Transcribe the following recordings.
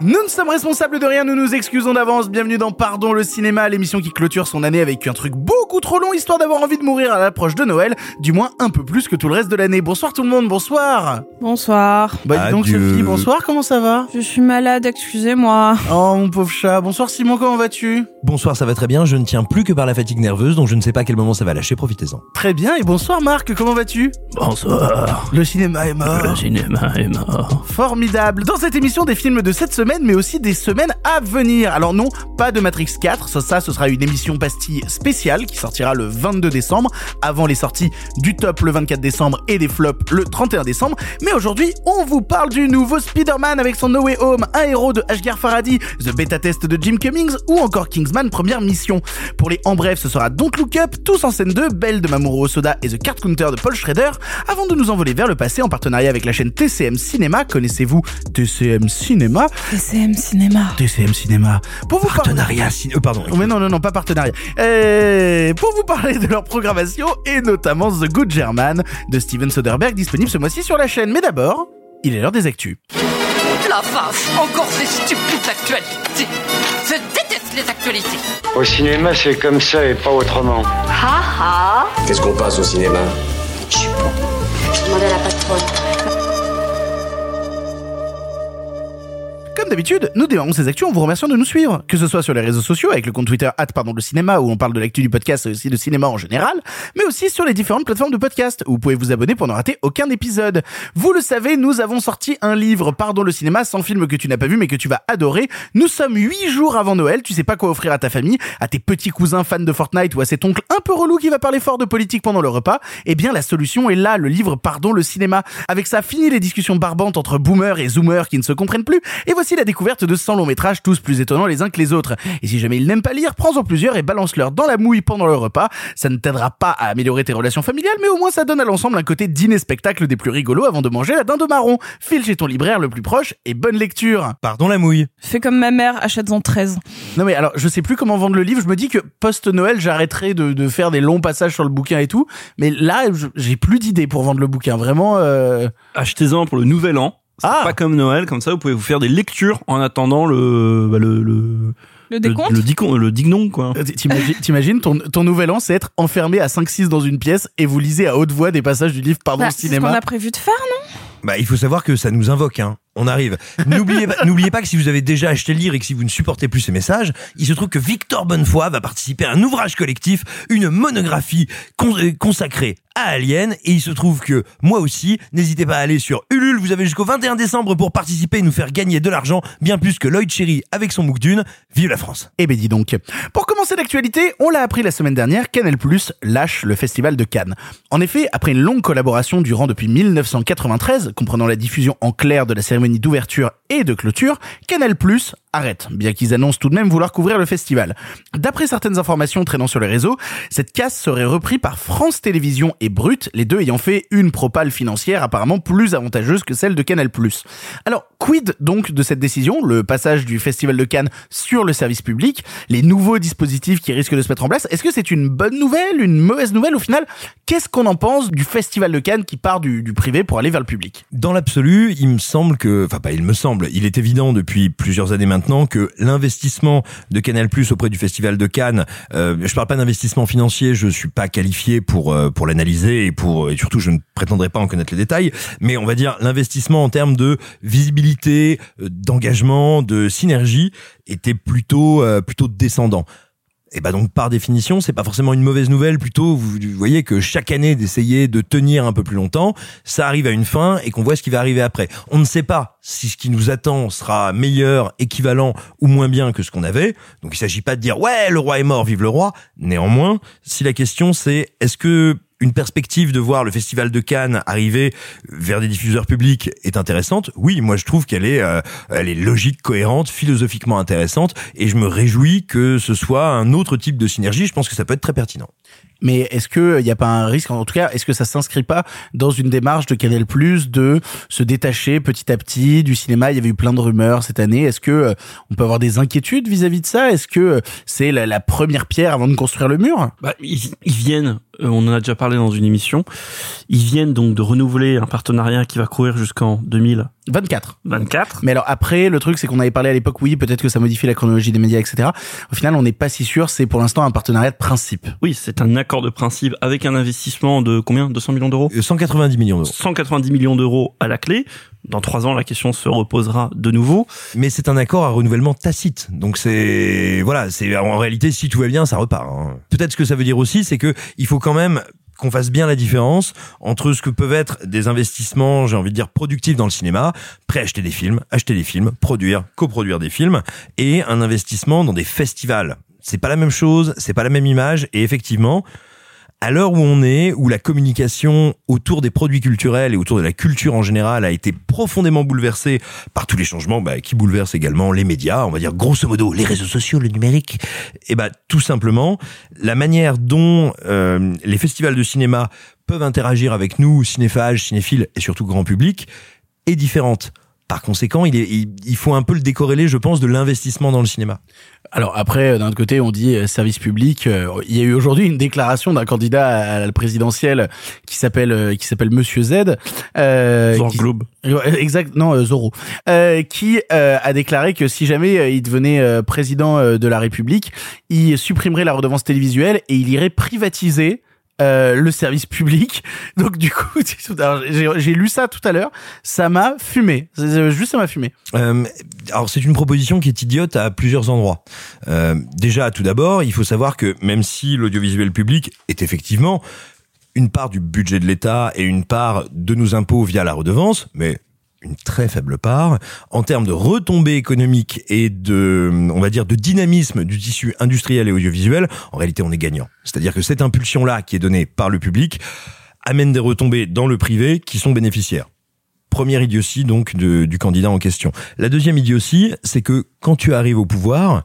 Nous ne sommes responsables de rien, nous nous excusons d'avance. Bienvenue dans Pardon le cinéma, l'émission qui clôture son année avec un truc beaucoup trop long, histoire d'avoir envie de mourir à l'approche de Noël, du moins un peu plus que tout le reste de l'année. Bonsoir tout le monde, bonsoir Bonsoir. Bah dis donc Adieu. Sophie, bonsoir, comment ça va? Je suis malade, excusez-moi. Oh mon pauvre chat, bonsoir Simon, comment vas-tu? Bonsoir, ça va très bien. Je ne tiens plus que par la fatigue nerveuse, donc je ne sais pas à quel moment ça va lâcher. Profitez-en. Très bien, et bonsoir Marc, comment vas-tu? Bonsoir. Le cinéma est mort. Le cinéma est mort. Formidable. Dans cette émission, des films de cette semaine, mais aussi des semaines à venir. Alors non, pas de Matrix 4, ça, ça ce sera une émission pastille spéciale qui sortira le 22 décembre, avant les sorties du top le 24 décembre et des flops le 31 décembre. Mais aujourd'hui, on vous parle du nouveau Spider-Man avec son No Way Home, un héros de Ashgar Faradi, The Beta Test de Jim Cummings ou encore Kingsman Première Mission. Pour les en bref, ce sera Don't Look Up, Tous en scène 2, Belle de Mamoru Osoda et The Card Counter de Paul Schrader, avant de nous envoler vers le passé en partenariat avec la chaîne TCM Cinéma. Connaissez-vous TCM Cinéma? TCM Cinéma. TCM Cinéma. Pour vous par- Partenariat ciné... euh, pardon. Oh, mais non, non, non, pas partenariat. Euh, pour vous parler de leur programmation et notamment The Good German de Steven Soderbergh disponible ce mois-ci sur la chaîne. Mais d'abord, il est l'heure des actus. La vache, encore ces stupides actualités. Je déteste les actualités. Au cinéma, c'est comme ça et pas autrement. Ha ha Qu'est-ce qu'on passe au cinéma? Je sais pas. Je demandais à la patronne. Comme d'habitude, nous démarrons ces actus en vous remerciant de nous suivre, que ce soit sur les réseaux sociaux avec le compte Twitter pardon le cinéma où on parle de l'actu du podcast et aussi de cinéma en général, mais aussi sur les différentes plateformes de podcast où vous pouvez vous abonner pour ne rater aucun épisode. Vous le savez, nous avons sorti un livre Pardon le cinéma, 100 films que tu n'as pas vu mais que tu vas adorer. Nous sommes 8 jours avant Noël, tu sais pas quoi offrir à ta famille, à tes petits cousins fans de Fortnite ou à cet oncle un peu relou qui va parler fort de politique pendant le repas. Eh bien la solution est là, le livre Pardon le cinéma. Avec ça, fini les discussions barbantes entre boomers et zoomers qui ne se comprennent plus, et voici la découverte de 100 longs métrages, tous plus étonnants les uns que les autres. Et si jamais ils n'aiment pas lire, prends-en plusieurs et balance-leur dans la mouille pendant le repas. Ça ne t'aidera pas à améliorer tes relations familiales, mais au moins ça donne à l'ensemble un côté dîner-spectacle des plus rigolos avant de manger la dinde marron. File chez ton libraire le plus proche et bonne lecture. Pardon la mouille. Fais comme ma mère, achète-en 13. Non mais alors, je sais plus comment vendre le livre. Je me dis que post-Noël, j'arrêterai de, de faire des longs passages sur le bouquin et tout. Mais là, j'ai plus d'idées pour vendre le bouquin. Vraiment. Euh... Achetez-en pour le nouvel an. C'est Ah. pas comme Noël, comme ça vous pouvez vous faire des lectures en attendant le bah, le le Le décompte le, le, dicon- le dignon quoi. Euh, T'imagines, ton, ton nouvel an, c'est être enfermé à 5-6 dans une pièce et vous lisez à haute voix des passages du livre Pardon Bah, le C'est ce qu'on cinéma. a prévu de faire, non? Bah, il faut savoir que ça nous invoque, hein. On arrive. N'oubliez pas, que si vous avez déjà acheté le livre et que si vous ne supportez plus ces messages, il se trouve que Victor Bonnefoy va participer à un ouvrage collectif, une monographie con- consacrée à Alien. Et il se trouve que moi aussi, n'hésitez pas à aller sur Ulule. Vous avez jusqu'au 21 décembre pour participer et nous faire gagner de l'argent, bien plus que Lloyd Cherry avec son MOOC d'une. Vive la France. Eh ben dis donc. Pour commencer l'actualité, on l'a appris la semaine dernière, Canal+ lâche le festival de Cannes. En effet, après une longue collaboration durant depuis 1993, comprenant la diffusion en clair de la cérémonie d'ouverture et de clôture, Canal+ arrête, bien qu'ils annoncent tout de même vouloir couvrir le festival. D'après certaines informations traînant sur les réseaux, cette casse serait reprise par France Télévisions et Brut, les deux ayant fait une propale financière apparemment plus avantageuse que celle de Canal+. Alors, quid donc de cette décision, le passage du Festival de Cannes sur le service public, les nouveaux dispositifs qui risquent de se mettre en place Est-ce que c'est une bonne nouvelle, une mauvaise nouvelle au final? Qu'est-ce qu'on en pense du Festival de Cannes qui part du, du privé pour aller vers le public? Dans l'absolu, il me semble que, enfin pas il me semble, il est évident depuis plusieurs années maintenant que l'investissement de Canal+ auprès du Festival de Cannes, euh, je parle pas d'investissement financier, je suis pas qualifié pour euh, pour l'analyser et pour et surtout je ne prétendrai pas en connaître les détails, mais on va dire l'investissement en termes de visibilité, euh, d'engagement, de synergie était plutôt euh, plutôt descendant. Et bah donc par définition, c'est pas forcément une mauvaise nouvelle. Plutôt, vous, vous voyez que chaque année d'essayer de tenir un peu plus longtemps, ça arrive à une fin et qu'on voit ce qui va arriver après. On ne sait pas si ce qui nous attend sera meilleur, équivalent ou moins bien que ce qu'on avait. Donc il s'agit pas de dire ouais le roi est mort, vive le roi. Néanmoins, si la question c'est est-ce que une perspective de voir le festival de Cannes arriver vers des diffuseurs publics est intéressante. Oui, moi je trouve qu'elle est, euh, elle est logique, cohérente, philosophiquement intéressante, et je me réjouis que ce soit un autre type de synergie. Je pense que ça peut être très pertinent. Mais est-ce que il n'y a pas un risque, en tout cas, est-ce que ça s'inscrit pas dans une démarche de Canal Plus de se détacher petit à petit du cinéma? Il y avait eu plein de rumeurs cette année. Est-ce que euh, on peut avoir des inquiétudes vis-à-vis de ça? Est-ce que euh, c'est la, la première pierre avant de construire le mur? Bah, ils, ils viennent, on en a déjà parlé dans une émission, ils viennent donc de renouveler un partenariat qui va courir jusqu'en 2024. 24. Mais alors après, le truc, c'est qu'on avait parlé à l'époque, oui, peut-être que ça modifie la chronologie des médias, etc. Au final, on n'est pas si sûr. C'est pour l'instant un partenariat de principe. Oui, c'est un accord de principe avec un investissement de combien? 200 millions d'euros? 190 millions d'euros. 190 millions d'euros à la clé. Dans trois ans, la question se reposera de nouveau. Mais c'est un accord à renouvellement tacite. Donc c'est voilà, c'est en réalité si tout va bien, ça repart. hein. Peut-être ce que ça veut dire aussi, c'est que il faut quand même qu'on fasse bien la différence entre ce que peuvent être des investissements, j'ai envie de dire productifs dans le cinéma, préacheter des films, acheter des films, produire, coproduire des films, et un investissement dans des festivals. C'est pas la même chose, c'est pas la même image, et effectivement, à l'heure où on est, où la communication autour des produits culturels et autour de la culture en général a été profondément bouleversée par tous les changements bah, qui bouleversent également les médias, on va dire grosso modo les réseaux sociaux, le numérique, et bah tout simplement la manière dont euh, les festivals de cinéma peuvent interagir avec nous, cinéphages, cinéphiles et surtout grand public, est différente. Par conséquent, il, est, il faut un peu le décorréler, je pense, de l'investissement dans le cinéma. Alors après, d'un autre côté, on dit euh, service public. Euh, Il y a eu aujourd'hui une déclaration d'un candidat à la présidentielle qui s'appelle euh, qui s'appelle Monsieur Z. Euh, qui- Exact, non euh, Zorro, euh, qui euh, a déclaré que si jamais euh, il devenait euh, président euh, de la République, il supprimerait la redevance télévisuelle et il irait privatiser. Euh, le service public. Donc du coup, j'ai lu ça tout à l'heure, ça m'a fumé. Juste ça m'a fumé. Euh, alors c'est une proposition qui est idiote à plusieurs endroits. Euh, déjà, tout d'abord, il faut savoir que même si l'audiovisuel public est effectivement une part du budget de l'État et une part de nos impôts via la redevance, mais une très faible part, en termes de retombées économiques et de, on va dire, de dynamisme du tissu industriel et audiovisuel, en réalité, on est gagnant. C'est-à-dire que cette impulsion-là qui est donnée par le public amène des retombées dans le privé qui sont bénéficiaires. Première idiotie donc du candidat en question. La deuxième idiotie, c'est que quand tu arrives au pouvoir,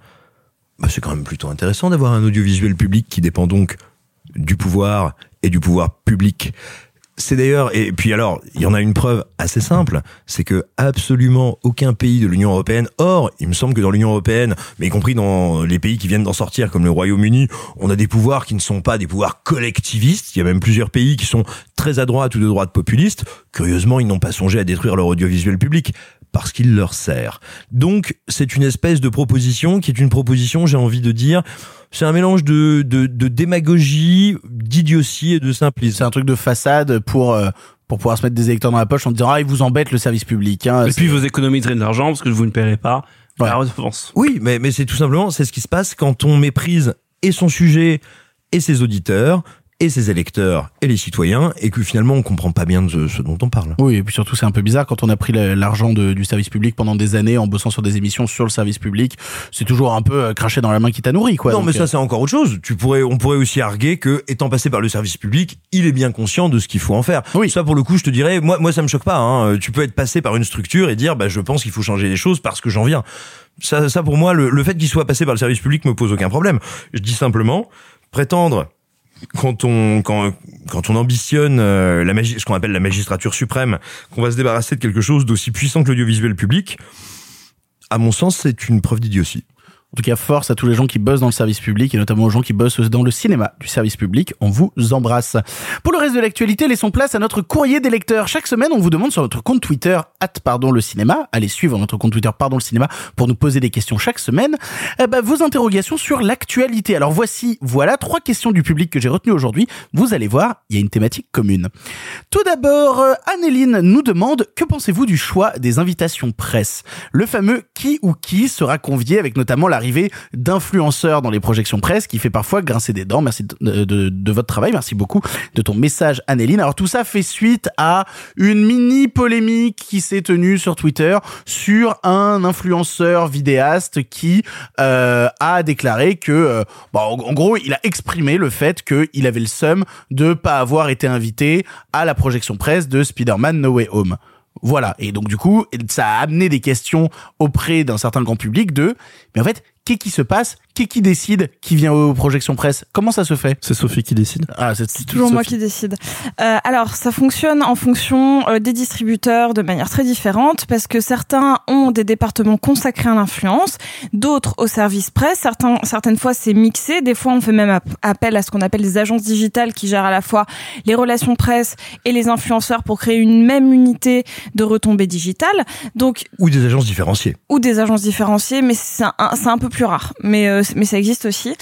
bah, c'est quand même plutôt intéressant d'avoir un audiovisuel public qui dépend donc du pouvoir et du pouvoir public. C'est d'ailleurs, et puis alors, il y en a une preuve assez simple, c'est que absolument aucun pays de l'Union européenne, or, il me semble que dans l'Union européenne, mais y compris dans les pays qui viennent d'en sortir, comme le Royaume-Uni, on a des pouvoirs qui ne sont pas des pouvoirs collectivistes. Il y a même plusieurs pays qui sont très à droite ou de droite populiste. Curieusement, ils n'ont pas songé à détruire leur audiovisuel public parce qu'il leur sert. Donc, c'est une espèce de proposition qui est une proposition, j'ai envie de dire, c'est un mélange de, de, de démagogie, d'idiotie et de simplisme. C'est un truc de façade pour euh, pour pouvoir se mettre des électeurs dans la poche en disant ah il vous embête le service public. Hein, Et puis vous économiserez de l'argent parce que vous ne paierez pas la. Oui, mais, mais c'est tout simplement, c'est ce qui se passe quand on méprise et son sujet et ses auditeurs et ses électeurs et les citoyens et que finalement on comprend pas bien de ce dont on parle. Oui, et puis surtout c'est un peu bizarre quand on a pris l'argent du service public pendant des années en bossant sur des émissions sur le service public. C'est toujours un peu euh, craché dans la main qui t'a nourri, quoi. non, Donc, mais ça euh, c'est encore autre chose. Tu pourrais, on pourrait aussi arguer que, étant passé par le service public, il est bien conscient de ce qu'il faut en faire. Oui. Ça, pour le coup, je te dirais, moi, moi, ça me choque pas. Hein. Tu peux être passé par une structure et dire, bah, je pense qu'il faut changer les choses parce que j'en viens. Ça, ça pour moi, le, le fait qu'il soit passé par le service public me pose aucun problème. Je dis simplement, prétendre quand on quand quand on ambitionne euh, la magi- ce qu'on appelle la magistrature suprême, qu'on va se débarrasser de quelque chose d'aussi puissant que l'audiovisuel public, à mon sens, c'est une preuve d'idiotie. En tout cas, force à tous les gens qui bossent dans le service public et notamment aux gens qui bossent dans le cinéma du service public. On vous embrasse. Pour le reste de l'actualité, laissons place à notre courrier des lecteurs. Chaque semaine, on vous demande sur notre compte Twitter, at pardon le cinéma, allez suivre notre compte Twitter, pardon le cinéma, pour nous poser des questions chaque semaine, eh ben, vos interrogations sur l'actualité. Alors voici, voilà trois questions du public que j'ai retenues aujourd'hui. Vous allez voir, il y a une thématique commune. Tout d'abord, euh, Anneline nous demande que pensez-vous du choix des invitations presse? Le fameux qui ou qui sera convié avec notamment d'influenceurs dans les projections presse qui fait parfois grincer des dents. Merci de, de- votre travail, merci beaucoup de ton message Anneline. Alors tout ça fait suite à une mini polémique qui s'est tenue sur Twitter sur un influenceur vidéaste qui euh, a déclaré que, euh, en, en gros, il a exprimé le fait qu'il avait le seum de pas avoir été invité à la projection presse de Spider-Man No Way Home. Voilà. Et donc, du coup, ça a amené des questions auprès d'un certain grand public de, mais en fait, Qu'est-ce qui se passe? Qu'est-ce qui décide Qui vient aux projections presse? Comment ça se fait? C'est Sophie qui décide. Ah, c'est toujours moi qui décide. Euh, alors, ça fonctionne en fonction euh, des distributeurs de manière très différente parce que certains ont des départements consacrés à l'influence, d'autres au service presse. Certains, certaines fois, c'est mixé. Des fois, on fait même ap- appel à ce qu'on appelle des agences digitales qui gèrent à la fois les relations presse et les influenceurs pour créer une même unité de retombées digitales. Donc, Ou des agences différenciées. ou des agences différenciées, mais c'est un, c'est un peu plus rare. Mais euh, mais ça existe aussi.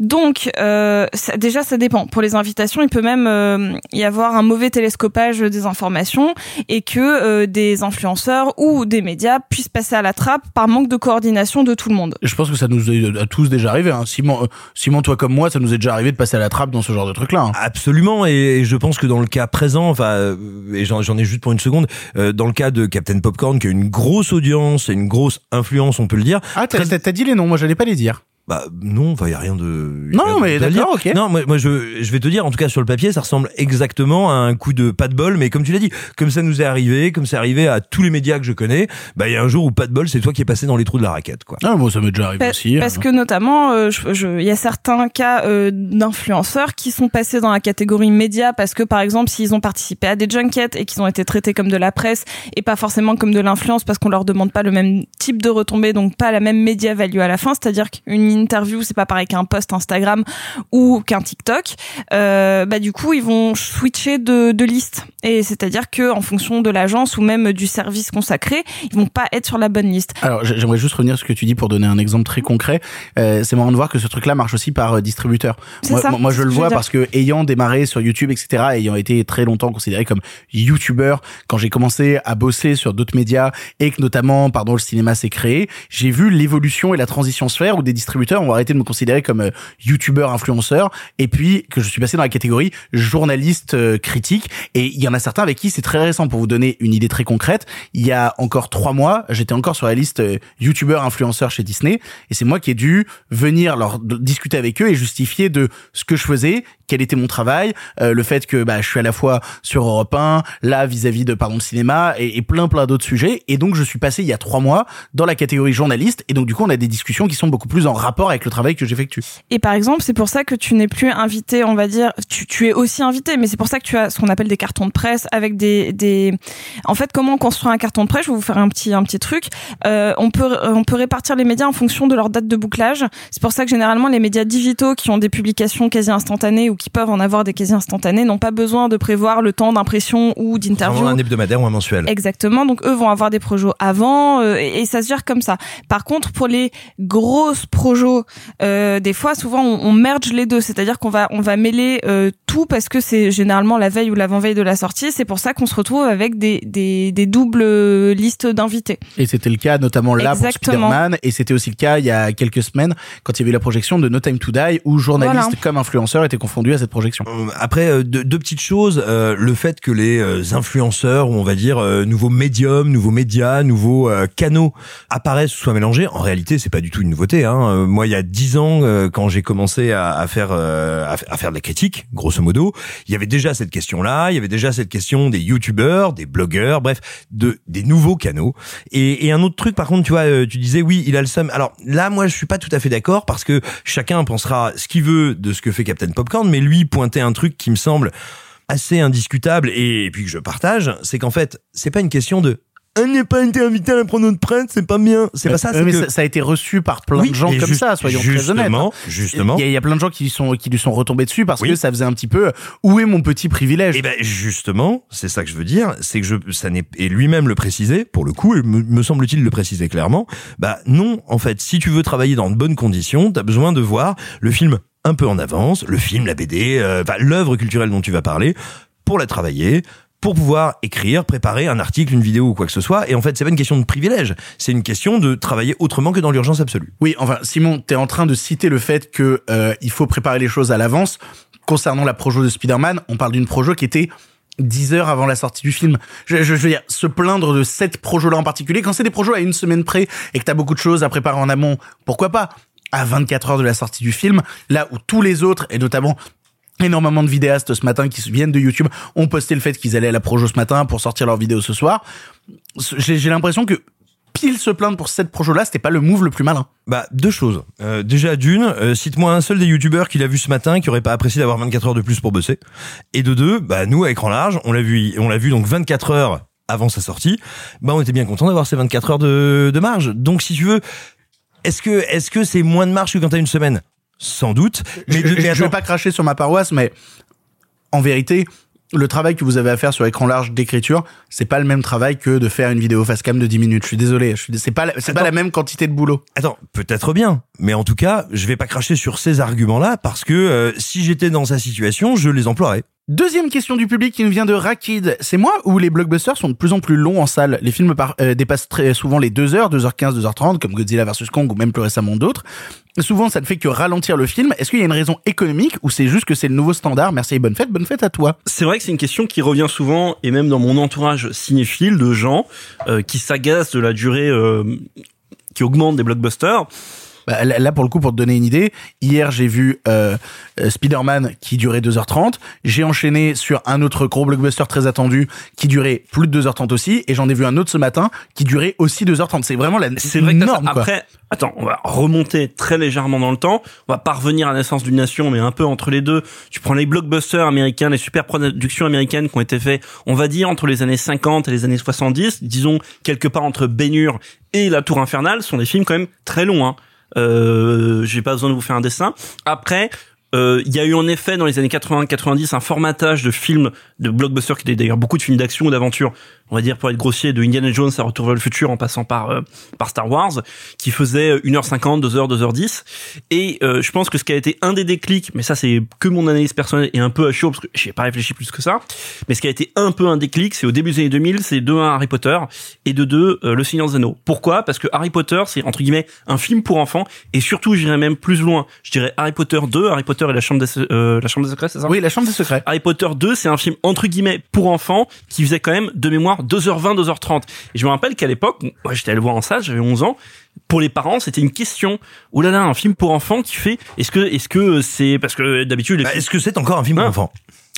Donc euh, ça- déjà ça dépend. Pour les invitations, il peut même euh, y avoir un mauvais télescopage des informations et que euh, des influenceurs ou des médias puissent passer à la trappe par manque de coordination de tout le monde. Je pense que ça nous est à tous déjà arrivé. Hein. Simon, euh, Simon, toi comme moi, ça nous est déjà arrivé de passer à la trappe dans ce genre de truc-là. hein. Absolument, et je pense que dans le cas présent, enfin, euh, et j'en j'en ai juste pour une seconde, euh, dans le cas de Captain Popcorn, qui a une grosse audience et une grosse influence, on peut le dire. Ah, t'as t'as- t'as dit les noms, moi j'allais pas les dire. Bah non, enfin y a rien de. y a Non, rien mais de d'accord, ok. Non, moi, moi je, je vais te dire, en tout cas sur le papier, ça ressemble exactement à un coup de pas de bol, mais comme tu l'as dit, comme ça nous est arrivé, comme c'est arrivé à tous les médias que je connais, bah il y a un jour où pas de bol, c'est toi qui es passé dans les trous de la raquette, quoi. Ah, moi ça m'est déjà arrivé Pa- aussi. Parce hein. que notamment, euh, je- je- il y a certains cas euh, d'influenceurs qui sont passés dans la catégorie média parce que par exemple, s'ils ont participé à des junkets et qu'ils ont été traités comme de la presse et pas forcément comme de l'influence parce qu'on leur demande pas le même type de retombée, donc pas la même média value à la fin. C'est-à-dire qu'une interview, c'est pas pareil qu'un post Instagram ou qu'un TikTok. Euh, bah du coup, ils vont switcher de, de liste et c'est-à-dire que en fonction de l'agence ou même du service consacré, ils vont pas être sur la bonne liste. Alors j'ai- j'aimerais juste revenir sur ce que tu dis pour donner un exemple très concret. Euh, c'est marrant de voir que ce truc-là marche aussi par euh, distributeur. Moi, ça, moi, je le vois parce que ayant démarré sur YouTube, etc., ayant été très longtemps considéré comme YouTuber, quand j'ai commencé à bosser sur d'autres médias et que notamment, pardon, le cinéma s'est créé, j'ai vu l'évolution et la transition se faire où des distributeurs ont arrêté de me considérer comme euh, YouTuber influenceur et puis que je suis passé dans la catégorie journaliste euh, critique et il y en a certains avec qui c'est très récent pour vous donner une idée très concrète. Il y a encore trois mois, j'étais encore sur la liste euh, YouTuber influenceur chez Disney et c'est moi qui ai dû venir leur discuter avec eux et justifier de ce que je faisais, quel était mon travail, euh, le fait que bah, je suis à la fois sur Europe 1, là vis-à-vis de pardon le cinéma et, et plein plein d'autres sujets et donc je suis passé il y a trois mois dans la catégorie journaliste et donc du coup on a des discussions qui sont beaucoup plus en rapport avec le travail que j'effectue. Et par exemple, c'est pour ça que tu n'es plus invité, on va dire, tu, tu es aussi invité, mais c'est pour ça que tu as ce qu'on appelle des cartons de presse avec des, des, en fait, comment on construit un carton de presse, je vais vous faire un petit, un petit truc. Euh, on peut, on peut répartir les médias en fonction de leur date de bouclage. C'est pour ça que généralement, les médias digitaux qui ont des publications quasi instantanées ou qui peuvent en avoir des quasi instantanées n'ont pas besoin de prévoir le temps d'impression ou d'interview. Un hebdomadaire ou un mensuel. Exactement. Donc eux vont avoir des projets avant euh, et, et ça se gère comme ça. Par contre, pour les grosses projets, euh, des fois, souvent, on, on merge les deux. C'est-à-dire qu'on va on va mêler euh, tout parce que c'est généralement la veille ou l'avant-veille de la sortie. C'est pour ça qu'on se retrouve avec des des, des doubles euh, listes d'invités. Et c'était le cas notamment là Exactement. pour Spider-Man et c'était aussi le cas il y a quelques semaines quand il y avait eu la projection de No Time to Die où journalistes Voilà. comme influenceurs étaient confondus à cette projection. Euh, Après, euh, deux, deux petites choses. Euh, le fait que les euh, influenceurs, ou on va dire euh, nouveaux médiums, nouveaux médias, nouveaux euh, canaux apparaissent ou soient mélangés, en réalité, c'est pas du tout une nouveauté. Hein. Moi, il y a dix ans, euh, quand j'ai commencé à, à faire euh, à, faire de la critique, grosso modo, il y avait déjà cette question-là. Il y avait déjà cette question des youtubeurs, des blogueurs, bref, de des nouveaux canaux. Et, et un autre truc, par contre, tu vois, euh, tu disais oui, il a le seum. Alors là, moi, je suis pas tout à fait d'accord parce que chacun pensera ce qu'il veut de ce que fait Captain Popcorn, mais lui pointait un truc qui me semble assez indiscutable et, puis que je partage, c'est qu'en fait, c'est pas une question de on n'est pas été invité à la prono de presse, c'est pas bien. C'est pas ça, mais que ça, ça a été reçu par plein Oui, de gens comme juste- ça, soyons très honnêtes. justement, hein. justement. Il y, a, il y a plein de gens qui sont qui lui sont retombés dessus parce Oui. que ça faisait un petit peu où est mon petit privilège? Et ben justement, c'est ça que je veux dire, c'est que je ça n'est et lui-même le précisait pour le coup, et me, me semble-t-il le préciser clairement. Bah non, en fait, si tu veux travailler dans de bonnes conditions, t'as besoin de voir le film un peu en avance, le film, la BD, euh, l'œuvre culturelle dont tu vas parler, pour la travailler pour pouvoir écrire, préparer un article, une vidéo ou quoi que ce soit. Et en fait, c'est pas une question de privilège, c'est une question de travailler autrement que dans l'urgence absolue. Oui, enfin Simon, t'es en train de citer le fait que euh, il faut préparer les choses à l'avance. Concernant la projo de Spider-Man, on parle d'une projo qui était 10 heures avant la sortie du film. Je, veux dire, se plaindre de cette projo-là en particulier, quand c'est des projets à une semaine près et que t'as beaucoup de choses à préparer en amont, pourquoi pas? À 24 heures de la sortie du film, là où tous les autres, et notamment énormément de vidéastes ce matin qui viennent de YouTube ont posté le fait qu'ils allaient à la projo ce matin pour sortir leur vidéo ce soir. J'ai l'impression que pile se plaindre pour cette projo là, c'était pas le move le plus malin. Bah deux choses. Euh, déjà d'une, euh, cite-moi un seul des youtubeurs qui l'a vu ce matin qui aurait pas apprécié d'avoir 24 heures de plus pour bosser. Et de deux, bah nous à écran large, on l'a vu, on l'a vu donc 24 heures avant sa sortie. Bah on était bien content d'avoir ces 24 heures de, de marge. Donc si tu veux, est-ce que est-ce que c'est moins de marge que quand t'as une semaine? Sans doute. Mais je, je vais pas cracher sur ma paroisse, mais en vérité, le travail que vous avez à faire sur écran large d'écriture, c'est pas le même travail que de faire une vidéo face cam de 10 minutes. Je suis désolé, je suis, c'est pas, c'est pas la même quantité de boulot. Attends, peut-être bien, mais en tout cas, je vais pas cracher sur ces arguments-là parce que euh, si j'étais dans sa situation, je les emploierais. Deuxième question du public qui nous vient de Rakid. C'est moi ou les blockbusters sont de plus en plus longs en salle? Les films euh, dépassent très souvent les 2 heures, 2h15, 2h30, comme Godzilla vs Kong ou même plus récemment d'autres. Souvent, ça ne fait que ralentir le film. Est-ce qu'il y a une raison économique ou c'est juste que c'est le nouveau standard? Merci et bonne fête, bonne fête à toi. C'est vrai que c'est une question qui revient souvent, et même dans mon entourage cinéphile, de gens euh, qui s'agacent de la durée euh, qui augmente des blockbusters. Bah, là, pour le coup, pour te donner une idée, hier, j'ai vu euh, Spider-Man qui durait 2h30. J'ai enchaîné sur un autre gros blockbuster très attendu qui durait plus de 2h30 aussi. Et j'en ai vu un autre ce matin qui durait aussi 2h30. C'est vraiment la C'est vrai que ça. quoi. Après, attends, on va remonter très légèrement dans le temps. On va pas revenir à la naissance d'une nation, mais un peu entre les deux. Tu prends les blockbusters américains, les super productions américaines qui ont été faits, on va dire, entre les années 50 et les années 70. Disons, quelque part entre Ben-Hur et La Tour Infernale, sont des films quand même très longs, hein. Euh, j'ai pas besoin de vous faire un dessin. Après, euh, il y a eu en effet dans les années 80-90 un formatage de films de blockbusters qui étaient d'ailleurs beaucoup de films d'action ou d'aventure on va dire pour être grossier de Indiana Jones à Retour vers le futur en passant par euh, par Star Wars qui faisait 1h50 2h 2h10 et euh, je pense que ce qui a été un des déclics mais ça c'est que mon analyse personnelle et un peu à chaud parce que j'ai pas réfléchi plus que ça mais ce qui a été un peu un déclic c'est au début des années 2000 c'est de 1 Harry Potter et de 2 euh, Le Seigneur des Anneaux. Pourquoi? Parce que Harry Potter c'est entre guillemets un film pour enfants et surtout j'irais même plus loin je dirais Harry Potter 2 Harry Potter et la chambre des euh, la chambre des secrets c'est ça? Oui, la chambre des secrets. Harry Potter 2, c'est un film entre guillemets pour enfants qui faisait quand même de mémoire 2h20, 2h30. Et je me rappelle qu'à l'époque, moi j'étais allé le voir en salle, j'avais 11 ans. Pour les parents, c'était une question. Oh là là, un film pour enfants qui fait. Est-ce que, est-ce que c'est parce que d'habitude, les Bah, films- Est-ce que c'est encore un film pour Hein enfants?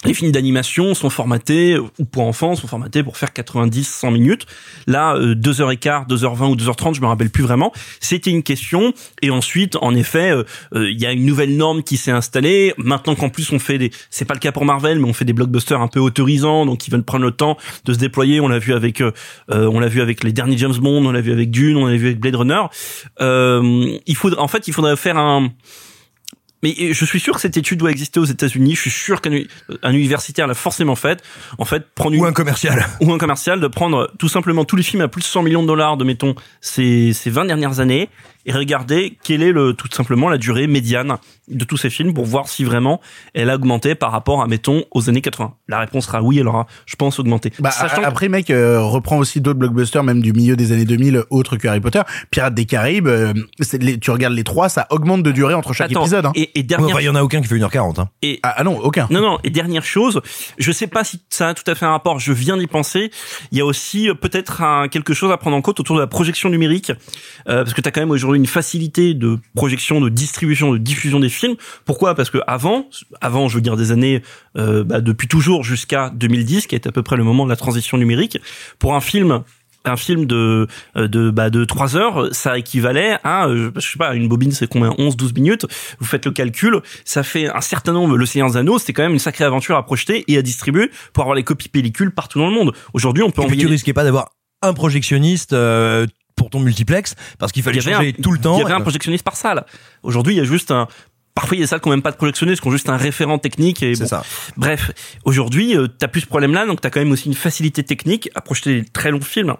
Les films d'animation sont formatés, ou pour enfants, sont formatés pour faire 90, 100 minutes. Là, euh, 2h15, 2h20 ou 2h30, je me rappelle plus vraiment. C'était une question. Et ensuite, en effet, euh, euh, il y a une nouvelle norme qui s'est installée. Maintenant qu'en plus on fait des, c'est pas le cas pour Marvel, mais on fait des blockbusters un peu autorisants, donc ils veulent prendre le temps de se déployer. On l'a vu avec, euh, euh, on l'a vu avec les derniers James Bond, on l'a vu avec Dune, on l'a vu avec Blade Runner. Euh, il faudrait, en fait, il faudrait faire un, mais euh, je suis sûr que cette étude doit exister aux États-Unis. Je suis sûr qu'un un universitaire l'a forcément faite. En fait, prendre une, Ou un commercial ou un commercial de prendre tout simplement tous les films à plus de 100 millions de dollars de mettons ces ces 20 dernières années et regarder quelle est le tout simplement la durée médiane de tous ces films pour voir si vraiment elle a augmenté par rapport à mettons aux années 80. La réponse sera oui, elle aura je pense augmenté. Bah, Sachant après, mec, euh, reprend aussi d'autres blockbusters, même du milieu des années 2000, autres que Harry Potter. Pirates des Caraïbes, euh, les- tu regardes les trois, ça augmente de durée entre chaque Attends, épisode. Hein. et, et Ouais, dernière enfin, Il y en a aucun qui fait 1h40. Hein. et Ah, ah non, aucun. Non, non. Et dernière chose, je sais pas si ça a tout à fait un rapport. Je viens d'y penser. Il y a aussi euh, peut-être quelque chose à prendre en compte autour de la projection numérique, euh, parce que tu as quand même aujourd'hui une facilité de projection, de distribution, de diffusion des films. Pourquoi? Parce que avant, avant, je veux dire des années, euh, bah, depuis toujours jusqu'à 2010, qui est à peu près le moment de la transition numérique, pour un film un film de euh, de bah de 3 heures ça équivalait à euh, je sais pas une bobine c'est combien? 11 12 minutes. Vous faites le calcul ça fait un certain nombre le Seigneur des Anneaux c'était quand même une sacrée aventure à projeter et à distribuer pour avoir les copies pellicules partout dans le monde. Aujourd'hui on peut Et envoyer tu risquais pas d'avoir un projectionniste euh, pour ton multiplex parce qu'il il fallait changer un, tout le temps. il y avait un projectionniste par salle aujourd'hui il y a juste un Parfois, il y a des salles qui n'ont même pas de projectionniste, qui ont juste un référent technique. Et bon. ça. Bref, aujourd'hui, euh, t'as plus ce problème-là, donc t'as quand même aussi une facilité technique à projeter des très longs films.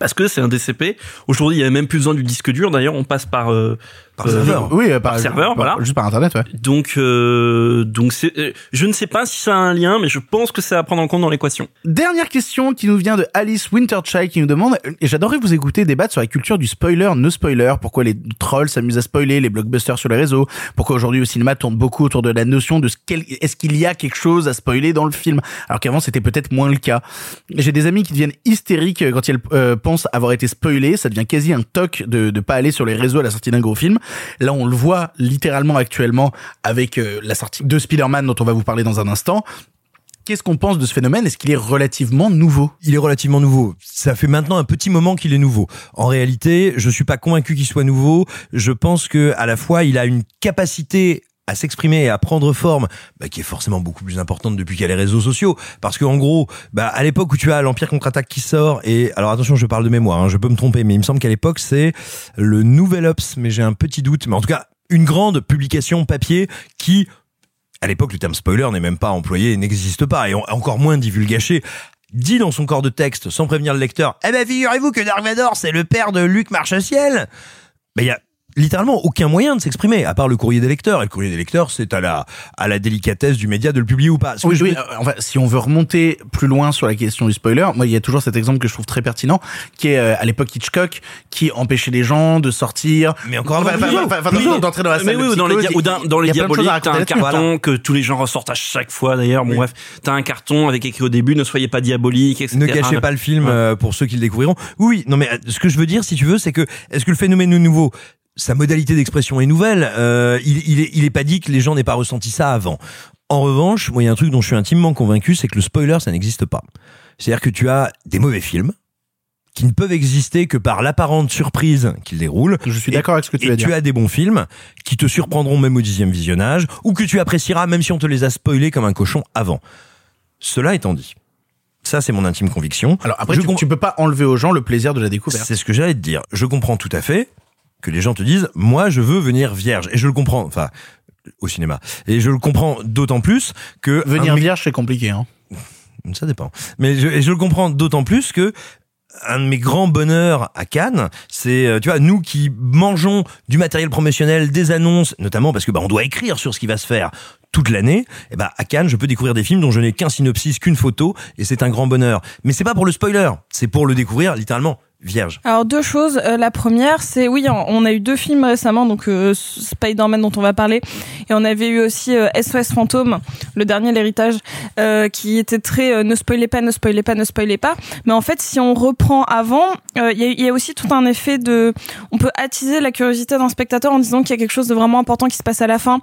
Parce que c'est un DCP. Aujourd'hui, il y a même plus besoin du disque dur. D'ailleurs, on passe par euh, Par euh, serveur. Oui, euh, par serveur, voilà. Juste par internet, ouais. Donc, euh, donc c'est. euh, Je ne sais pas si ça a un lien, mais je pense que c'est à prendre en compte dans l'équation. Dernière question qui nous vient de Alice Winterchild qui nous demande et j'adorerais vous écouter débattre sur la culture du spoiler no spoiler pourquoi les trolls s'amusent à spoiler les blockbusters sur les réseaux pourquoi aujourd'hui au cinéma tourne beaucoup autour de la notion de ce qu'elle- est-ce qu'il y a quelque chose à spoiler dans le film? Alors qu'avant c'était peut-être moins le cas j'ai des amis qui deviennent hystériques quand ils euh, pensent avoir été spoilés ça devient quasi un toc de de pas aller sur les réseaux à la sortie d'un gros film là on le voit littéralement actuellement avec euh, la sortie de Spider-Man dont on va vous parler dans un instant qu'est-ce qu'on pense de ce phénomène? Est-ce qu'il est relativement nouveau? Il est relativement nouveau. Ça fait maintenant un petit moment qu'il est nouveau. En réalité, je suis pas convaincu qu'il soit nouveau. Je pense que à la fois, il a une capacité à s'exprimer et à prendre forme, bah, qui est forcément beaucoup plus importante depuis qu'il y a les réseaux sociaux. Parce que en gros, bah, à l'époque où tu as l'Empire contre-attaque qui sort, et alors attention, je parle de mémoire, hein, je peux me tromper, mais il me semble qu'à l'époque c'est le Nouvel Ops, mais j'ai un petit doute. Mais en tout cas, une grande publication papier qui à l'époque, le terme spoiler n'est même pas employé, n'existe pas, et encore moins divulgaché dit dans son corps de texte, sans prévenir le lecteur, eh ben figurez-vous que Dark Vador, c'est le père de Luc Marche-Ciel. Ben il y a littéralement aucun moyen de s'exprimer, à part le courrier des lecteurs. Et le courrier des lecteurs, c'est à la, à la délicatesse du média de le publier ou pas. Oui, je oui, veux- euh, enfin, si on veut remonter plus loin sur la question du spoiler, moi, il y a toujours cet exemple que je trouve très pertinent, qui est euh, à l'époque Hitchcock, qui empêchait les gens de sortir. Mais encore Enfin, enfin, Hitchcock. enfin, enfin, Oui, d'entrer- dans la mais salle. oui, de ou dans les, dia- ou dans, les diaboliques, t'as un carton que tous les gens ressortent à chaque fois d'ailleurs. Bon bref, t'as un carton avec écrit au début ne soyez pas diabolique, etc. Ne gâchez pas le film Ouais. euh, pour ceux qui le découvriront. Oui, oui, non mais euh, ce que je veux dire, si tu veux, c'est que est-ce que le phénomène nouveau? Sa modalité d'expression est nouvelle. Euh, il, il, est, il est pas dit que les gens n'aient pas ressenti ça avant. En revanche, moi, il y a un truc dont je suis intimement convaincu, c'est que le spoiler, ça n'existe pas. C'est-à-dire que tu as des mauvais films qui ne peuvent exister que par l'apparente surprise qu'ils déroulent. Je suis d'accord avec ce que tu et vas tu as des bons films qui te surprendront même au dixième visionnage, ou que tu apprécieras même si on te les a spoilés comme un cochon avant. Cela étant dit, ça c'est mon intime conviction. Alors après, Je tu, com- tu peux pas enlever aux gens le plaisir de la découverte. c'est ce que j'allais te dire. Je comprends tout à fait que les gens te disent, moi, je veux venir vierge. Et je le comprends. Enfin, au cinéma. Et je le comprends d'autant plus que... Venir vierge, c'est compliqué. Hein. Ça dépend. Mais je, et je le comprends d'autant plus que un de mes grands bonheurs à Cannes, c'est euh, tu vois nous qui mangeons du matériel promotionnel, des annonces, notamment parce que bah on doit écrire sur ce qui va se faire toute l'année. Et bah à Cannes, je peux découvrir des films dont je n'ai qu'un synopsis, qu'une photo, et c'est un grand bonheur. Mais c'est pas pour le spoiler, c'est pour le découvrir littéralement vierge. Alors deux choses. Euh, la première, c'est oui, on a eu deux films récemment, donc euh, Spider-Man dont on va parler, et on avait eu aussi euh, SOS Fantôme, le dernier l'héritage, euh, qui était très euh, ne spoilez pas, ne spoilez pas, ne spoilez pas. Mais en fait, si on reprend avant, euh, il y, y a aussi tout un effet de, on peut attiser la curiosité d'un spectateur en disant qu'il y a quelque chose de vraiment important qui se passe à la fin.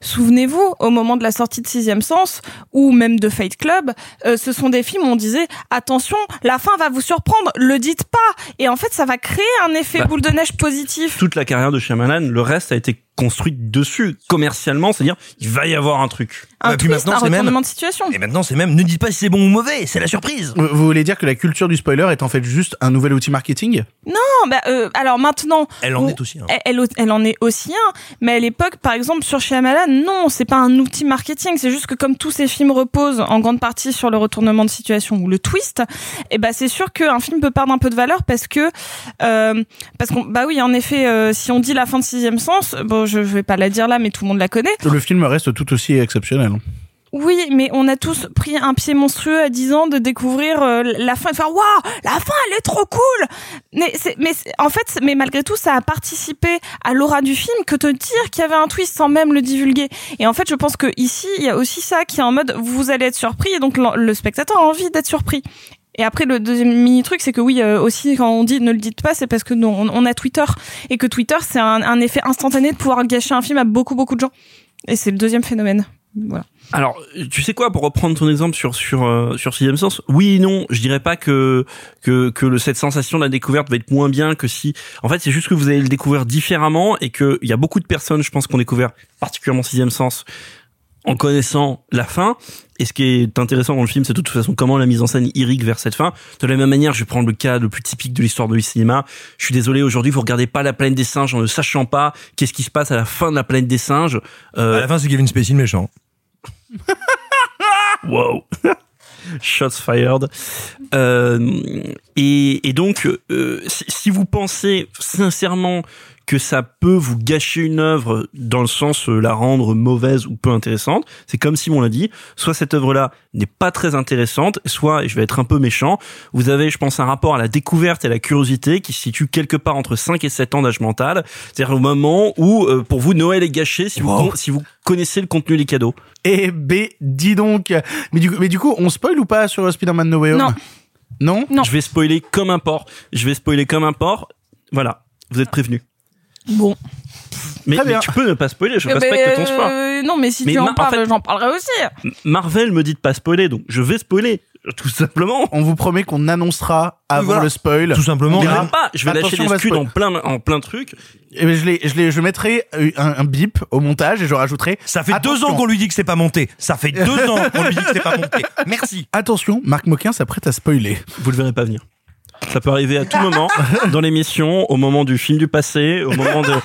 Souvenez-vous, au moment de la sortie de Sixième Sens ou même de Fight Club, ce sont des films où on disait attention, la fin va vous surprendre, le dites pas. Et en fait, ça va créer un effet Bah, boule de neige positif. Toute la carrière de Shyamalan, le reste a été construit dessus commercialement, c'est-à-dire il va y avoir un truc. Un puis twist, maintenant, un c'est même- retournement de situation. Et maintenant c'est même ne dites pas si c'est bon ou mauvais, c'est la surprise. Vous vous voulez dire que la culture du spoiler est en fait juste un nouvel outil marketing? Non, bah, euh, alors maintenant, Elle en on- est aussi. hein. Elle, elle, elle en est aussi un, mais à l'époque, par exemple, sur Shyamalan, non, c'est pas un outil marketing, c'est juste que comme tous ces films reposent en grande partie sur le retournement de situation ou le twist, et ben c'est sûr qu'un film peut perdre un peu de valeur parce que, euh, parce qu'on, bah oui, en effet, euh, si on dit la fin de Sixième Sens, bon, je, je vais pas la dire là, mais tout le monde la connaît. Le film reste tout aussi exceptionnel. Oui, mais on a tous pris un pied monstrueux à 10 ans de découvrir euh, la fin et de faire waouh, la fin elle est trop cool. Mais c'est mais c'est- en fait mais malgré tout ça a participé à l'aura du film que te dire qu'il y avait un twist sans même le divulguer. Et en fait, je pense que ici, il y a aussi ça qui est en mode vous allez être surpris et donc le, le spectateur a envie d'être surpris. Et après le deuxième mini truc c'est que oui euh, aussi quand on dit ne le dites pas c'est parce que non, on, on a Twitter et que Twitter c'est un, un effet instantané de pouvoir gâcher un film à beaucoup beaucoup de gens. Et c'est le deuxième phénomène. Voilà. Alors, tu sais quoi, pour reprendre ton exemple sur sur euh, sur Sixième Sens, oui et non, je dirais pas que que que cette sensation de la découverte va être moins bien que si. En fait, c'est juste que vous allez le découvrir différemment et que il y a beaucoup de personnes, je pense, qui ont découvert particulièrement Sixième Sens en connaissant la fin. Et ce qui est intéressant dans le film, c'est de toute façon comment la mise en scène irrigue vers cette fin. De la même manière, je vais prendre le cas le plus typique de l'histoire de cinéma. Je suis désolé, aujourd'hui, vous regardez pas la planète des singes en ne sachant pas qu'est-ce qui se passe à la fin de la planète des singes. Euh, À la fin c'est Kevin Spacey le méchant. Wow. Shots fired. Euh, et, et donc, euh, si vous pensez sincèrement que ça peut vous gâcher une œuvre dans le sens euh, la rendre mauvaise ou peu intéressante, c'est comme Simon l'a dit, soit cette œuvre-là n'est pas très intéressante, soit, et je vais être un peu méchant, vous avez, je pense, un rapport à la découverte et à la curiosité qui se situe quelque part entre 5 et 7 ans d'âge mental, c'est-à-dire au moment où, euh, pour vous, Noël est gâché si, vous, Wow. si vous connaissez le contenu des cadeaux. Eh ben, dis donc. Mais du coup, mais du coup, on spoil ou pas sur Spider-Man No Way Home? Non. Non? Non. Je vais spoiler comme un porc. Je vais spoiler comme un porc. Voilà, vous êtes prévenus. Bon. Mais, tu peux ne pas spoiler, je respecte ton choix. euh, non, mais si Mais tu en en parles, fait- j'en parlerai aussi. Marvel me dit de pas spoiler, donc je vais spoiler, tout simplement. On vous promet qu'on annoncera avant voilà. le spoil. Tout simplement. Mais Là, même pas, je vais lâcher des scuds spoil. en plein, en plein truc. Eh ben, je, les, je, les, je mettrai euh, un, un bip au montage et je rajouterai. Ça fait deux Attention. ans qu'on lui dit que c'est pas monté. Ça fait deux ans qu'on lui dit que c'est pas monté. Merci. Attention, Marc Moquin s'apprête à spoiler. Vous le verrez pas venir. Ça peut arriver à tout moment, dans l'émission, au moment du film du passé, au moment de...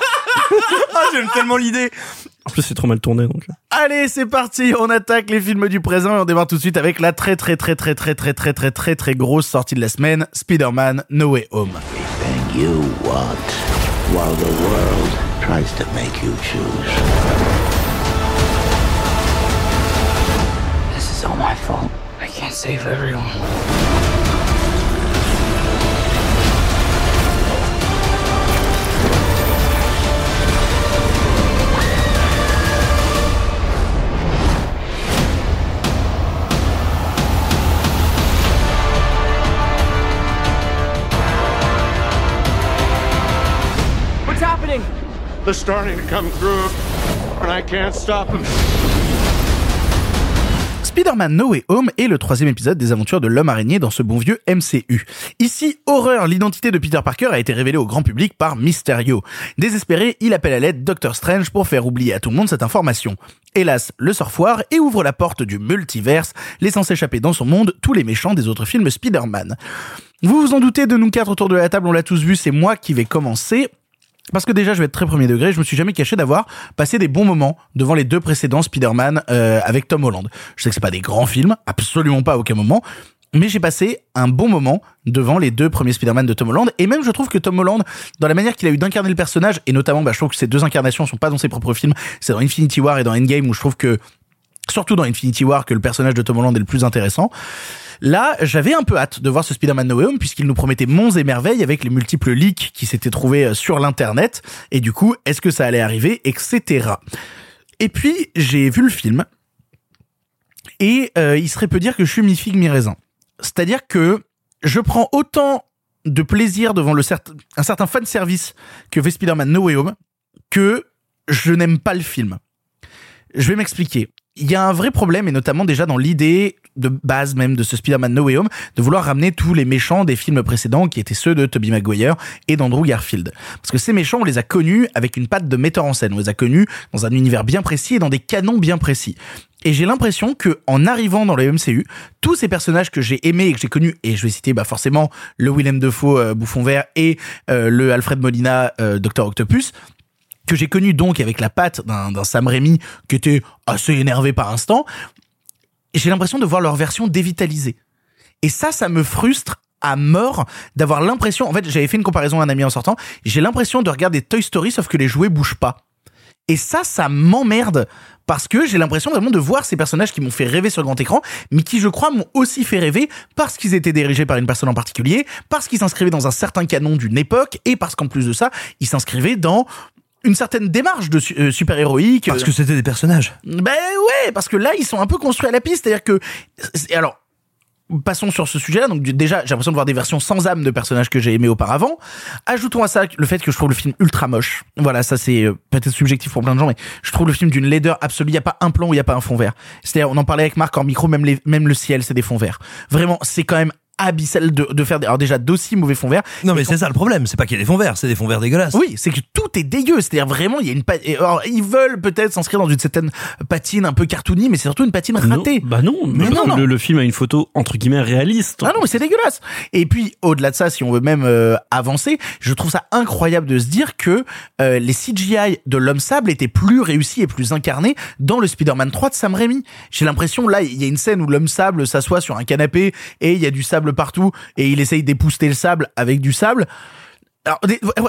Ah, j'aime tellement l'idée. En plus, c'est trop mal tourné, donc... Allez, c'est parti, on attaque les films du présent et on démarre tout de suite avec la très très très très très très très très très très grosse sortie de la semaine, Spider-Man No Way Home. Everything you want while the world tries to make you choose. This is all my fault. I can't save everyone. Spider-Man No Way Home est le troisième épisode des aventures de l'homme araignée dans ce bon vieux MCU. Ici, horreur, l'identité de Peter Parker a été révélée au grand public par Mysterio. Désespéré, il appelle à l'aide Doctor Strange pour faire oublier à tout le monde cette information. Hélas, le sort et ouvre la porte du multiverse, laissant s'échapper dans son monde tous les méchants des autres films Spider-Man. Vous vous en doutez, de nous quatre autour de la table, on l'a tous vu, c'est moi qui vais commencer. Parce que déjà, je vais être très premier degré, je me suis jamais caché d'avoir passé des bons moments devant les deux précédents Spider-Man euh, avec Tom Holland. Je sais que c'est pas des grands films, absolument pas à aucun moment, mais j'ai passé un bon moment devant les deux premiers Spider-Man de Tom Holland, et même je trouve que Tom Holland, dans la manière qu'il a eu d'incarner le personnage, et notamment, bah, je trouve que ces deux incarnations sont pas dans ses propres films, c'est dans Infinity War et dans Endgame où je trouve que surtout dans Infinity War que le personnage de Tom Holland est le plus intéressant. Là, j'avais un peu hâte de voir ce Spider-Man No Way Home puisqu'il nous promettait monts et merveilles avec les multiples leaks qui s'étaient trouvés euh, sur l'internet et du coup, est-ce que ça allait arriver, etc. Et puis, j'ai vu le film et euh, il serait peu dire que je suis mi-figue mi-raisin. C'est-à-dire que je prends autant de plaisir devant le un certain fan service que fait Spider-Man No Way Home que je n'aime pas le film. Je vais m'expliquer. Il y a un vrai problème, et notamment déjà dans l'idée de base même de ce Spider-Man No Way Home, de vouloir ramener tous les méchants des films précédents, qui étaient ceux de Tobey Maguire et d'Andrew Garfield. Parce que ces méchants, on les a connus avec une patte de metteur en scène. On les a connus dans un univers bien précis et dans des canons bien précis. Et j'ai l'impression que en arrivant dans le MCU, tous ces personnages que j'ai aimés et que j'ai connus, et je vais citer bah forcément le Willem Dafoe euh, Bouffon Vert et euh, le Alfred Molina euh, Docteur Octopus, que j'ai connu donc avec la patte d'un Sam Raimi qui était assez énervé par instant, j'ai l'impression de voir leur version dévitalisée. Et ça, ça me frustre à mort d'avoir l'impression, en fait, j'avais fait une comparaison à un ami en sortant, j'ai l'impression de regarder Toy Story sauf que les jouets bougent pas. Et ça, ça m'emmerde parce que j'ai l'impression vraiment de voir ces personnages qui m'ont fait rêver sur le grand écran, mais qui, je crois, m'ont aussi fait rêver parce qu'ils étaient dirigés par une personne en particulier, parce qu'ils s'inscrivaient dans un certain canon d'une époque, et parce qu'en plus de ça, ils s'inscrivaient dans une certaine démarche de euh, super-héroïque. Parce que c'était des personnages. Ben ouais, parce que là, ils sont un peu construits à la piste. C'est-à-dire que... Alors, passons sur ce sujet-là. Donc déjà, j'ai l'impression de voir des versions sans âme de personnages que j'ai aimés auparavant. Ajoutons à ça le fait que je trouve le film ultra moche. Voilà, ça c'est euh, peut-être subjectif pour plein de gens, mais je trouve le film d'une laideur absolue. Il n'y a pas un plan où il n'y a pas un fond vert. C'est-à-dire, on en parlait avec Marc en micro, même, les, même le ciel, c'est des fonds verts. Vraiment, c'est quand même abyssal de, de faire des, alors déjà d'aussi mauvais fonds verts. Non, mais c'est ça le problème. C'est pas qu'il y a des fonds verts, c'est des fonds verts dégueulasses. Oui, c'est que tout est dégueu. C'est-à-dire vraiment, il y a une pa- alors, ils veulent peut-être s'inscrire dans une certaine patine un peu cartoony, mais c'est surtout une patine ratée. Non, bah non, Mais non, que non. Le, le film a une photo entre guillemets réaliste. Ah non, mais c'est dégueulasse. Et puis, au-delà de ça, si on veut même euh, avancer, je trouve ça incroyable de se dire que euh, les CGI de l'homme sable étaient plus réussis et plus incarnés dans le Spider-Man 3 de Sam Raimi. J'ai l'impression, là, il y a une scène où l'homme sable s'assoit sur un canapé et il y a du sable partout et il essaye d'épousseter le sable avec du sable. Alors,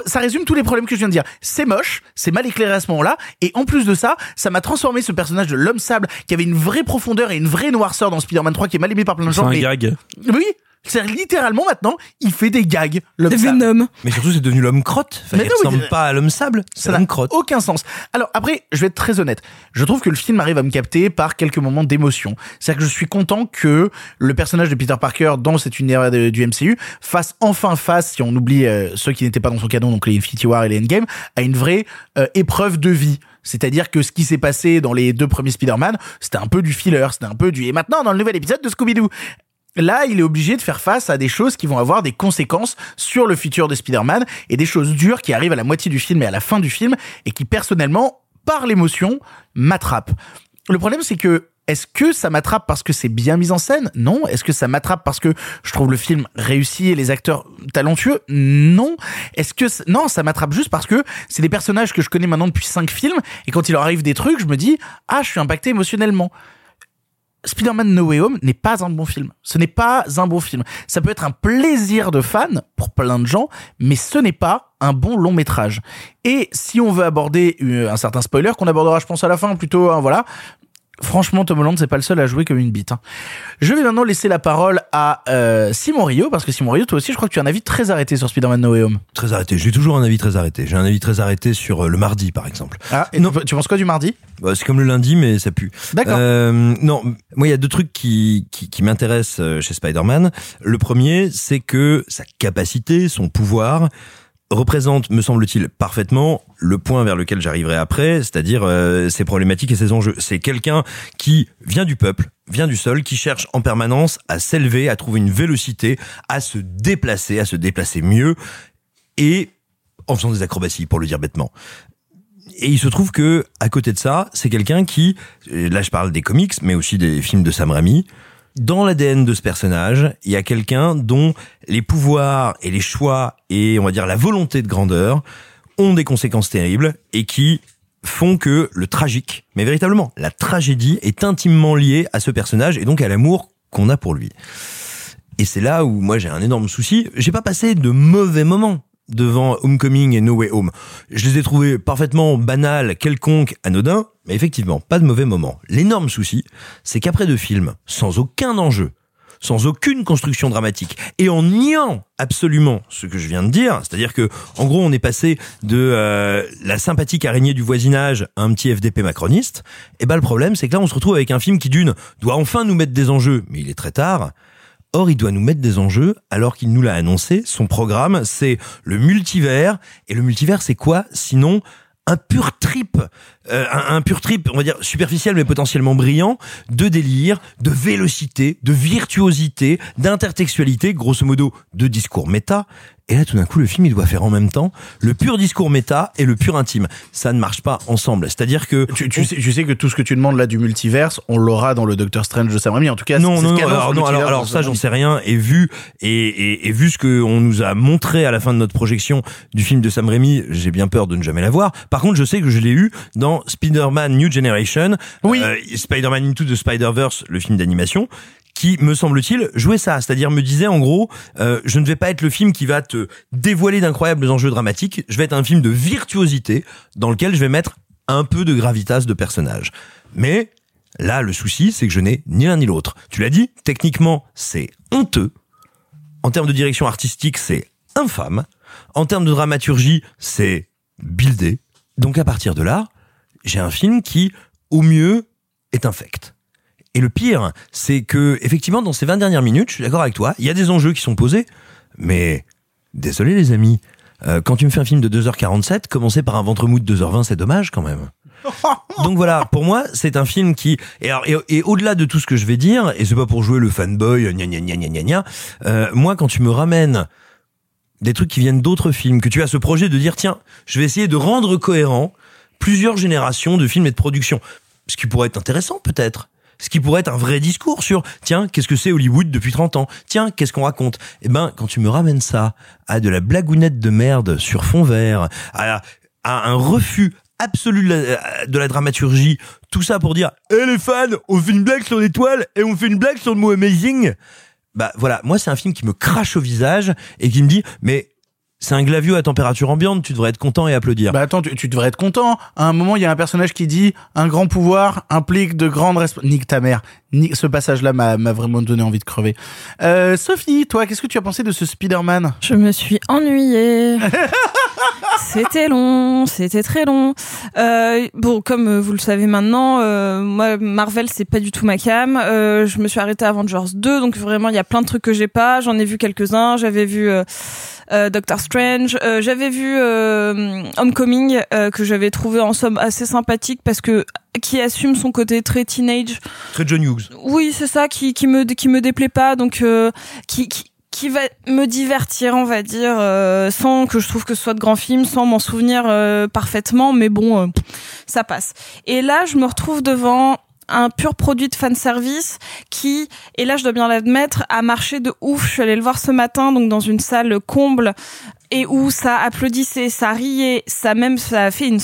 ça résume tous les problèmes que je viens de dire. C'est moche, c'est mal éclairé à ce moment-là, et en plus de ça, ça m'a transformé ce personnage de l'homme sable qui avait une vraie profondeur et une vraie noirceur dans Spider-Man 3 qui est mal aimé par plein de C'est gens. un mais- gag. oui, C'est littéralement maintenant, il fait des gags. L'homme. Venom. Mais surtout, c'est devenu l'homme crotte. Enfin, Mais il non, ressemble pas à l'homme sable. C'est Ça n'a l'homme crotte. aucun sens. Alors après, je vais être très honnête. Je trouve que le film arrive à me capter par quelques moments d'émotion. C'est-à-dire que je suis content que le personnage de Peter Parker dans cet univers de- du MCU fasse enfin face, si on oublie euh, ceux qui n'étaient pas dans son canon, donc les Infinity War et les Endgame, à une vraie euh, épreuve de vie. C'est-à-dire que ce qui s'est passé dans les deux premiers Spider-Man, c'était un peu du filler, c'était un peu du... Et maintenant, dans le nouvel épisode de Scooby-Doo, Là, il est obligé de faire face à des choses qui vont avoir des conséquences sur le futur de Spider-Man et des choses dures qui arrivent à la moitié du film et à la fin du film et qui personnellement, par l'émotion, m'attrapent. Le problème, c'est que est-ce que ça m'attrape parce que c'est bien mis en scène? Non. Est-ce que ça m'attrape parce que je trouve le film réussi et les acteurs talentueux? Non. Est-ce que non, ça m'attrape juste parce que c'est des personnages que je connais maintenant depuis cinq films et quand il leur arrive des trucs, je me dis ah, je suis impacté émotionnellement. Spider-Man No Way Home n'est pas un bon film. Ce n'est pas un bon film. Ça peut être un plaisir de fan pour plein de gens, mais ce n'est pas un bon long métrage. Et si on veut aborder euh, un certain spoiler qu'on abordera, je pense à la fin plutôt, hein, voilà. Franchement, Tom Holland, c'est pas le seul à jouer comme une bite. hein. Je vais maintenant laisser la parole à euh, Simon Rio, parce que Simon Rio, toi aussi, je crois que tu as un avis très arrêté sur Spider-Man No Way Home. Très arrêté. J'ai toujours un avis très arrêté. J'ai un avis très arrêté sur euh, le mardi, par exemple. Ah, et tu, tu penses quoi du mardi? Bah, c'est comme le lundi, mais ça pue. D'accord. Euh, non, moi, il y a deux trucs qui, qui, qui m'intéressent chez Spider-Man. Le premier, c'est que sa capacité, son pouvoir, représente, me semble-t-il, parfaitement le point vers lequel j'arriverai après, c'est-à-dire euh, ses problématiques et ses enjeux. C'est quelqu'un qui vient du peuple, vient du sol, qui cherche en permanence à s'élever, à trouver une vélocité, à se déplacer, à se déplacer mieux, et en faisant des acrobaties, pour le dire bêtement. Et il se trouve que, à côté de ça, c'est quelqu'un qui, là je parle des comics, mais aussi des films de Sam Raimi, dans l'ADN de ce personnage, il y a quelqu'un dont les pouvoirs et les choix et on va dire la volonté de grandeur ont des conséquences terribles et qui font que le tragique, mais véritablement la tragédie est intimement liée à ce personnage et donc à l'amour qu'on a pour lui. Et c'est là où moi j'ai un énorme souci. J'ai pas passé de mauvais moments devant Homecoming et No Way Home. Je les ai trouvés parfaitement banals, quelconques, anodins, mais effectivement, pas de mauvais moments. L'énorme souci, c'est qu'après deux films, sans aucun enjeu, sans aucune construction dramatique, et en niant absolument ce que je viens de dire, c'est-à-dire que, en gros, on est passé de euh, la sympathique araignée du voisinage à un petit FDP macroniste, et ben le problème, c'est que là, on se retrouve avec un film qui, d'une, doit enfin nous mettre des enjeux, mais il est très tard, Or, il doit nous mettre des enjeux alors qu'il nous l'a annoncé. Son programme, c'est le multivers. Et le multivers, c'est quoi? Sinon, un pur trip, euh, un, un pur trip, on va dire superficiel mais potentiellement brillant, de délire, de vélocité, de virtuosité, d'intertextualité, grosso modo de discours méta. Et là, tout d'un coup, le film, il doit faire en même temps le pur discours méta et le pur intime. Ça ne marche pas ensemble. C'est-à-dire que tu, tu sais, tu sais que tout ce que tu demandes là du multiverse, on l'aura dans le Doctor Strange de Sam Raimi. En tout cas, non, non, non, alors, non, alors, ça, j'en sais rien. Et vu, et, et, et vu ce que on nous a montré à la fin de notre projection du film de Sam Raimi, j'ai bien peur de ne jamais la voir. Par contre, je sais que je l'ai eu dans Spider-Man New Generation, Oui. euh, Spider-Man Into the Spider-Verse, le film d'animation qui, me semble-t-il, jouait ça. C'est-à-dire me disait, en gros, euh, je ne vais pas être le film qui va te dévoiler d'incroyables enjeux dramatiques, je vais être un film de virtuosité dans lequel je vais mettre un peu de gravitas de personnage. Mais là, le souci, c'est que je n'ai ni l'un ni l'autre. Tu l'as dit, techniquement, c'est honteux. En termes de direction artistique, c'est infâme. En termes de dramaturgie, c'est buildé. Donc à partir de là, j'ai un film qui, au mieux, est infect. Et le pire, c'est que, effectivement, dans ces 20 dernières minutes, je suis d'accord avec toi, il y a des enjeux qui sont posés, mais désolé les amis, euh, quand tu me fais un film de 2h47, commencer par un ventre mou de 2h20, c'est dommage quand même. Donc voilà, pour moi, c'est un film qui et, et, et au-delà de tout ce que je vais dire, et c'est pas pour jouer le fanboy, gna gna gna gna gna, euh, moi quand tu me ramènes des trucs qui viennent d'autres films, que tu as ce projet de dire tiens, je vais essayer de rendre cohérent plusieurs générations de films et de productions, ce qui pourrait être intéressant peut-être. Ce qui pourrait être un vrai discours sur tiens qu'est-ce que c'est Hollywood depuis 30 ans? Tiens qu'est-ce qu'on raconte? Eh ben quand tu me ramènes ça à de la blagounette de merde sur fond vert à, un refus absolu de la, de la dramaturgie tout ça pour dire eh les fans on fait une blague sur l'étoile et on fait une blague sur le mot amazing. Bah voilà. Moi c'est un film qui me crache au visage et qui me dit mais c'est un glavio à température ambiante, tu devrais être content et applaudir. Bah attends, tu, tu devrais être content. À un moment, il y a un personnage qui dit un grand pouvoir implique de grandes responsabilités. Nique ta mère. Nique, ce passage-là m'a m'a vraiment donné envie de crever. Euh, Sophie, toi, qu'est-ce que tu as pensé de ce Spider-Man? Je me suis ennuyée. c'était long, c'était très long. Euh, bon, comme euh, vous le savez maintenant, euh, moi Marvel c'est pas du tout ma cam. Euh, je me suis arrêtée à Avengers 2, donc vraiment il y a plein de trucs que j'ai pas. J'en ai vu quelques-uns. J'avais vu euh, euh, Doctor Strange. Euh, j'avais vu euh, Homecoming euh, que j'avais trouvé en somme assez sympathique parce que qui assume son côté très teenage. Très John Hughes. Oui, c'est ça qui qui me qui me déplaît pas donc euh, qui, qui qui va me divertir, on va dire, euh, sans que je trouve que ce soit de grands films, sans m'en souvenir euh, parfaitement, mais bon, euh, ça passe. Et là, je me retrouve devant un pur produit de fanservice qui, et là je dois bien l'admettre, a marché de ouf. Je suis allée le voir ce matin, donc dans une salle comble, et où ça applaudissait, ça riait, ça même ça a fait une,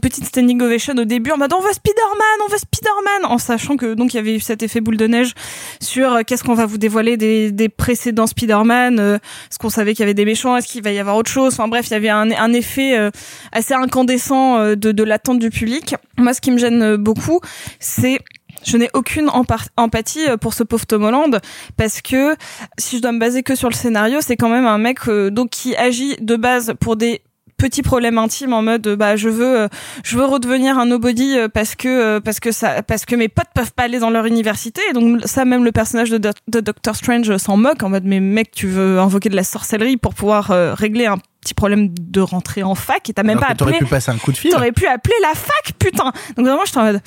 petite standing ovation au début en mode on veut Spider-Man, on veut Spider-Man, en sachant que donc il y avait eu cet effet boule de neige sur euh, qu'est-ce qu'on va vous dévoiler des, des précédents Spider-Man, euh, est-ce qu'on savait qu'il y avait des méchants, est-ce qu'il va y avoir autre chose, enfin bref il y avait un, un effet euh, assez incandescent euh, de, de l'attente du public. Moi ce qui me gêne euh, beaucoup c'est je n'ai aucune empa- empathie euh, pour ce pauvre Tom Holland parce que si je dois me baser que sur le scénario, c'est quand même un mec euh, donc qui agit de base pour des petits problèmes intimes en mode bah je veux euh, je veux redevenir un nobody parce que euh, parce que ça parce que mes potes peuvent pas aller dans leur université et donc ça même le personnage de, Doc- de Doctor Strange s'en moque en mode mais mec tu veux invoquer de la sorcellerie pour pouvoir régler un petit problème de rentrer en fac et t'as même Alors pas que T'aurais appelé pu passer un coup de fil. T'aurais pu appeler la fac, putain. Donc vraiment, j'étais en mode.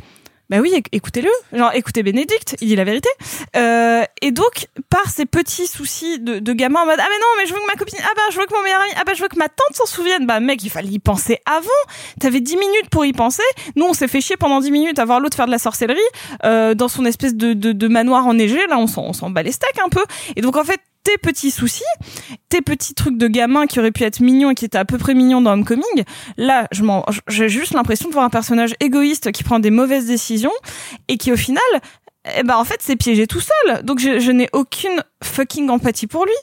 Bah oui, éc- écoutez-le. Genre, écoutez Bénédicte, il dit la vérité. Euh, et donc, par ces petits soucis de, de gamin en mode, ah mais non, mais je veux que ma copine, ah bah je veux que mon meilleur ami, ah bah je veux que ma tante s'en souvienne. Bah mec, il fallait y penser avant. T'avais 10 minutes pour y penser. Nous, on s'est fait chier pendant 10 minutes à voir l'autre faire de la sorcellerie, euh, dans son espèce de, de, de manoir enneigé. Là, on s'en, on s'en bat les steaks un peu. Et donc, en fait, tes petits soucis, tes petits trucs de gamin qui auraient pu être mignons et qui étaient à peu près mignons dans Homecoming, là, je m'en, j'ai juste l'impression de voir un personnage égoïste qui prend des mauvaises décisions et qui, au final, eh ben en fait c'est piégé tout seul. Donc je, je n'ai aucune fucking empathie pour lui.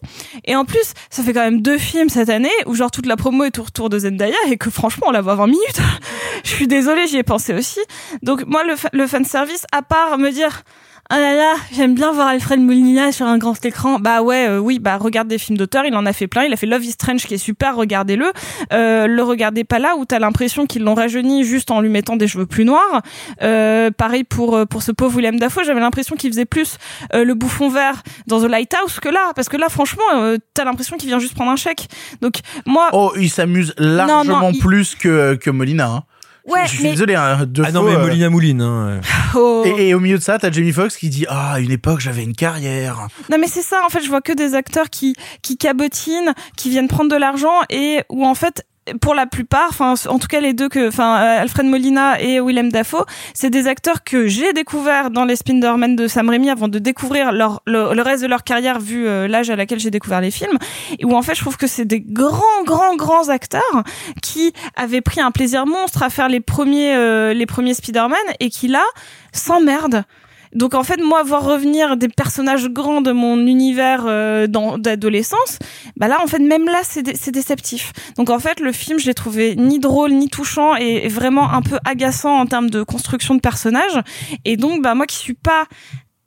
Et en plus ça fait quand même deux films cette année où genre toute la promo est autour de Zendaya et que franchement on la voit 20 minutes. Je suis désolée j'y ai pensé aussi. Donc moi le, fa- le fanservice à part me dire ah là là, j'aime bien voir Alfred Molina sur un grand écran. Bah ouais, euh, oui, bah regarde des films d'auteur, il en a fait plein. Il a fait Love is Strange qui est super, regardez-le. Euh, le regardez pas là où t'as l'impression qu'ils l'ont rajeuni juste en lui mettant des cheveux plus noirs. Euh, pareil pour euh, pour ce pauvre William Dafoe, j'avais l'impression qu'il faisait plus euh, le bouffon vert dans The Lighthouse que là, parce que là franchement, euh, t'as l'impression qu'il vient juste prendre un chèque. Donc moi, Oh, il s'amuse largement non, plus que, que Molina. Hein. Ouais, je suis mais désolé, hein, deux Ah non, mais euh, Molina Mouline. Hein. Oh. Et, et au milieu de ça, t'as Jamie Foxx qui dit Ah, à une époque, j'avais une carrière. Non mais c'est ça en fait je vois que des acteurs qui qui cabotinent, qui viennent prendre de l'argent et où en fait pour la plupart, enfin en tout cas les deux que, enfin euh, Alfred Molina et Willem Dafoe, c'est des acteurs que j'ai découvert dans les Spider-Man de Sam Raimi avant de découvrir leur le, le reste de leur carrière vu euh, l'âge à laquelle j'ai découvert les films. Et où en fait je trouve que c'est des grands grands grands acteurs qui avaient pris un plaisir monstre à faire les premiers euh, les premiers Spider-Man et qui là s'emmerdent donc en fait, moi, voir revenir des personnages grands de mon univers euh, d'adolescence, bah là, en fait, même là, c'est dé- c'est déceptif. Donc en fait, le film, je l'ai trouvé ni drôle, ni touchant, et vraiment un peu agaçant en termes de construction de personnages. Et donc, bah moi qui suis pas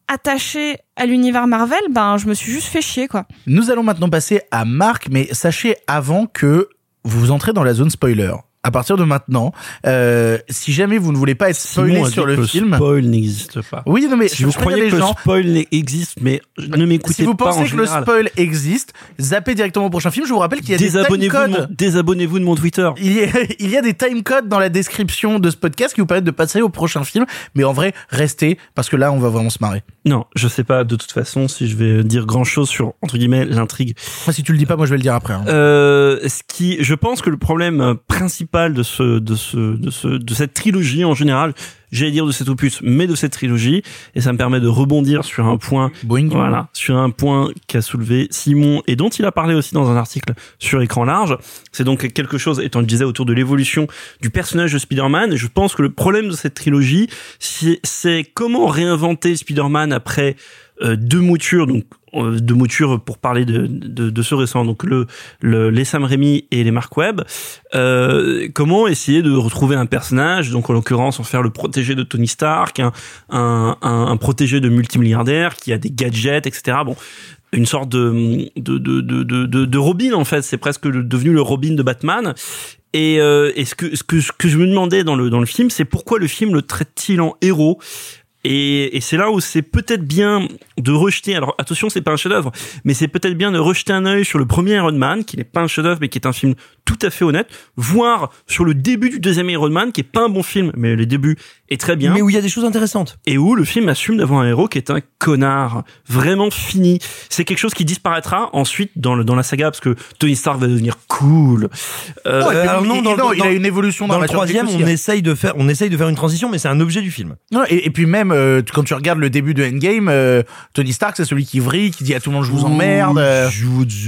attachée à l'univers Marvel, ben je me suis juste fait chier, quoi. Nous allons maintenant passer à Marc, mais sachez avant que vous entrez dans la zone spoiler. À partir de maintenant, euh, si jamais vous ne voulez pas être spoilé Simon a sur dit le que film, spoil n'existe pas. oui, non mais Si vous je préviens croyez que le gens, spoil existe, mais ne m'écoutez si vous pas pensez en que le spoil existe, zappez directement au prochain film. Je vous rappelle qu'il y a des time Désabonnez-vous de, mon, codes. désabonnez-vous de mon Twitter. Il y, a, il y a des time codes dans la description de ce podcast qui vous permettent de passer au prochain film. Mais en vrai, restez parce que là, on va vraiment se marrer. Non, je sais pas de toute façon si je vais dire grand chose sur entre guillemets l'intrigue. Moi, si tu le dis pas, moi je vais le dire après. hein. Euh, ce qui, je pense que le problème euh, principal de ce, de ce, de ce, de cette trilogie en général, j'allais dire de cet opus, mais de cette trilogie, et ça me permet de rebondir sur un point, Boing. voilà, sur un point qu'a soulevé Simon et dont il a parlé aussi dans un article sur écran large. C'est donc quelque chose, étant le disait, autour de l'évolution du personnage de Spider-Man. Et je pense que le problème de cette trilogie, c'est comment réinventer Spider-Man après deux moutures, donc euh, deux moutures pour parler de, de, de ce récent, donc le, le les Sam Raimi et les Mark Webb. Euh, comment essayer de retrouver un personnage, donc en l'occurrence en faire le protégé de Tony Stark, un, un, un, protégé de multimilliardaire qui a des gadgets, etc. Bon, une sorte de de, de, de, de, de Robin en fait, c'est presque devenu le Robin de Batman. Et, euh, et ce que ce que ce que je me demandais dans le dans le film, c'est pourquoi le film le traite-t-il en héros? Et, et c'est là où c'est peut-être bien de rejeter. Alors attention, c'est pas un chef-d'œuvre, mais c'est peut-être bien de rejeter un œil sur le premier Iron Man, qui n'est pas un chef-d'œuvre, mais qui est un film tout à fait honnête, voire sur le début du deuxième Iron Man, qui est pas un bon film, mais le début est très bien. Mais où il y a des choses intéressantes. Et où le film assume d'avoir un héros qui est un connard, vraiment fini. C'est quelque chose qui disparaîtra ensuite dans le dans la saga, parce que Tony Stark va devenir cool. Euh, Oh, et alors non, il- dans le- il a dans- une évolution Dans le dramaturgique troisième, on hein. essaye de faire, on essaye de faire une transition, mais c'est un objet du film. Non, et, et puis même euh, quand tu regardes le début de Endgame, euh, Tony Stark c'est celui qui vrille, qui dit à tout le monde je vous emmerde. euh.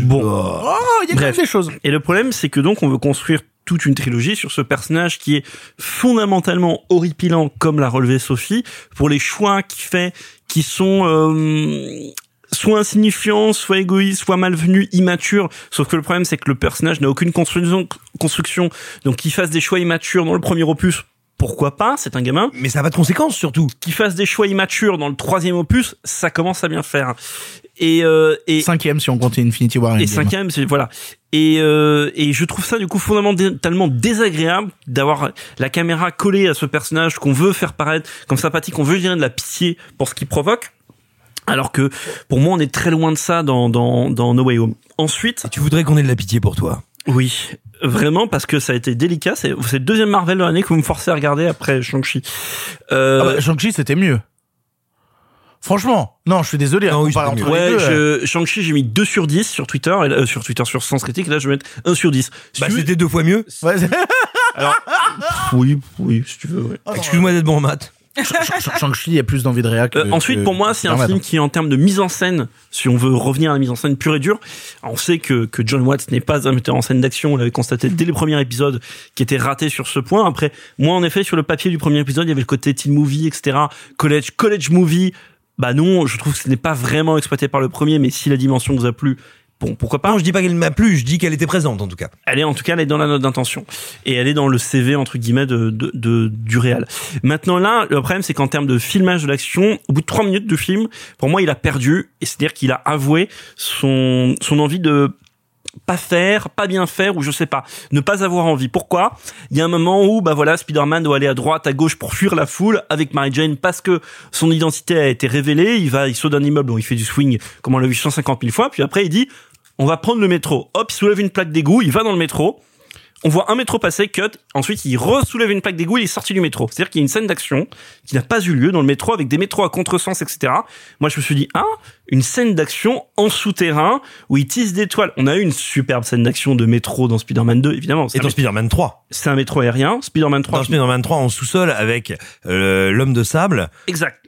Bon. Oh, il y a Bref. des choses. Et le problème, c'est que donc on veut construire toute une trilogie sur ce personnage qui est fondamentalement horripilant, comme l'a relevé Sophie, pour les choix qu'il fait, qui sont euh, soit insignifiants, soit égoïstes, soit malvenus, immatures. Sauf que le problème, c'est que le personnage n'a aucune construction, construction. Donc qu'il fasse des choix immatures dans le premier opus, pourquoi pas C'est un gamin. Mais ça n'a pas de conséquences surtout. Qu'il fasse des choix immatures dans le troisième opus, ça commence à bien faire. Et, euh, et Cinquième si on compte Infinity War. et cinquième, c'est voilà. Et euh, et je trouve ça du coup fondamentalement désagréable d'avoir la caméra collée à ce personnage qu'on veut faire paraître comme sympathique, qu'on veut générer de la pitié pour ce qu'il provoque. Alors que pour moi, on est très loin de ça dans dans dans No Way Home. Ensuite, Tu voudrais qu'on ait de la pitié pour toi? oui, vraiment parce que ça a été délicat. C'est c'est le deuxième Marvel de l'année que vous me forcez à regarder après Shang-Chi. Euh, Ah bah, Shang-Chi c'était mieux. Franchement, non, je suis désolé. Non, on oui, entre Ouais, les deux. je, Shang-Chi, j'ai mis 2 sur 10 sur Twitter, et là, euh, sur Twitter, sur Sens Critique, et là, je vais mettre 1 sur 10. Si Bah, veux- c'était deux fois mieux. Ouais, Alors, oui, oui, si tu veux, ouais. Excuse-moi d'être bon en maths. Shang-Chi, il y a plus d'envie de réa que. Euh, ensuite, que- pour moi, c'est un film qui, en termes de mise en scène, si on veut revenir à la mise en scène pure et dure, on sait que, que John Watts n'est pas un metteur en scène d'action. On l'avait constaté dès les premiers épisodes, qui était raté sur ce point. Après, moi, en effet, sur le papier du premier épisode, il y avait le côté teen movie, etc. College, college movie. Bah non, je trouve que ce n'est pas vraiment exploité par le premier, mais si la dimension vous a plu, bon, pourquoi pas. Non, je dis pas qu'elle m'a plu, je dis qu'elle était présente en tout cas. Elle est en tout cas, elle est dans la note d'intention et elle est dans le CV entre guillemets de, de, de- du réal. Maintenant là, le problème c'est qu'en termes de filmage de l'action, au bout de trois minutes de film, pour moi, il a perdu et c'est-à-dire qu'il a avoué son son envie de pas faire, pas bien faire ou je sais pas, ne pas avoir envie. Pourquoi? Il y a un moment où bah voilà, Spider-Man doit aller à droite, à gauche pour fuir la foule avec Mary Jane parce que son identité a été révélée, il va il saute d'un immeuble, il fait du swing comme on l'a vu 150 000 fois, puis après il dit on va prendre le métro. Hop, il soulève une plaque d'égout, il va dans le métro. On voit un métro passer, cut. Ensuite, il re-soulève une plaque d'égout, il est sorti du métro. C'est-à-dire qu'il y a une scène d'action qui n'a pas eu lieu dans le métro avec des métros à contresens, etc. Moi, je me suis dit, ah, une scène d'action en souterrain où il tisse des toiles. On a eu une superbe scène d'action de métro dans Spider-Man 2, évidemment. C'est Et dans Spider-Man 3. c'est un métro aérien. Spider-Man 3. Dans Spider-Man 3 en sous-sol avec euh, l'homme de sable. Exact.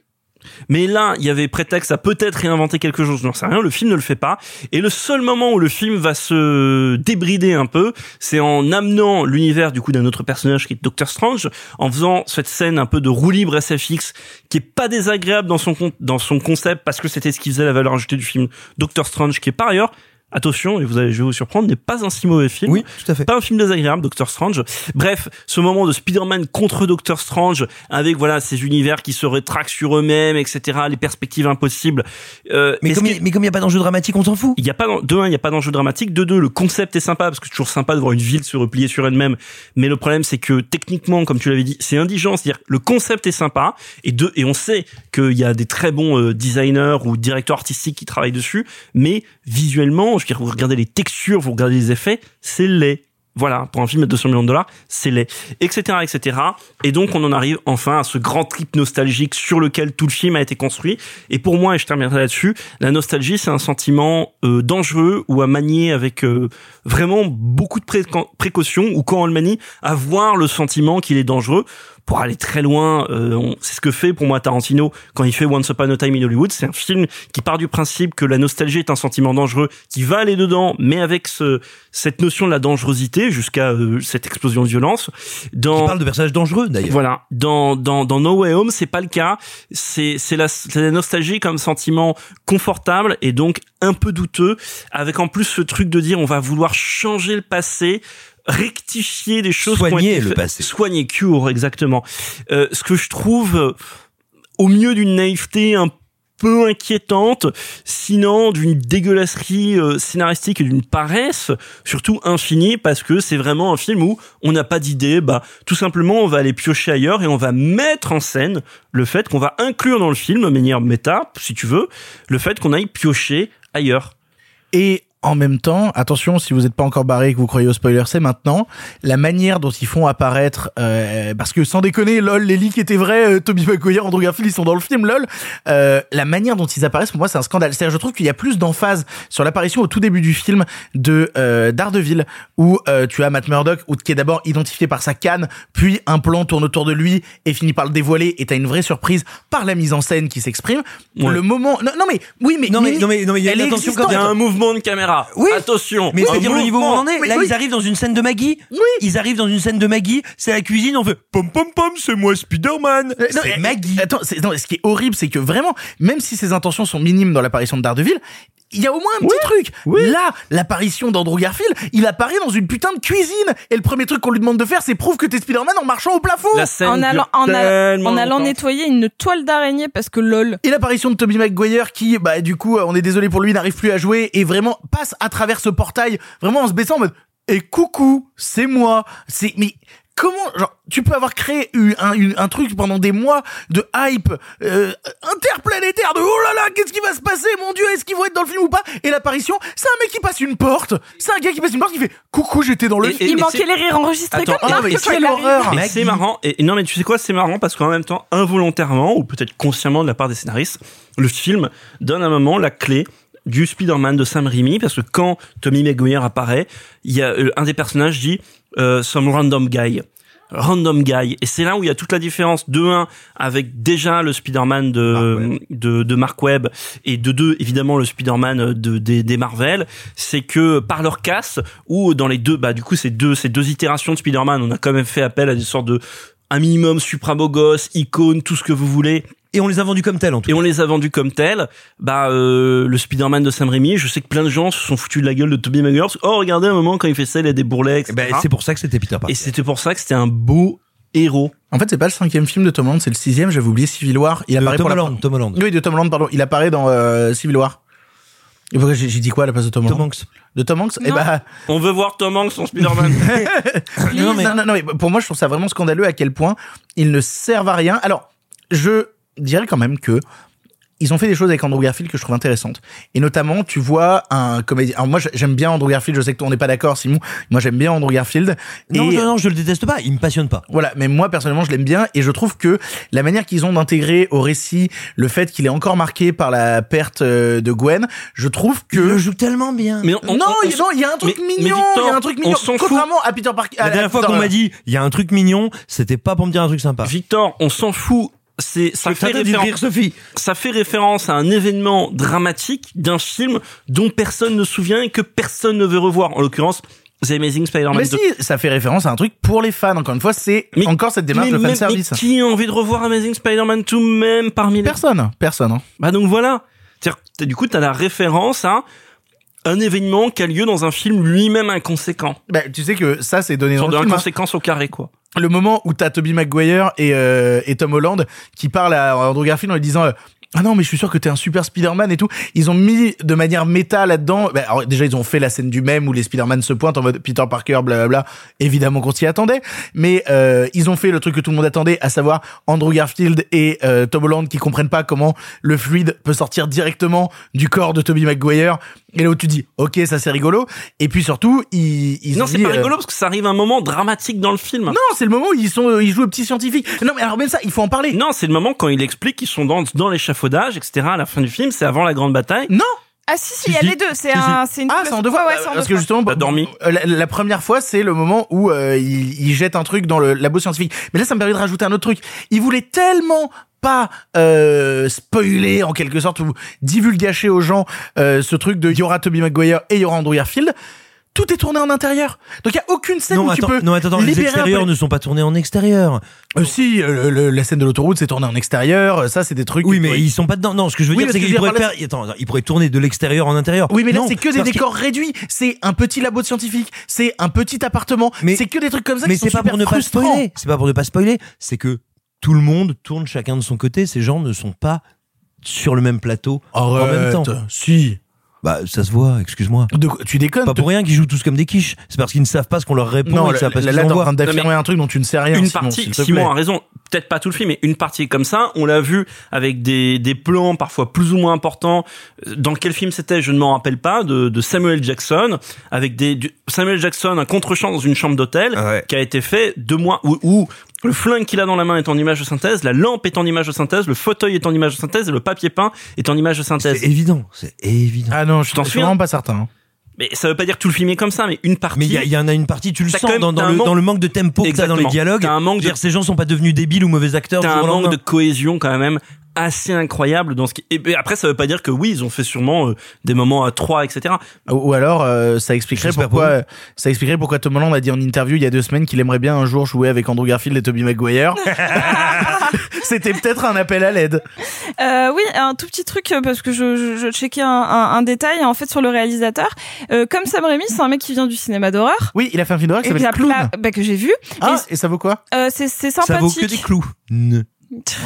Mais là, il y avait prétexte à peut-être réinventer quelque chose, je n'en sais rien, le film ne le fait pas. Et le seul moment où le film va se débrider un peu, c'est en amenant l'univers du coup d'un autre personnage qui est Doctor Strange, en faisant cette scène un peu de roue libre SFX, qui est pas désagréable dans son, con- dans son concept, parce que c'était ce qui faisait la valeur ajoutée du film Doctor Strange, qui est par ailleurs attention, et vous allez, je vais vous surprendre, n'est pas un si mauvais film. Oui, tout à fait. Pas un film désagréable, Doctor Strange. Bref, ce moment de Spider-Man contre Doctor Strange, avec voilà ces univers qui se rétractent sur eux-mêmes, etc., les perspectives impossibles. Euh, Mais comme, il, mais comme il n'y a pas d'enjeu dramatique, on s'en fout. il y a pas de un, il y a pas d'enjeu dramatique. De deux, le concept est sympa parce que c'est toujours sympa de voir une ville se replier sur elle-même. Mais le problème, c'est que techniquement, comme tu l'avais dit, c'est indigent. C'est-à-dire, le concept est sympa et deux, et on sait qu'il y a des très bons euh, designers ou directeurs artistiques qui travaillent dessus. Mais visuellement, vous regardez les textures, vous regardez les effets, c'est laid. Voilà, pour un film à 200 millions de dollars, c'est laid, etc., etc. Et donc, on en arrive enfin à ce grand trip nostalgique sur lequel tout le film a été construit. Et pour moi, et je terminerai là-dessus, la nostalgie, c'est un sentiment euh, dangereux ou à manier avec euh, vraiment beaucoup de pré- précautions ou quand on le manie, avoir le sentiment qu'il est dangereux. Pour aller très loin. Euh, c'est ce que fait pour moi Tarantino quand il fait Once Upon a Time in Hollywood. C'est un film qui part du principe que la nostalgie est un sentiment dangereux, qui va aller dedans, mais avec ce, cette notion de la dangerosité jusqu'à euh, cette explosion de violence. Dans, Qui parle de personnages dangereux d'ailleurs. voilà, dans dans dans No Way Home, c'est pas le cas. C'est c'est la, c'est la nostalgie comme sentiment confortable et donc un peu douteux, avec en plus ce truc de dire on va vouloir changer le passé rectifier des choses Soigner le passé. soigner cure exactement Euh, ce que je trouve euh, au mieux d'une naïveté un peu inquiétante, sinon d'une dégueulasserie euh, scénaristique et d'une paresse, surtout infinie, parce que c'est vraiment un film où on n'a pas d'idée, bah tout simplement on va aller piocher ailleurs et on va mettre en scène le fait qu'on va inclure dans le film, de manière méta, si tu veux, le fait qu'on aille piocher ailleurs. Et en même temps, attention, si vous n'êtes pas encore barré et que vous croyez au spoiler, c'est maintenant. La manière dont ils font apparaître, euh, parce que sans déconner, lol, les leaks étaient vrais, euh, Toby Maguire, Andrew Garfield, ils sont dans le film, lol. Euh, la manière dont ils apparaissent, pour moi, c'est un scandale. C'est-à-dire, je trouve qu'il y a plus d'emphase sur l'apparition au tout début du film de euh, Daredevil, où euh, tu as Matt Murdock, où, qui est d'abord identifié par sa canne, puis un plan tourne autour de lui et finit par le dévoiler, et t'as une vraie surprise par la mise en scène qui s'exprime. Ouais. Le moment, non, non mais, oui, mais, Non, mais- non, mais- non, mais il y a une attention existante. Il y a un mouvement de caméra. Oui. Attention. Mais c'est dire le niveau où on en est. Là, oui. ils arrivent dans une scène de Maggie. Oui. Ils arrivent dans une scène de Maggie. C'est la cuisine. On fait pom pom pom. C'est moi Spider-Man. Euh, C'est Maggie. Attends, c'est- non, ce qui est horrible, c'est que vraiment, même si ses intentions sont minimes dans l'apparition de Daredevil, il y a au moins un petit truc. Là, l'apparition d'Andrew Garfield, il apparaît dans une putain de cuisine. Et le premier truc qu'on lui demande de faire, c'est prouve que t'es Spider-Man en marchant au plafond. La scène En allant, en en nettoyer une toile d'araignée parce que lol. Et l'apparition de Tobey Maguire qui, bah, du coup, on est désolé pour lui, n'arrive plus à jouer et vraiment passe à travers ce portail, vraiment en se baissant en mode, et coucou, c'est moi. C'est, mais, comment, genre, tu peux avoir créé un, une- un truc pendant des mois de hype, euh, interplanétaire de, oh là là, qu'est-ce qui va se passer, mon dieu, est-ce qu'ils vont être dans le film ou pas? Et l'apparition, c'est un mec qui passe une porte. C'est un gars qui passe une porte qui fait, coucou, j'étais dans le Et- film. et- Il manquait les rires enregistrés Attends, comme ah, mais que c'est l'horreur. C'est marrant. Et non, mais tu sais quoi, c'est marrant parce qu'en même temps, involontairement ou peut-être consciemment de la part des scénaristes, le film donne à un moment la clé du Spider-Man de Sam Raimi parce que quand Tommy Maguire apparaît, il y a euh, un des personnages dit euh, some random guy. Random guy et c'est là où il y a toute la différence de un avec déjà le Spider-Man de, de de Mark Webb et de deux évidemment le Spider-Man de des, des Marvel c'est que par leur casse ou dans les deux bah du coup ces deux ces deux itérations de Spider-Man on a quand même fait appel à des sortes de un minimum supra beau gosse, icône, tout ce que vous voulez. Et on les a vendus comme tels en tout Et cas. on les a vendus comme tels. Bah, euh, le Spider-Man de Sam Raimi, je sais que plein de gens se sont foutus de la gueule de Tobey Maguire. Oh, regardez un moment quand il fait ça, il a des bourrelets, etc. Eh ben, c'est pour ça que c'était Peter Parker. Et c'était pour ça que c'était un beau héros. En fait, c'est pas le cinquième film de Tom Holland, c'est le sixième, j'avais oublié Civil War. Il De apparaît Tom pour la Holland, Tom Holland. Oui, de Tom Holland, pardon. Il apparaît dans euh, Civil War. Et pourquoi j'ai dit quoi à la place de Tom Holland Tom Hanks. De Tom Hanks? Eh bah, On veut voir Tom Hanks en Spider-Man. non, non, non, non, mais pour moi, je trouve ça vraiment scandaleux à quel point ils ne servent à rien. Alors, je dirais quand même que ils ont fait des choses avec Andrew Garfield que je trouve intéressantes. Et notamment, tu vois un comédien. Alors moi, j'aime bien Andrew Garfield. Je sais que toi, on n'est pas d'accord, Simon. Moi, j'aime bien Andrew Garfield. Non, et non, non, je le déteste pas. Il me passionne pas. voilà, mais moi personnellement je l'aime bien et je trouve que la manière qu'ils ont d'intégrer au récit le fait qu'il est encore marqué par la perte euh, de Gwen, je trouve que Il le joue tellement bien. Mais on- on- non, on- il non, il y a un truc mais- mais mignon, Victor, il y a un truc on mignon. s'en fout. Contrairement à Peter Parker. La dernière fois qu'on m'a dit, il y a un truc mignon, c'était pas pour me dire un truc sympa. Victor, on s'en fout. C'est, ça fait référence. Sophie. ça fait référence à un événement dramatique d'un film dont personne ne se souvient et que personne ne veut revoir. En l'occurrence, The Amazing Spider-Man Mais 2. si, ça fait référence à un truc pour les fans. Encore une fois, c'est Mais- encore cette démarche mais, de même- fanservice. mais qui a envie de revoir Amazing Spider-Man 2 même parmi les... Personne, personne. hein. Bah donc voilà. Du coup, t'as la référence à un événement qui a lieu dans un film lui-même inconséquent. Bah, tu sais que ça, c'est donné dans le de film. hein. au carré, quoi. le moment où t'as Toby Maguire et, euh, et Tom Holland qui parlent à Andrew Garfield en lui disant euh, ah non mais je suis sûr que t'es un super Spider-Man et tout. Ils ont mis de manière méta là-dedans. Bah, alors déjà ils ont fait la scène du même où les Spider-Man se pointent en mode Peter Parker blablabla évidemment qu'on s'y attendait. Mais euh, ils ont fait le truc que tout le monde attendait à savoir Andrew Garfield et euh, Tom Holland qui comprennent pas comment le fluide peut sortir directement du corps de Toby Maguire. Et là où tu dis ok ça c'est rigolo. Et puis surtout ils, ils non, c'est pas euh, rigolo parce que ça arrive à un moment dramatique dans le film. non, c'est le moment où ils sont, ils jouent aux petits scientifiques. Non, mais alors même ça, il faut en parler. Non, c'est le moment quand il explique qu'ils sont dans, dans l'échafaudage, etc. À la fin du film, c'est avant la grande bataille. Non, Ah si si, il y a si. les deux. C'est Si, un, c'est une. Ah, c'est en deux fois. Ouais, ouais, c'est en Parce deux que fois. justement, T'as dormi euh, la, la première fois, c'est le moment où euh, il, il jette un truc dans le labo scientifique. Mais là, ça me permet de rajouter un autre truc. Il voulait tellement pas euh, spoiler en quelque sorte ou divulgacher aux gens euh, ce truc de il y aura Tobey Maguire et il y aura Andrew Garfield. Tout est tourné en intérieur. Donc il y a aucune scène Non, où attends, tu peux non, attends, attends, les extérieurs ne sont pas tournés en extérieur. Euh, si, euh, le- la scène de l'autoroute c'est tourné en extérieur. euh, Ça, c'est des trucs. Oui, mais ils sont pas dedans. Non, ce que je veux Oui, dire, c'est qu'ils pourraient faire. Attends, ils pourraient tourner de l'extérieur en intérieur. Oui, mais là, c'est que des décors réduits. C'est un petit labo de scientifique. C'est un petit appartement. Mais- c'est que des trucs comme ça Mais c'est pas pour ne pas spoiler. C'est pas pour ne pas spoiler. C'est que tout le monde tourne chacun de son côté. Ces gens ne sont pas sur le même plateau en même temps. Si. Bah, ça se voit, excuse-moi. Tu déconnes Pas pour rien qu'ils jouent tous comme des quiches. C'est parce qu'ils ne savent pas ce qu'on leur répond Non, et savent pas ce là, t'es en train d'affirmer un truc dont tu ne sais rien. une Simon, partie, Simon a raison, peut-être pas tout le film, mais une partie comme ça, on l'a vu avec des, des plans parfois plus ou moins importants. Euh, Dans quel film c'était, je ne m'en rappelle pas, de, de Samuel Jackson, avec des du- Samuel Jackson, un contre-champ dans une chambre d'hôtel, Ouais. qui a été fait deux mois, où, où le flingue qu'il a dans la main est en image de synthèse, la lampe est en image de synthèse, le fauteuil est en image de synthèse et le papier peint est en image de synthèse. C'est évident. C'est évident. Ah non, je t'en suis vraiment pas certain. hein. Mais ça veut pas dire que tout le film est comme ça, mais une partie. Mais il y, y en a une partie, tu le sens dans, le, manque- dans le manque de tempo que t'as dans les dialogues. T'as un manque de- Ces gens sont pas devenus débiles ou mauvais acteurs. T'as un manque de cohésion quand même assez incroyable dans ce qui. Et après, ça veut pas dire que oui, ils ont fait sûrement euh, des moments à trois, etc. Ou ou alors, euh, ça expliquerait pourquoi, ça expliquerait pourquoi Tom Holland a dit en interview il y a deux semaines qu'il aimerait bien un jour jouer avec Andrew Garfield et Tobey Maguire. C'était peut-être un appel à l'aide. Euh, oui, un tout petit truc euh, parce que je, je, je checkais un, un, un détail en fait sur le réalisateur. Euh, comme Sam Raimi, c'est un mec qui vient du cinéma d'horreur. Oui, il a fait un film d'horreur qui s'appelle Clown. bah, que j'ai vu. Ah, et ça vaut quoi? Euh, c'est c'est Ça vaut sympathique. que des clous.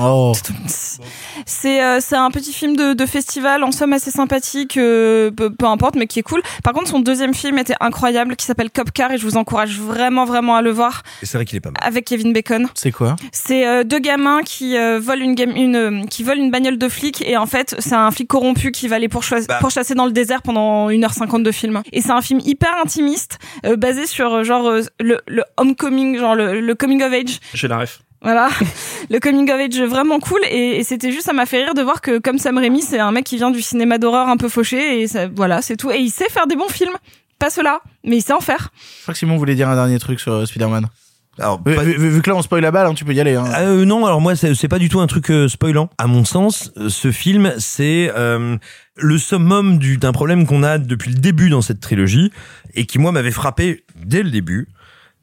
Oh. C'est euh, c'est un petit film de, de festival en somme assez sympathique, euh, peu, peu importe, mais qui est cool. Par contre, son deuxième film était incroyable, qui s'appelle Cop Car, et je vous encourage vraiment vraiment à le voir Et c'est vrai qu'il est pas mal. avec Kevin Bacon. C'est quoi? C'est euh, deux gamins qui euh, volent une, gam- une euh, qui volent une bagnole de flic et en fait c'est un flic corrompu qui va les pourchoi- Bah. pourchasser dans le désert pendant 1h50 de film. Et c'est un film hyper intimiste euh, basé sur euh, genre euh, le, le homecoming, genre le, le coming of age. J'ai la ref. Voilà, le coming of age vraiment cool et, et c'était juste ça m'a fait rire de voir que comme Sam Raimi c'est un mec qui vient du cinéma d'horreur un peu fauché et ça, voilà c'est tout et il sait faire des bons films, pas ceux-là, mais il sait en faire. Je crois que Simon voulait dire un dernier truc sur euh, Spider-Man. Alors, Vu, pas- vu- vu que là on spoil la balle, hein, tu peux y aller. Hein. Euh, non, alors moi c'est pas du tout un truc euh, spoilant. À mon sens, euh, ce film c'est euh, le summum du- d'un problème qu'on a depuis le début dans cette trilogie et qui moi m'avait frappé dès le début.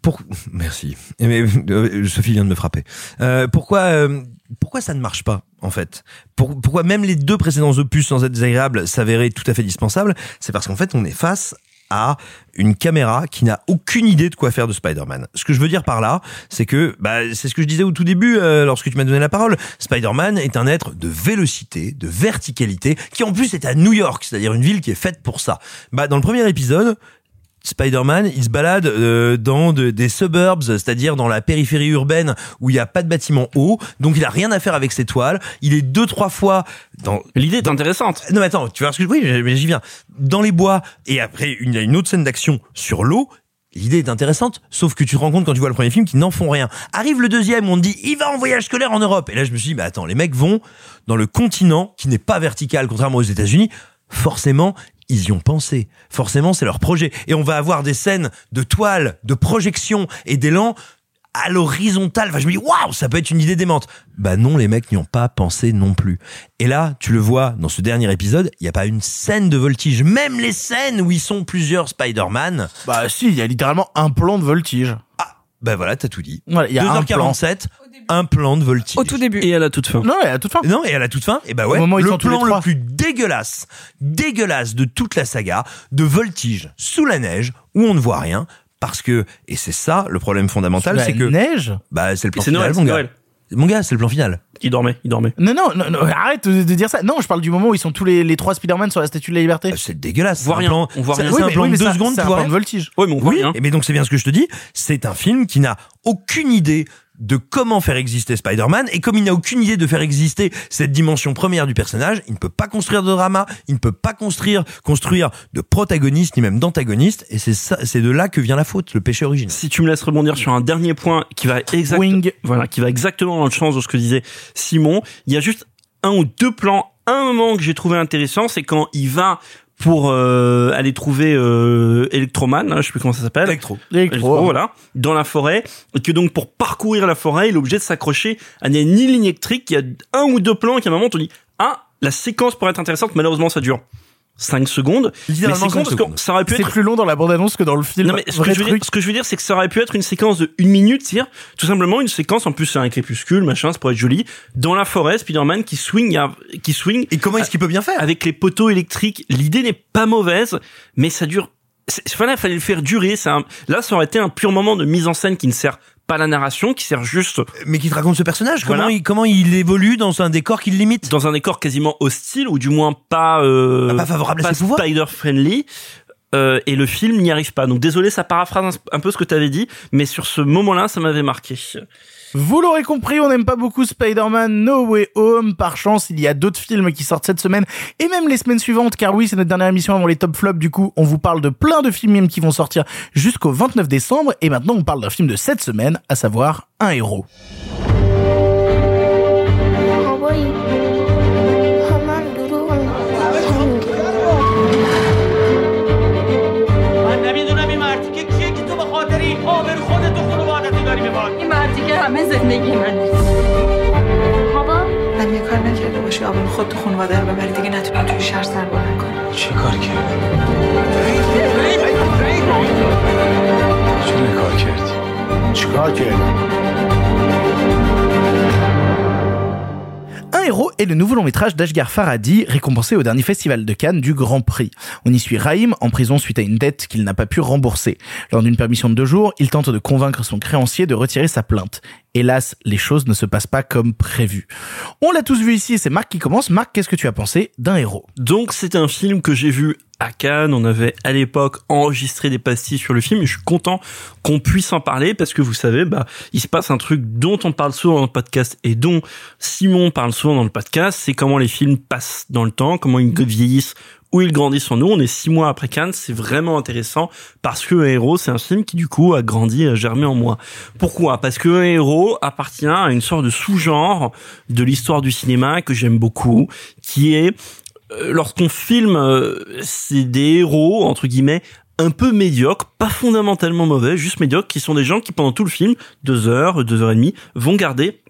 Pour... Merci. Eh, Mais, euh, Sophie vient de me frapper. Euh, pourquoi euh, pourquoi ça ne marche pas en fait? Pour- Pourquoi même les deux précédents opus sans être désagréables s'avéraient tout à fait dispensables? C'est parce qu'en fait on est face à une caméra qui n'a aucune idée de quoi faire de Spider-Man. Ce que je veux dire par là, c'est que bah, c'est ce que je disais au tout début euh, lorsque tu m'as donné la parole. Spider-Man est un être de vélocité, de verticalité, qui en plus est à New York, c'est-à-dire une ville qui est faite pour ça. Bah, dans le premier épisode, Spider-Man, il se balade euh, dans de- des suburbs, c'est-à-dire dans la périphérie urbaine où il n'y a pas de bâtiment haut, donc il a rien à faire avec ses toiles. Il est deux trois fois dans. L'idée est intéressante. Non mais attends, tu vois ce que je oui, mais j'y viens. Dans les bois et après il y a une autre scène d'action sur l'eau. L'idée est intéressante, sauf que tu te rends compte quand tu vois le premier film qu'ils n'en font rien. Arrive le deuxième, on te dit il va en voyage scolaire en Europe. Et là je me suis dit, bah attends, les mecs vont dans le continent qui n'est pas vertical, contrairement aux États-Unis. Forcément, ils y ont pensé. Forcément, c'est leur projet. Et on va avoir des scènes de toile, de projection et d'élan à l'horizontale. Enfin, je me dis, waouh, ça peut être une idée démente. Bah non, les mecs n'y ont pas pensé non plus. Et là, tu le vois dans ce dernier épisode, il n'y a pas une scène de voltige. Même les scènes où ils sont plusieurs Spider-Man. Bah si, il y a littéralement un plan de voltige. Ah, bah voilà, t'as tout dit. Voilà, il y a un plan. 2h47, un plan de voltige. Au tout début. Et à la toute fin. Non, à toute fin. Non, et à la toute fin, et bah ouais, Au moment où ils le sont tous les plan le plus dégueulasse, dégueulasse de toute la saga, de voltige sous la neige, où on ne voit rien, parce que, et c'est ça le problème fondamental, la c'est que, neige bah c'est le plan C'est final, Noël, mon c'est gars. Noël. Mon gars, c'est le plan final. Il dormait, il dormait. Non, non, non, non, arrête de, de dire ça. Non, je parle du moment où ils sont tous les, les trois Spider-Man sur la Statue de la Liberté. Euh, C'est dégueulasse. On voit rien, plan- on voit rien. C'est Oui, un mais- plan oui, de deux secondes, c'est un plan de voltige. Oui, mais on voit Oui, rien. et mais donc c'est bien ce que je te dis. C'est un film qui n'a aucune idée de comment faire exister Spider-Man et comme il n'a aucune idée de faire exister cette dimension première du personnage, il ne peut pas construire de drama, il ne peut pas construire construire de protagoniste ni même d'antagoniste et c'est ça c'est de là que vient la faute, le péché originel. Si tu me laisses rebondir sur un dernier point qui va exact- Wing. voilà, qui va exactement dans le sens de ce que disait Simon, il y a juste un ou deux plans, un moment que j'ai trouvé intéressant, c'est quand il va pour euh, aller trouver euh, Electroman, hein, je sais plus comment ça s'appelle. Electro. Electro. voilà, dans la forêt, et que donc pour parcourir la forêt, il est obligé de s'accrocher à une ligne électrique. Il y a un ou deux plans qui à un moment on dit ah la séquence pourrait être intéressante, malheureusement ça dure 5 secondes. Littéralement c'est ça aurait pu C'est être plus long dans la bande-annonce que dans le film. non mais ce que, je veux dire, ce que je veux dire, c'est que ça aurait pu être une séquence de une minute, c'est-à-dire tout simplement une séquence. En plus, c'est un crépuscule, machin, ça pourrait être joli. Dans la forêt, Spider-Man qui swing, à- qui swing. Et comment est-ce qu'il peut bien faire avec les poteaux électriques L'idée n'est pas mauvaise, mais ça dure. c'est- Fallait, fallait le faire durer. C'est un- là, ça aurait été un pur moment de mise en scène qui ne sert pas la narration, qui sert juste Mais qui te raconte ce personnage Voilà. Comment il comment il évolue dans un décor qui le limite? Dans un décor quasiment hostile ou du moins pas euh, Ah, pas favorable à ses pouvoirs? spider friendly. Euh, et le film n'y arrive pas. Donc désolé, ça paraphrase un, un peu ce que tu avais dit, mais sur ce moment-là, ça m'avait marqué. Vous l'aurez compris, on n'aime pas beaucoup Spider-Man No Way Home. Par chance, il y a d'autres films qui sortent cette semaine et même les semaines suivantes, car oui, c'est notre dernière émission avant les top flops. Du coup, on vous parle de plein de films même qui vont sortir jusqu'au 29 décembre. Et maintenant, on parle d'un film de cette semaine, à savoir Un héros. زندگی منه بابا من یه کار نکرده باشی آبرو خود تو خانواده رو ببری دیگه نتونی توی شهر سر بلند کنی چی کار کردی؟ چرا کار کردی؟ چیکار کردی؟ Un héros est le nouveau long métrage d'Ashgar Farhadi, récompensé au dernier festival de Cannes du Grand Prix. On y suit Raïm en prison suite à une dette qu'il n'a pas pu rembourser. Lors d'une permission de deux jours, il tente de convaincre son créancier de retirer sa plainte. Hélas, les choses ne se passent pas comme prévu. On l'a tous vu ici c'est Marc qui commence. Marc, qu'est-ce que tu as pensé d'un héros? Donc c'est un film que j'ai vu à Cannes. On avait à l'époque enregistré des pastilles sur le film et je suis content qu'on puisse en parler parce que vous savez, bah, il se passe un truc dont on parle souvent dans le podcast et dont Simon parle souvent dans le podcast, c'est comment les films passent dans le temps, comment ils vieillissent où ils grandissent en nous. On est six mois après Cannes, c'est vraiment intéressant parce que Un c'est un film qui du coup a grandi, a germé en moi. Pourquoi? Parce que Un appartient à une sorte de sous-genre de l'histoire du cinéma que j'aime beaucoup, qui est lorsqu'on filme, euh, c'est des héros entre guillemets un peu médiocres, pas fondamentalement mauvais, juste médiocres, qui sont des gens qui pendant tout le film, deux heures, deux heures et demie, vont garder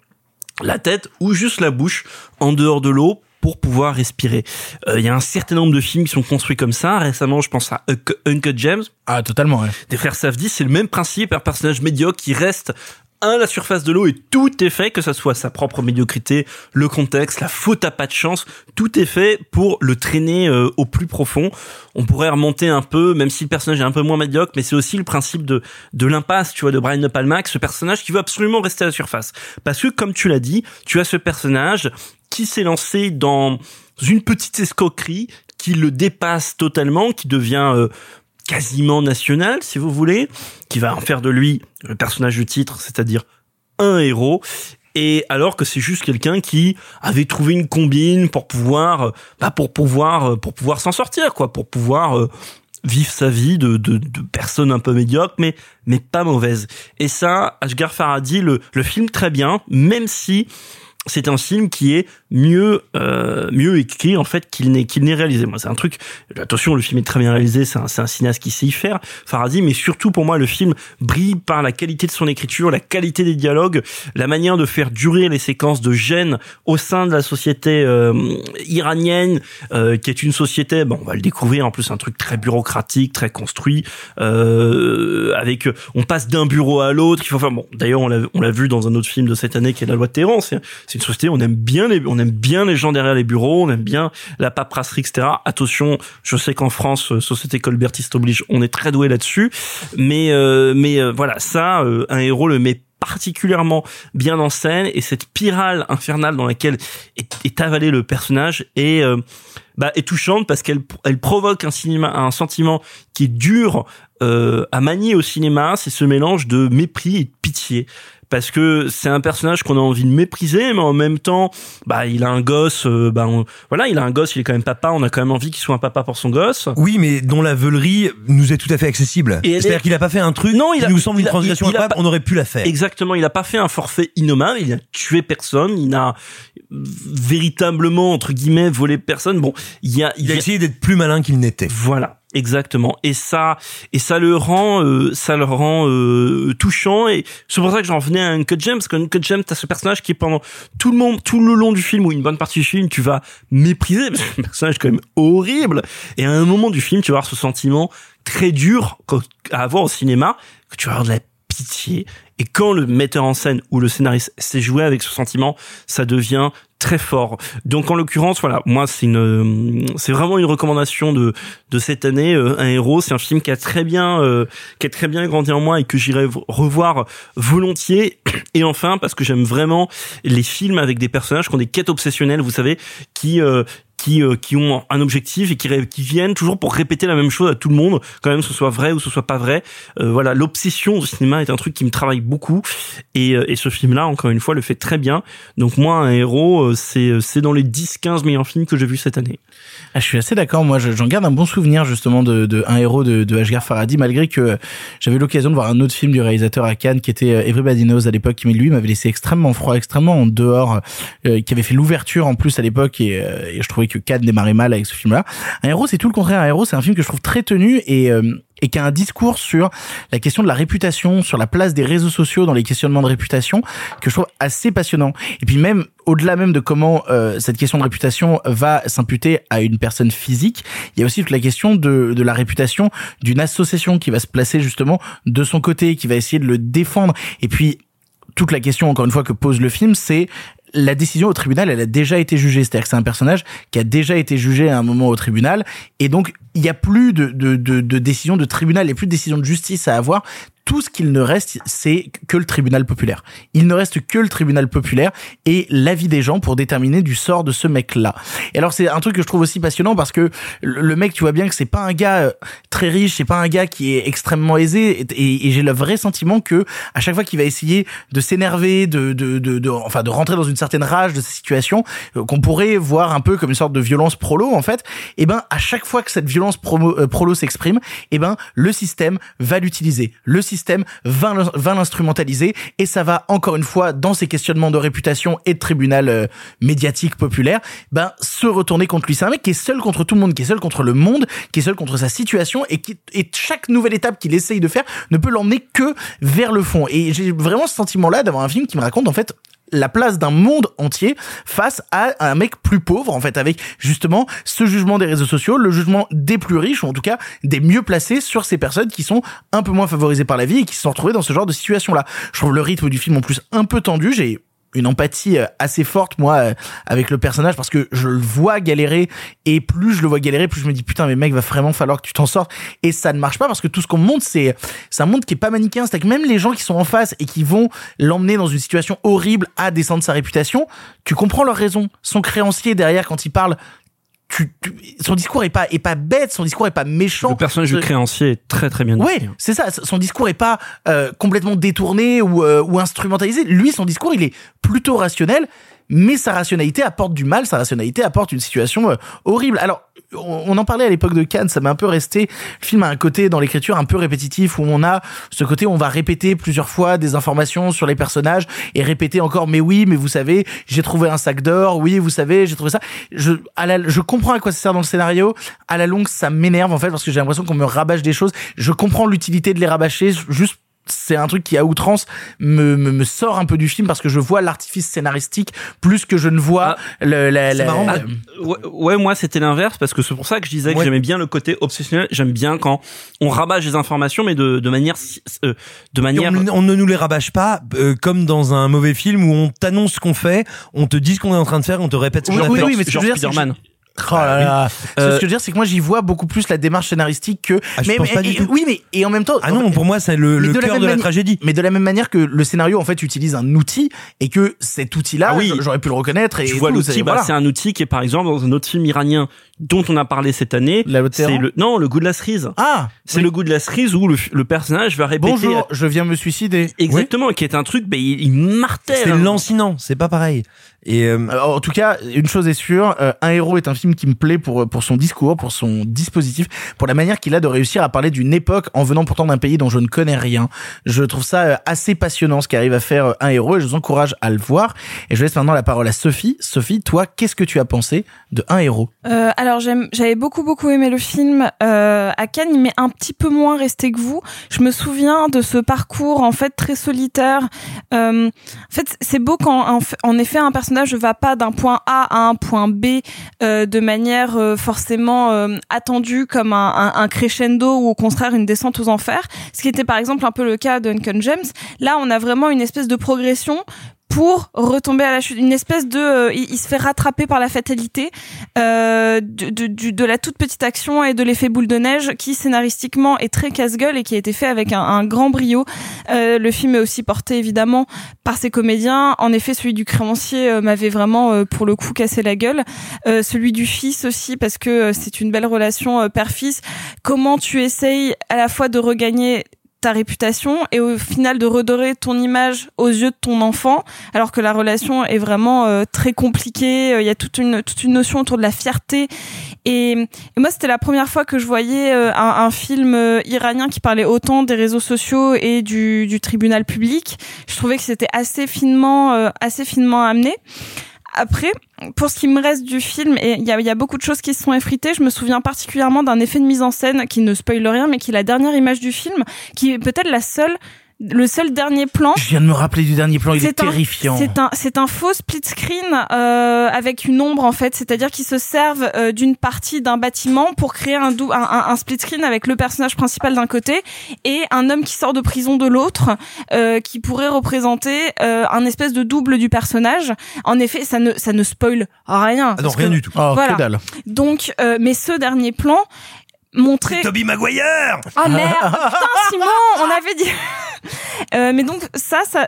la tête ou juste la bouche en dehors de l'eau pour pouvoir respirer. Euh, Il y a un certain nombre de films qui sont construits comme ça. Récemment, je pense à Unc- Uncut James. Ah, totalement, ouais. Des frères Safdie, c'est le même principe, un personnage médiocre qui reste à la surface de l'eau et tout est fait, que ça soit sa propre médiocrité, le contexte, la faute à pas de chance, tout est fait pour le traîner euh, au plus profond. On pourrait remonter un peu, même si le personnage est un peu moins médiocre, mais c'est aussi le principe de de l'impasse, tu vois, de Brian De Palma, ce personnage qui veut absolument rester à la surface. Parce que, comme tu l'as dit, tu as ce personnage qui s'est lancé dans une petite escroquerie qui le dépasse totalement, qui devient euh, quasiment national, si vous voulez, qui va en faire de lui le personnage du titre, c'est-à-dire un héros. Et alors que c'est juste quelqu'un qui avait trouvé une combine pour pouvoir, bah pour pouvoir, pour pouvoir s'en sortir, quoi, pour pouvoir euh, vivre sa vie de, de, de personne un peu médiocre, mais mais pas mauvaise. Et ça, Ashgar Farhadi le, le filme très bien, même si c'est un film qui est mieux euh, mieux écrit en fait qu'il n'est qu'il n'est réalisé. Moi, c'est un truc. Attention, le film est très bien réalisé. C'est un un cinéaste qui sait y faire, Faradi. Mais surtout pour moi, le film brille par la qualité de son écriture, la qualité des dialogues, la manière de faire durer les séquences de gêne au sein de la société euh, iranienne, euh, qui est une société. Bon, on va le découvrir en plus un truc très bureaucratique, très construit, euh, avec on passe d'un bureau à l'autre. Il faut faire bon. D'ailleurs, on l'a on l'a vu dans un autre film de cette année qui est La Loi de Téhéran. C'est société, on aime bien les, on aime bien les gens derrière les bureaux, on aime bien la paperasserie, etc. Attention, je sais qu'en France, euh, société colbertiste oblige, on est très doué là-dessus, mais euh, mais euh, voilà, ça, euh, un héros le met particulièrement bien en scène et cette spirale infernale dans laquelle est, est avalé le personnage est euh, bah, est touchante parce qu'elle elle provoque un cinéma un sentiment qui est dur euh, à manier au cinéma c'est ce mélange de mépris et de pitié parce que c'est un personnage qu'on a envie de mépriser, mais en même temps, bah il a un gosse, euh, bah on- voilà, il a un gosse, il est quand même papa, on a quand même envie qu'il soit un papa pour son gosse. Oui, mais dont la veulerie nous est tout à fait accessible. C'est-à-dire est- qu'il a pas fait un truc Non, il qui a- nous semble il une transgression il- il a incroyable, pas- on aurait pu la faire. Exactement, il a pas fait un forfait innommable, il a tué personne, il a véritablement entre guillemets volé personne. Bon, il y a, il a essayé d'être plus malin qu'il n'était. Voilà. Exactement. Et ça, et ça le rend, euh, ça le rend euh, touchant. Et c'est pour ça que j'en venais à Uncut James, parce qu'Uncut James, t'as ce personnage qui pendant tout le monde, tout le long du film ou une bonne partie du film, tu vas mépriser, parce que le personnage est quand même horrible. Et à un moment du film, tu vas avoir ce sentiment très dur à avoir au cinéma, que tu vas avoir de la pitié. Et quand le metteur en scène ou le scénariste s'est joué avec ce sentiment, ça devient très fort. Donc en l'occurrence, voilà, moi c'est une, c'est vraiment une recommandation de de cette année. Euh, un héros, c'est un film qui a très bien, euh, qui a très bien grandi en moi et que j'irai revoir volontiers. Et enfin, parce que j'aime vraiment les films avec des personnages qui ont des quêtes obsessionnelles, vous savez, qui euh, qui, euh, qui ont un objectif et qui, qui viennent toujours pour répéter la même chose à tout le monde, quand même ce soit vrai ou ce soit pas vrai. Euh, voilà, l'obsession du cinéma est un truc qui me travaille beaucoup et, euh, et ce film-là, encore une fois, le fait très bien. Donc moi, un héros, c'est c'est dans les 10-15 meilleurs films que j'ai vus cette année. Ah, je suis assez d'accord. Moi, j'en garde un bon souvenir justement de, de un héros de, de Ashgar Farhadi, malgré que j'avais l'occasion de voir un autre film du réalisateur à Cannes qui était Everybody Knows à l'époque, mais lui m'avait laissé extrêmement froid, extrêmement en dehors, qui avait fait l'ouverture en plus à l'époque et je trouvais que Cannes démarrait mal avec ce film-là. Un héros, c'est tout le contraire. Un héros, c'est un film que je trouve très tenu et euh, et qui a un discours sur la question de la réputation, sur la place des réseaux sociaux dans les questionnements de réputation, que je trouve assez passionnant. Et puis même au-delà même de comment euh, cette question de réputation va s'imputer à une personne physique, il y a aussi toute la question de, de la réputation d'une association qui va se placer justement de son côté, qui va essayer de le défendre. Et puis toute la question, encore une fois, que pose le film, c'est la décision au tribunal, elle a déjà été jugée. C'est-à-dire que c'est un personnage qui a déjà été jugé à un moment au tribunal. Et donc, il n'y a plus de, de, de, de décision de tribunal, il n'y a plus de décision de justice à avoir tout ce qu'il ne reste, c'est que le tribunal populaire. Il ne reste que le tribunal populaire et l'avis des gens pour déterminer du sort de ce mec-là. Et alors c'est un truc que je trouve aussi passionnant parce que le mec, tu vois bien que c'est pas un gars euh, très riche, c'est pas un gars qui est extrêmement aisé et, j'ai le vrai sentiment que à chaque fois qu'il va essayer de s'énerver, de, de, de, enfin de rentrer dans une certaine rage de sa situation, euh, qu'on pourrait voir un peu comme une sorte de violence prolo en fait, et eh ben à chaque fois que cette violence euh, prolo s'exprime, eh ben le système va l'utiliser. Le système système va l'instrumentaliser et ça va encore une fois dans ces questionnements de réputation et de tribunal euh, médiatique populaire, ben se retourner contre lui. C'est un mec qui est seul contre tout le monde, qui est seul contre le monde, qui est seul contre sa situation et qui et chaque nouvelle étape qu'il essaye de faire ne peut l'emmener que vers le fond. Et j'ai vraiment ce sentiment-là d'avoir un film qui me raconte en fait la place d'un monde entier face à un mec plus pauvre, en fait, avec justement ce jugement des réseaux sociaux, le jugement des plus riches, ou en tout cas des mieux placés sur ces personnes qui sont un peu moins favorisées par la vie et qui se sont retrouvées dans ce genre de situation-là. Je trouve le rythme du film en plus un peu tendu, j'ai une empathie euh, assez forte moi euh, avec le personnage parce que je le vois galérer et plus je le vois galérer plus je me dis putain mais mec va vraiment falloir que tu t'en sortes. Et ça ne marche pas parce que tout ce qu'on montre c'est un monde qui est pas manichéen. C'est que même les gens qui sont en face et qui vont l'emmener dans une situation horrible à descendre sa réputation tu comprends leur raison. Son créancier derrière quand il parle tu, son discours est pas est pas bête, son discours est pas méchant. Le personnage du créancier est très très bien. Oui, c'est ça. Son discours est pas euh, complètement détourné ou, euh, ou instrumentalisé. Lui, son discours, il est plutôt rationnel mais sa rationalité apporte du mal, sa rationalité apporte une situation euh, horrible. Alors, on, en parlait à l'époque de Cannes, ça m'a un peu resté. Le film a un côté dans l'écriture un peu répétitif où on a ce côté où on va répéter plusieurs fois des informations sur les personnages et répéter encore mais oui, mais vous savez, j'ai trouvé un sac d'or, oui, vous savez, j'ai trouvé ça. Je à la, je comprends à quoi ça sert dans le scénario. À la longue, ça m'énerve en fait parce que j'ai l'impression qu'on me rabâche des choses. Je comprends l'utilité de les rabâcher juste c'est un truc qui à outrance me, me, me, sort un peu du film parce que je vois l'artifice scénaristique plus que je ne vois ah, le, la, la, marrant, ah, ouais, moi c'était l'inverse parce que c'est pour ça que je disais que j'aimais bien le côté obsessionnel. J'aime bien quand on rabâche des informations mais de, de manière euh, de manière on, ne nous les rabâche pas euh, comme dans un mauvais film où on t'annonce ce qu'on fait, on te dit ce qu'on est en train de faire, on te répète ce qu'on oui, oui, oui, mais je veux dire, Oh là là. Ce que je veux dire, c'est que moi, j'y vois beaucoup plus la démarche scénaristique que. Ah, mais, mais et, oui, mais et en même temps. Ah non, pour moi, c'est le, le cœur de la, tragédie. Mais de la même manière que le scénario, en fait, utilise un outil et que cet outil-là, ah oui. j'aurais pu le reconnaître. Et tu vois l'outil, bah, c'est un outil qui est par exemple dans un autre film iranien dont on a parlé cette année. La c'est le non le goût de la cerise. Ah, C'est le goût de la cerise où le, le personnage va répéter bonjour, je viens me suicider. exactement qui est un truc ben il, il martèle. C'est hein. lancinant, c'est pas pareil. Et euh, Alors, en tout cas, une chose est sûre, euh, Un héros est un film qui me plaît pour pour son discours, pour son dispositif, pour la manière qu'il a de réussir à parler d'une époque en venant pourtant d'un pays dont je ne connais rien. Je trouve ça euh, assez passionnant ce qu'arrive à faire euh, Un héros et je vous encourage à le voir. Et je laisse maintenant la parole à Sophie. Sophie, toi, qu'est-ce que tu as pensé de Un héros? Euh, alors j'aime, j'avais beaucoup beaucoup aimé le film. Euh, à Cannes, il m'est un petit peu moins resté que vous. Je me souviens de ce parcours en fait très solitaire. Euh, en fait, c'est beau quand en, effet un personnage ne va pas d'un point A à un point B euh, de manière euh, forcément euh, attendue comme un, un, un crescendo ou au contraire une descente aux enfers. Ce qui était par exemple un peu le cas de Uncle James. Là, on a vraiment une espèce de progression pour retomber à la chute, une espèce de, euh, il, se fait rattraper par la fatalité euh, de, de, de la toute petite action et de l'effet boule de neige qui scénaristiquement est très casse-gueule et qui a été fait avec un, grand brio. Euh, le film est aussi porté évidemment par ses comédiens. En effet, celui du créancier euh, m'avait vraiment euh, pour le coup cassé la gueule. Celui du fils aussi parce que c'est une belle relation père-fils. Comment tu essayes à la fois de regagner ta réputation et au final de redorer ton image aux yeux de ton enfant alors que la relation est vraiment euh, très compliquée Euh, il y a toute une toute une notion autour de la fierté. Et, moi c'était la première fois que je voyais euh, un, un film euh, iranien qui parlait autant des réseaux sociaux et du, du tribunal public. Je trouvais que c'était assez finement euh, assez finement amené après, pour ce qui me reste du film, et il y a, beaucoup de choses qui se sont effritées. Je me souviens particulièrement d'un effet de mise en scène qui ne spoile rien, mais qui est la dernière image du film, qui est peut-être la seule, le seul dernier plan. Je viens de me rappeler du dernier plan, il est, un- terrifiant. C'est un, c'est un faux split screen euh, avec une ombre en fait, c'est-à-dire qu'ils se servent euh, d'une partie d'un bâtiment pour créer un, dou- un, un, un split screen avec le personnage principal d'un côté et un homme qui sort de prison de l'autre, euh, qui pourrait représenter euh, un espèce de double du personnage. En effet, ça ne ça ne spoil rien. ah non, rien que- du tout. Oh, Voilà. que dalle. Donc, euh, mais ce dernier plan montrait. Toby Maguire Ah merde, putain Simon, on avait dit. Euh, mais donc ça, ça,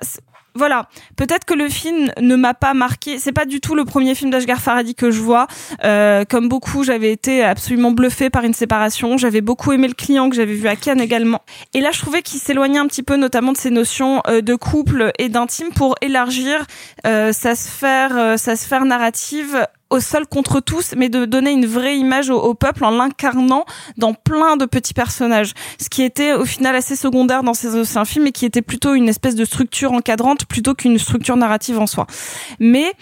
voilà. Peut-être que le film ne m'a pas marqué. C'est pas du tout le premier film d'Ashgar Farhadi que je vois. Euh, comme beaucoup, j'avais été absolument bluffée par une séparation. J'avais beaucoup aimé le client que j'avais vu à Cannes également. Et là, je trouvais qu'il s'éloignait un petit peu, notamment de ces notions euh, de couple et d'intime, pour élargir euh, sa sphère, euh, sa sphère narrative au sol contre tous, mais de donner une vraie image au, peuple en l'incarnant dans plein de petits personnages. Ce qui était au final assez secondaire dans ces anciens films et qui était plutôt une espèce de structure encadrante plutôt qu'une structure narrative en soi. Mais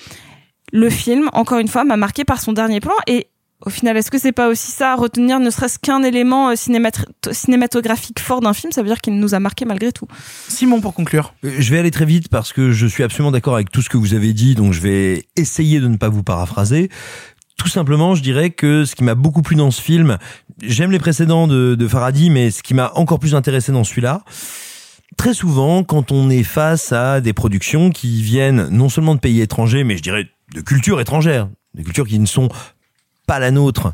le film, encore une fois, m'a marqué par son dernier plan et au final, est-ce que c'est pas aussi ça à retenir, ne serait-ce qu'un élément euh, cinémat- cinématographique fort d'un film, ça veut dire qu'il nous a marqué malgré tout. Simon, pour conclure. Euh, Je vais aller très vite parce que je suis absolument d'accord avec tout ce que vous avez dit, donc je vais essayer de ne pas vous paraphraser. Tout simplement, je dirais que ce qui m'a beaucoup plu dans ce film, j'aime les précédents de, de Faradi, mais ce qui m'a encore plus intéressé dans celui-là, très souvent, quand on est face à des productions qui viennent non seulement de pays étrangers, mais je dirais de cultures étrangères, des cultures qui ne sont pas la nôtre,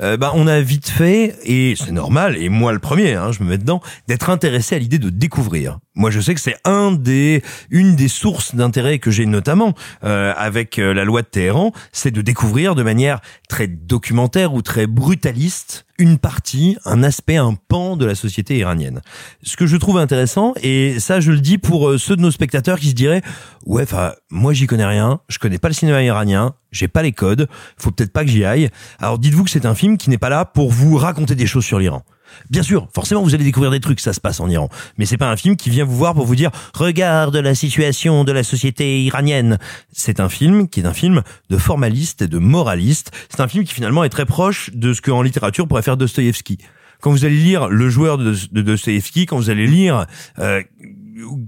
euh, bah, on a vite fait, et c'est normal, et moi le premier, hein, je me mets dedans, d'être intéressé à l'idée de découvrir. Moi, je sais que c'est des, une des sources d'intérêt que j'ai notamment euh, avec euh, la loi de Téhéran, c'est de découvrir de manière très documentaire ou très brutaliste une partie, un aspect, un pan de la société iranienne. Ce que je trouve intéressant, et ça je le dis pour euh, ceux de nos spectateurs qui se diraient, ouais, enfin, moi j'y connais rien, je connais pas le cinéma iranien, j'ai pas les codes, faut peut-être pas que j'y aille. Alors dites-vous que c'est un film qui n'est pas là pour vous raconter des choses sur l'Iran. Bien sûr, forcément vous allez découvrir des trucs, ça se passe en Iran. Mais c'est pas un film qui vient vous voir pour vous dire regarde la situation de la société iranienne. C'est un film qui est un film de formaliste et de moraliste. C'est un film qui finalement est très proche de ce qu'en littérature pourrait faire Dostoïevski. Quand vous allez lire Le joueur de, de Dostoïevski, quand vous allez lire euh,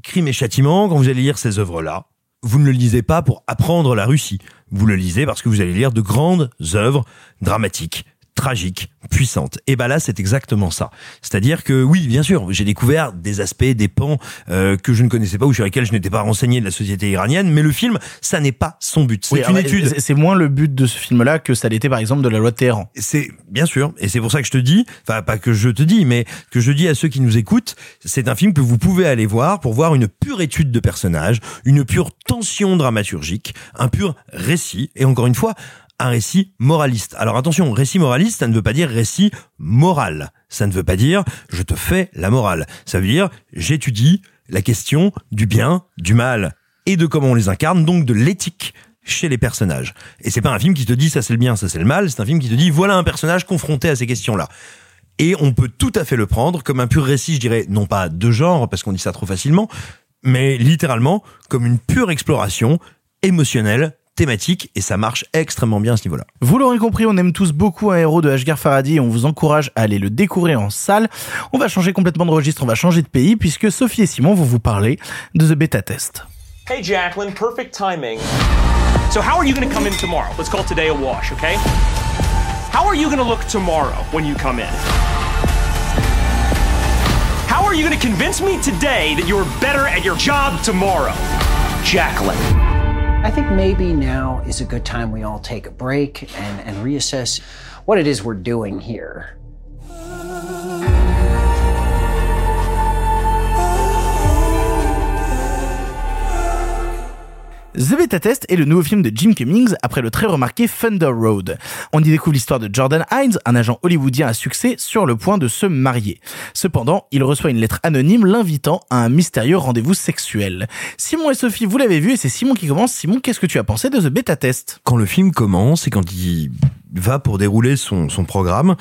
Crime et châtiment, quand vous allez lire ces œuvres-là, vous ne le lisez pas pour apprendre la Russie. Vous le lisez parce que vous allez lire de grandes œuvres dramatiques, tragiques, puissantes. Et ben là, c'est exactement ça. C'est-à-dire que oui, bien sûr, j'ai découvert des aspects, des pans euh, que je ne connaissais pas ou sur lesquels je n'étais pas renseigné de la société iranienne, mais le film, ça n'est pas son but. C'est Oui, une étude. c'est- C'est moins le but de ce film-là que ça l'était par exemple de la loi de Téhéran. C'est bien sûr, et c'est pour ça que je te dis, enfin pas que je te dis, mais que je dis à ceux qui nous écoutent, c'est un film que vous pouvez aller voir pour voir une pure étude de personnages, une pure tension dramaturgique, un pur récit, et encore une fois, un récit moraliste. Alors attention, récit moraliste, ça ne veut pas dire récit moral. Ça ne veut pas dire je te fais la morale. Ça veut dire j'étudie la question du bien, du mal et de comment on les incarne, donc de l'éthique chez les personnages. Et c'est pas un film qui te dit ça c'est le bien, ça c'est le mal, c'est un film qui te dit voilà un personnage confronté à ces questions-là. Et on peut tout à fait le prendre comme un pur récit, je dirais, non pas de genre, parce qu'on dit ça trop facilement, mais littéralement comme une pure exploration émotionnelle, thématique, et ça marche extrêmement bien à ce niveau-là. Vous l'aurez compris, on aime tous beaucoup un héros de Ashgar Faradi et on vous encourage à aller le découvrir en salle. On va changer complètement de registre, on va changer de pays puisque Sophie et Simon vont vous parler de The Beta Test. Hey, Jacqueline, perfect timing. So, how are you going to come in tomorrow? Let's call today a wash, okay? How are you going to look tomorrow when you come in? How are you going to convince me today that you're better at your job tomorrow? Jacqueline. I think maybe now is a good time we all take a break and, and reassess what it is we're doing here. The Beta Test est le nouveau film de Jim Cummings après le très remarqué Thunder Road. On y découvre l'histoire de Jordan Hines, un agent hollywoodien à succès sur le point de se marier. Cependant, il reçoit une lettre anonyme l'invitant à un mystérieux rendez-vous sexuel. Simon et Sophie, vous l'avez vu et c'est Simon qui commence. Simon, qu'est-ce que tu as pensé de The Beta Test? Quand le film commence et quand il va pour dérouler son, programme,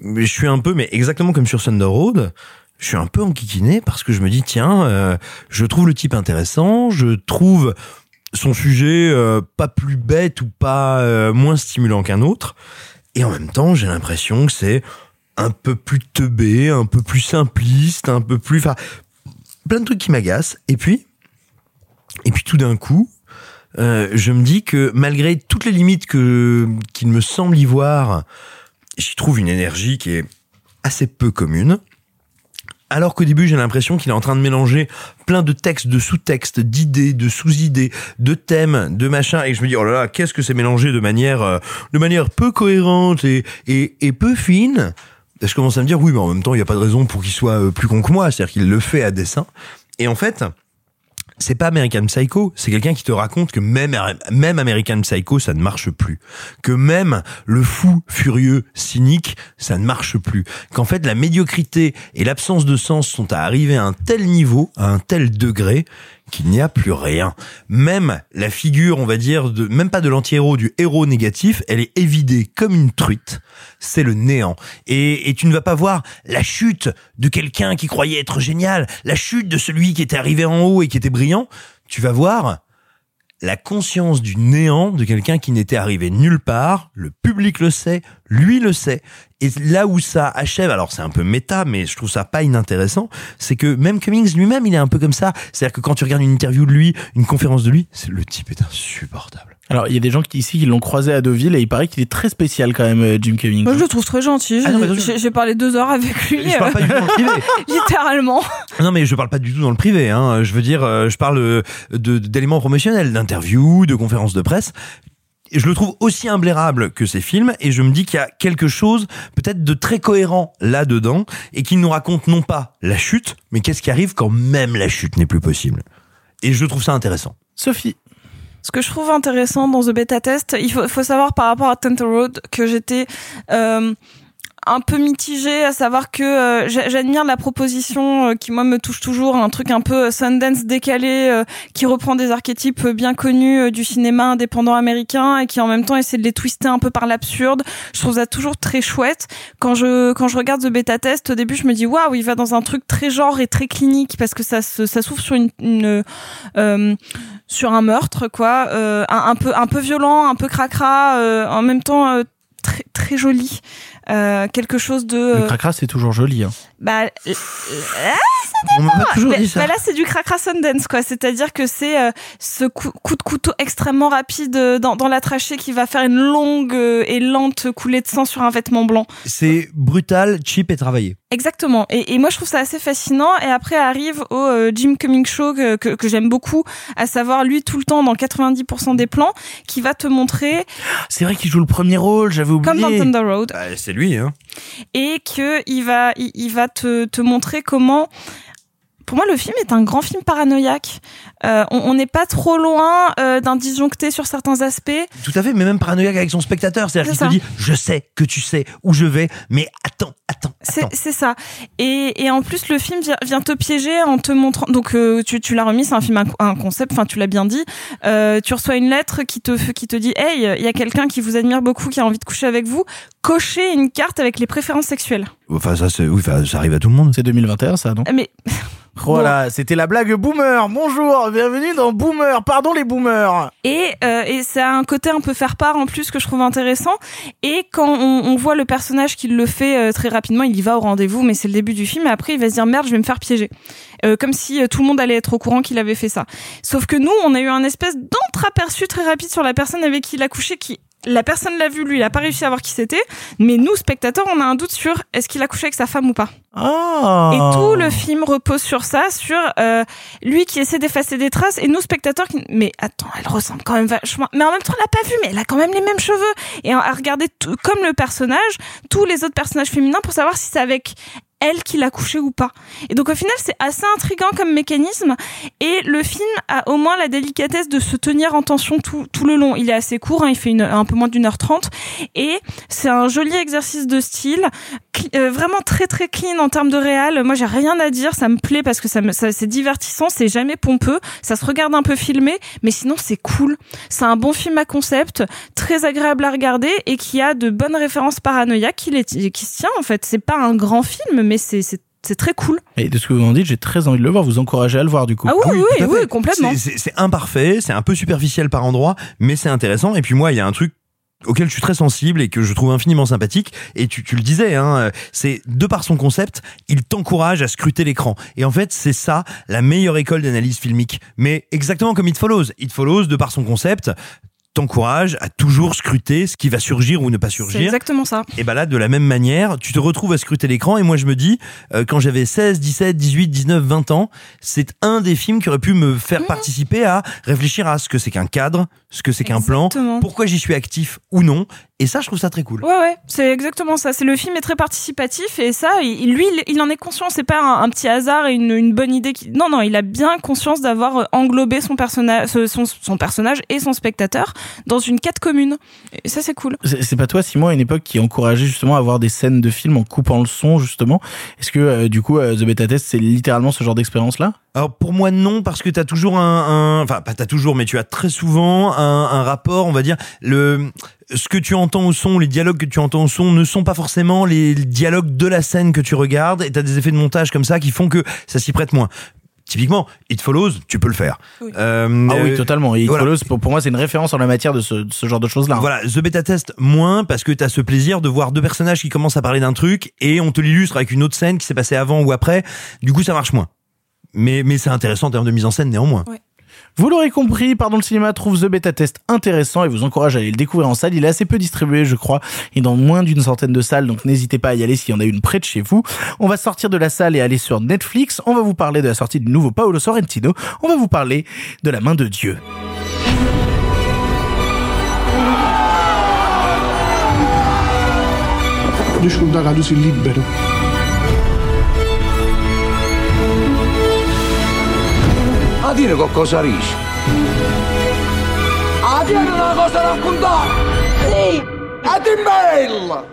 je suis un peu, mais exactement comme sur Thunder Road, je suis un peu enquiquiné parce que je me dis tiens, euh, je trouve le type intéressant, je trouve son sujet euh, pas plus bête ou pas euh, moins stimulant qu'un autre. Et en même temps, j'ai l'impression que c'est un peu plus teubé, un peu plus simpliste, un peu plus... Enfin, plein de trucs qui m'agacent. Et puis, tout d'un coup, euh, je me dis que malgré toutes les limites que qu'il me semble y voir, j'y trouve une énergie qui est assez peu commune. Alors qu'au début, j'ai l'impression qu'il est en train de mélanger plein de textes, de sous-textes, d'idées, de sous-idées, de thèmes, de machins, et je me dis, oh là là, qu'est-ce que c'est mélangé de manière, euh, de manière peu cohérente et, et, et peu fine. Et je commence à me dire, oui, mais en même temps, il n'y a pas de raison pour qu'il soit euh, plus con que moi, c'est-à-dire qu'il le fait à dessein. Et en fait, c'est pas American Psycho, c'est quelqu'un qui te raconte que même, même American Psycho, ça ne marche plus. Que même le fou, furieux, cynique, ça ne marche plus. Qu'en fait, la médiocrité et l'absence de sens sont à arriver à un tel niveau, à un tel degré, qu'il n'y a plus rien. Même la figure, on va dire, de, même pas de l'anti-héros, du héros négatif, elle est évidée comme une truite. C'est le néant. Et, et tu ne vas pas voir la chute de quelqu'un qui croyait être génial, la chute de celui qui était arrivé en haut et qui était brillant. Tu vas voir la conscience du néant de quelqu'un qui n'était arrivé nulle part, le public le sait, lui le sait. Et là où ça achève, alors c'est un peu méta, mais je trouve ça pas inintéressant, c'est que même Cummings lui-même, il est un peu comme ça. C'est-à-dire que quand tu regardes une interview de lui, une conférence de lui, le type est insupportable. Alors, il y a des gens qui, ici qui l'ont croisé à Deauville et il paraît qu'il est très spécial quand même, euh, Jim Cummings. Moi, je le trouve très gentil. Ah J'ai parlé deux heures avec lui. Je parle pas du tout dans le privé. Littéralement. Non mais je parle pas du tout dans le privé. Hein. Je veux dire, euh, je parle euh, de d'éléments promotionnels, d'interviews, de conférences de presse. Je le trouve aussi imblairable que ces films et je me dis qu'il y a quelque chose peut-être de très cohérent là-dedans et qui nous raconte non pas la chute, mais qu'est-ce qui arrive quand même la chute n'est plus possible. Et je trouve ça intéressant. Sophie. Ce que je trouve intéressant dans The Beta Test, il faut, faut savoir par rapport à Thunder Road que j'étais euh, un peu mitigée, à savoir que euh, j'a- j'admire la proposition euh, qui moi me touche toujours, un truc un peu euh, Sundance décalé, qui reprend des archétypes bien connus du cinéma indépendant américain et qui en même temps essaie de les twister un peu par l'absurde. Je trouve ça toujours très chouette. Quand je quand je regarde The Beta Test, au début je me dis waouh, il va dans un truc très genre et très clinique parce que ça se, ça s'ouvre sur une, une sur un meurtre quoi, euh, un, peu un peu violent, un peu cracra, euh, en même temps euh, très très joli. Euh, quelque chose de Le euh, cracra, c'est toujours joli. Hein. bah, euh, euh, ah, ça On m'a dépend. toujours Mais- dit ça. bah là, c'est du cracra Sundance, quoi. C'est-à-dire que c'est euh, ce coup, coup de couteau extrêmement rapide dans, dans la trachée qui va faire une longue et lente coulée de sang sur un vêtement blanc. C'est brutal, cheap et travaillé. Exactement. Et, et moi, je trouve ça assez fascinant. Et après arrive au euh, Jim Cummings Show que, que, que j'aime beaucoup, à savoir lui tout le temps dans 90% des plans, qui va te montrer C'est vrai qu'il joue le premier rôle, j'avais oublié. comme dans Thunder Road Bah, lui, hein. et que il va il, va te montrer comment pour moi, le film est un grand film paranoïaque. Euh, on n'est pas trop loin euh, d'un disjoncté sur certains aspects. Tout à fait, mais même paranoïaque avec son spectateur. C'est-à-dire C'est qu'il te dit, je sais que tu sais où je vais, mais attends, attends, C'est c'est ça. Et, et en plus, le film vient, vient te piéger en te montrant. Donc, euh, tu, tu l'as remis, c'est un film, un, un concept. Enfin, tu l'as bien dit. Euh, tu reçois une lettre qui te qui te dit, hey, il y a quelqu'un qui vous admire beaucoup, qui a envie de coucher avec vous. Cochez une carte avec les préférences sexuelles. Enfin, ça, oui, enfin, ça arrive à tout le monde. C'est 2021, ça, non? Mais Voilà, c'était la blague boomer. Bonjour, bienvenue dans Boomer. Pardon les boomers. Et, euh, et ça a un côté un peu faire part en plus que je trouve intéressant. Et quand on, on voit le personnage qui le fait euh, très rapidement, il y va au rendez-vous, mais c'est le début du film. Et après, il va se dire merde, je vais me faire piéger. Euh, comme si euh, tout le monde allait être au courant qu'il avait fait ça. Sauf que nous, on a eu un espèce d'entre-aperçu très rapide sur la personne avec qui il a couché, qui la personne l'a vu, lui, il a pas réussi à voir qui c'était. Mais nous, spectateurs, on a un doute sur est-ce qu'il a couché avec sa femme ou pas. Ah. Et tout le film repose sur ça, sur euh, lui qui essaie d'effacer des traces et nous spectateurs qui mais attends, elle ressemble quand même vachement mais en même temps on l'a pas vu mais elle a quand même les mêmes cheveux et à regarder tout- comme le personnage, tous les autres personnages féminins pour savoir si c'est avec elle qui l'a couché ou pas. Et donc au final, c'est assez intriguant comme mécanisme et le film a au moins la délicatesse de se tenir en tension tout, tout le long. Il est assez court, hein, il fait un peu moins d'une heure trente et c'est un joli exercice de style, euh, vraiment très très clean en termes de réal. Moi, j'ai rien à dire, ça me plaît parce que ça, me, ça c'est divertissant, c'est jamais pompeux, ça se regarde un peu filmé, mais sinon c'est cool. C'est un bon film à concept, très agréable à regarder et qui a de bonnes références paranoïaques qui, les, qui se tient en fait. C'est pas un grand film, mais c'est c'est c'est très cool. Et de ce que vous en dites, j'ai très envie de le voir. Vous encouragez à le voir du coup. Ah oui, oui, oui, complètement. C'est- C'est c'est imparfait, c'est un peu superficiel par endroit, mais c'est intéressant. Et puis moi, il y a un truc auquel je suis très sensible et que je trouve infiniment sympathique. Et tu, tu le disais, hein, c'est de par son concept, il t'encourage à scruter l'écran. Et en fait, c'est ça la meilleure école d'analyse filmique. Mais exactement comme It Follows. It Follows, de par son concept, t'encourage à toujours scruter ce qui va surgir ou ne pas C'est surgir. exactement ça. Et bah là, de la même manière, tu te retrouves à scruter l'écran et moi je me dis, euh, quand j'avais 16, 17, 18, 19, 20 ans, c'est un des films qui aurait pu me faire participer à réfléchir à ce que c'est qu'un cadre, ce que c'est qu'un plan, pourquoi j'y suis actif ou non. Et ça, je trouve ça très cool. Ouais, ouais, c'est exactement ça. C'est le film est très participatif et ça, il, lui, il, il en est conscient. C'est pas un, un petit hasard et une, une bonne idée. Qui... Non, non, il a bien conscience d'avoir euh, englobé son personnage, son, son personnage et son spectateur dans une quête commune. Et ça, c'est cool. C'est pas toi, Simon, à une époque qui encourageait justement à voir des scènes de films en coupant le son, justement? Est-ce que, euh, du coup, euh, The Beta Test, c'est littéralement ce genre d'expérience-là? Alors pour moi non parce que t'as toujours un, un- enfin pas t'as toujours mais tu as très souvent un, un rapport on va dire le ce que tu entends au son les dialogues que tu entends au son ne sont pas forcément les dialogues de la scène que tu regardes et t'as des effets de montage comme ça qui font que ça s'y prête moins typiquement It Follows tu peux le faire Euh, Ah oui, euh, totalement. Et It voilà. Follows, pour, pour moi, c'est une référence en la matière de ce, de ce genre de choses-là. hein. Voilà, The Beta Test moins parce que t'as ce plaisir de voir deux personnages qui commencent à parler d'un truc et on te l'illustre avec une autre scène qui s'est passée avant ou après. Du coup, ça marche moins. Mais mais c'est intéressant en termes de mise en scène néanmoins. Vous l'aurez compris, Pardon le cinéma trouve The Beta Test intéressant et vous encourage à aller le découvrir en salle. Il est assez peu distribué, je crois, et dans moins d'une centaine de salles, donc n'hésitez pas à y aller s'il y en a une près de chez vous. On va sortir de la salle et aller sur Netflix. On va vous parler de la sortie du nouveau Paolo Sorrentino. On va vous parler de La main de Dieu. Libero. A dire qualcosa riesci. A dire una cosa da raccontare. Sì. A dimmella.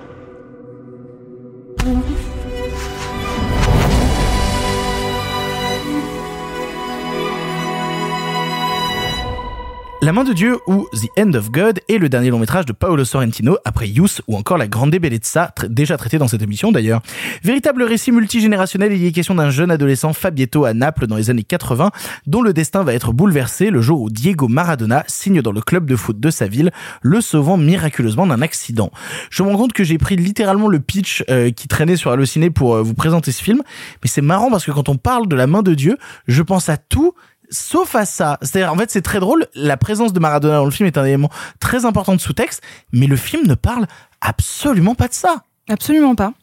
La main de Dieu ou The End of God est le dernier long métrage de Paolo Sorrentino après Youth ou encore La Grande Bellezza, déjà traité dans cette émission d'ailleurs. Véritable récit multigénérationnel, il y est question d'un jeune adolescent Fabietto à Naples dans les années 80 dont le destin va être bouleversé le jour où Diego Maradona signe dans le club de foot de sa ville, le sauvant miraculeusement d'un accident. Je me rends compte que j'ai pris littéralement le pitch euh, qui traînait sur Allociné pour euh, vous présenter ce film, mais c'est marrant parce que quand on parle de la main de Dieu, je pense à tout sauf à ça. C'est-à-dire, en fait, c'est très drôle. La présence de Maradona dans le film est un élément très important de sous-texte, mais le film ne parle absolument pas de ça. Absolument pas.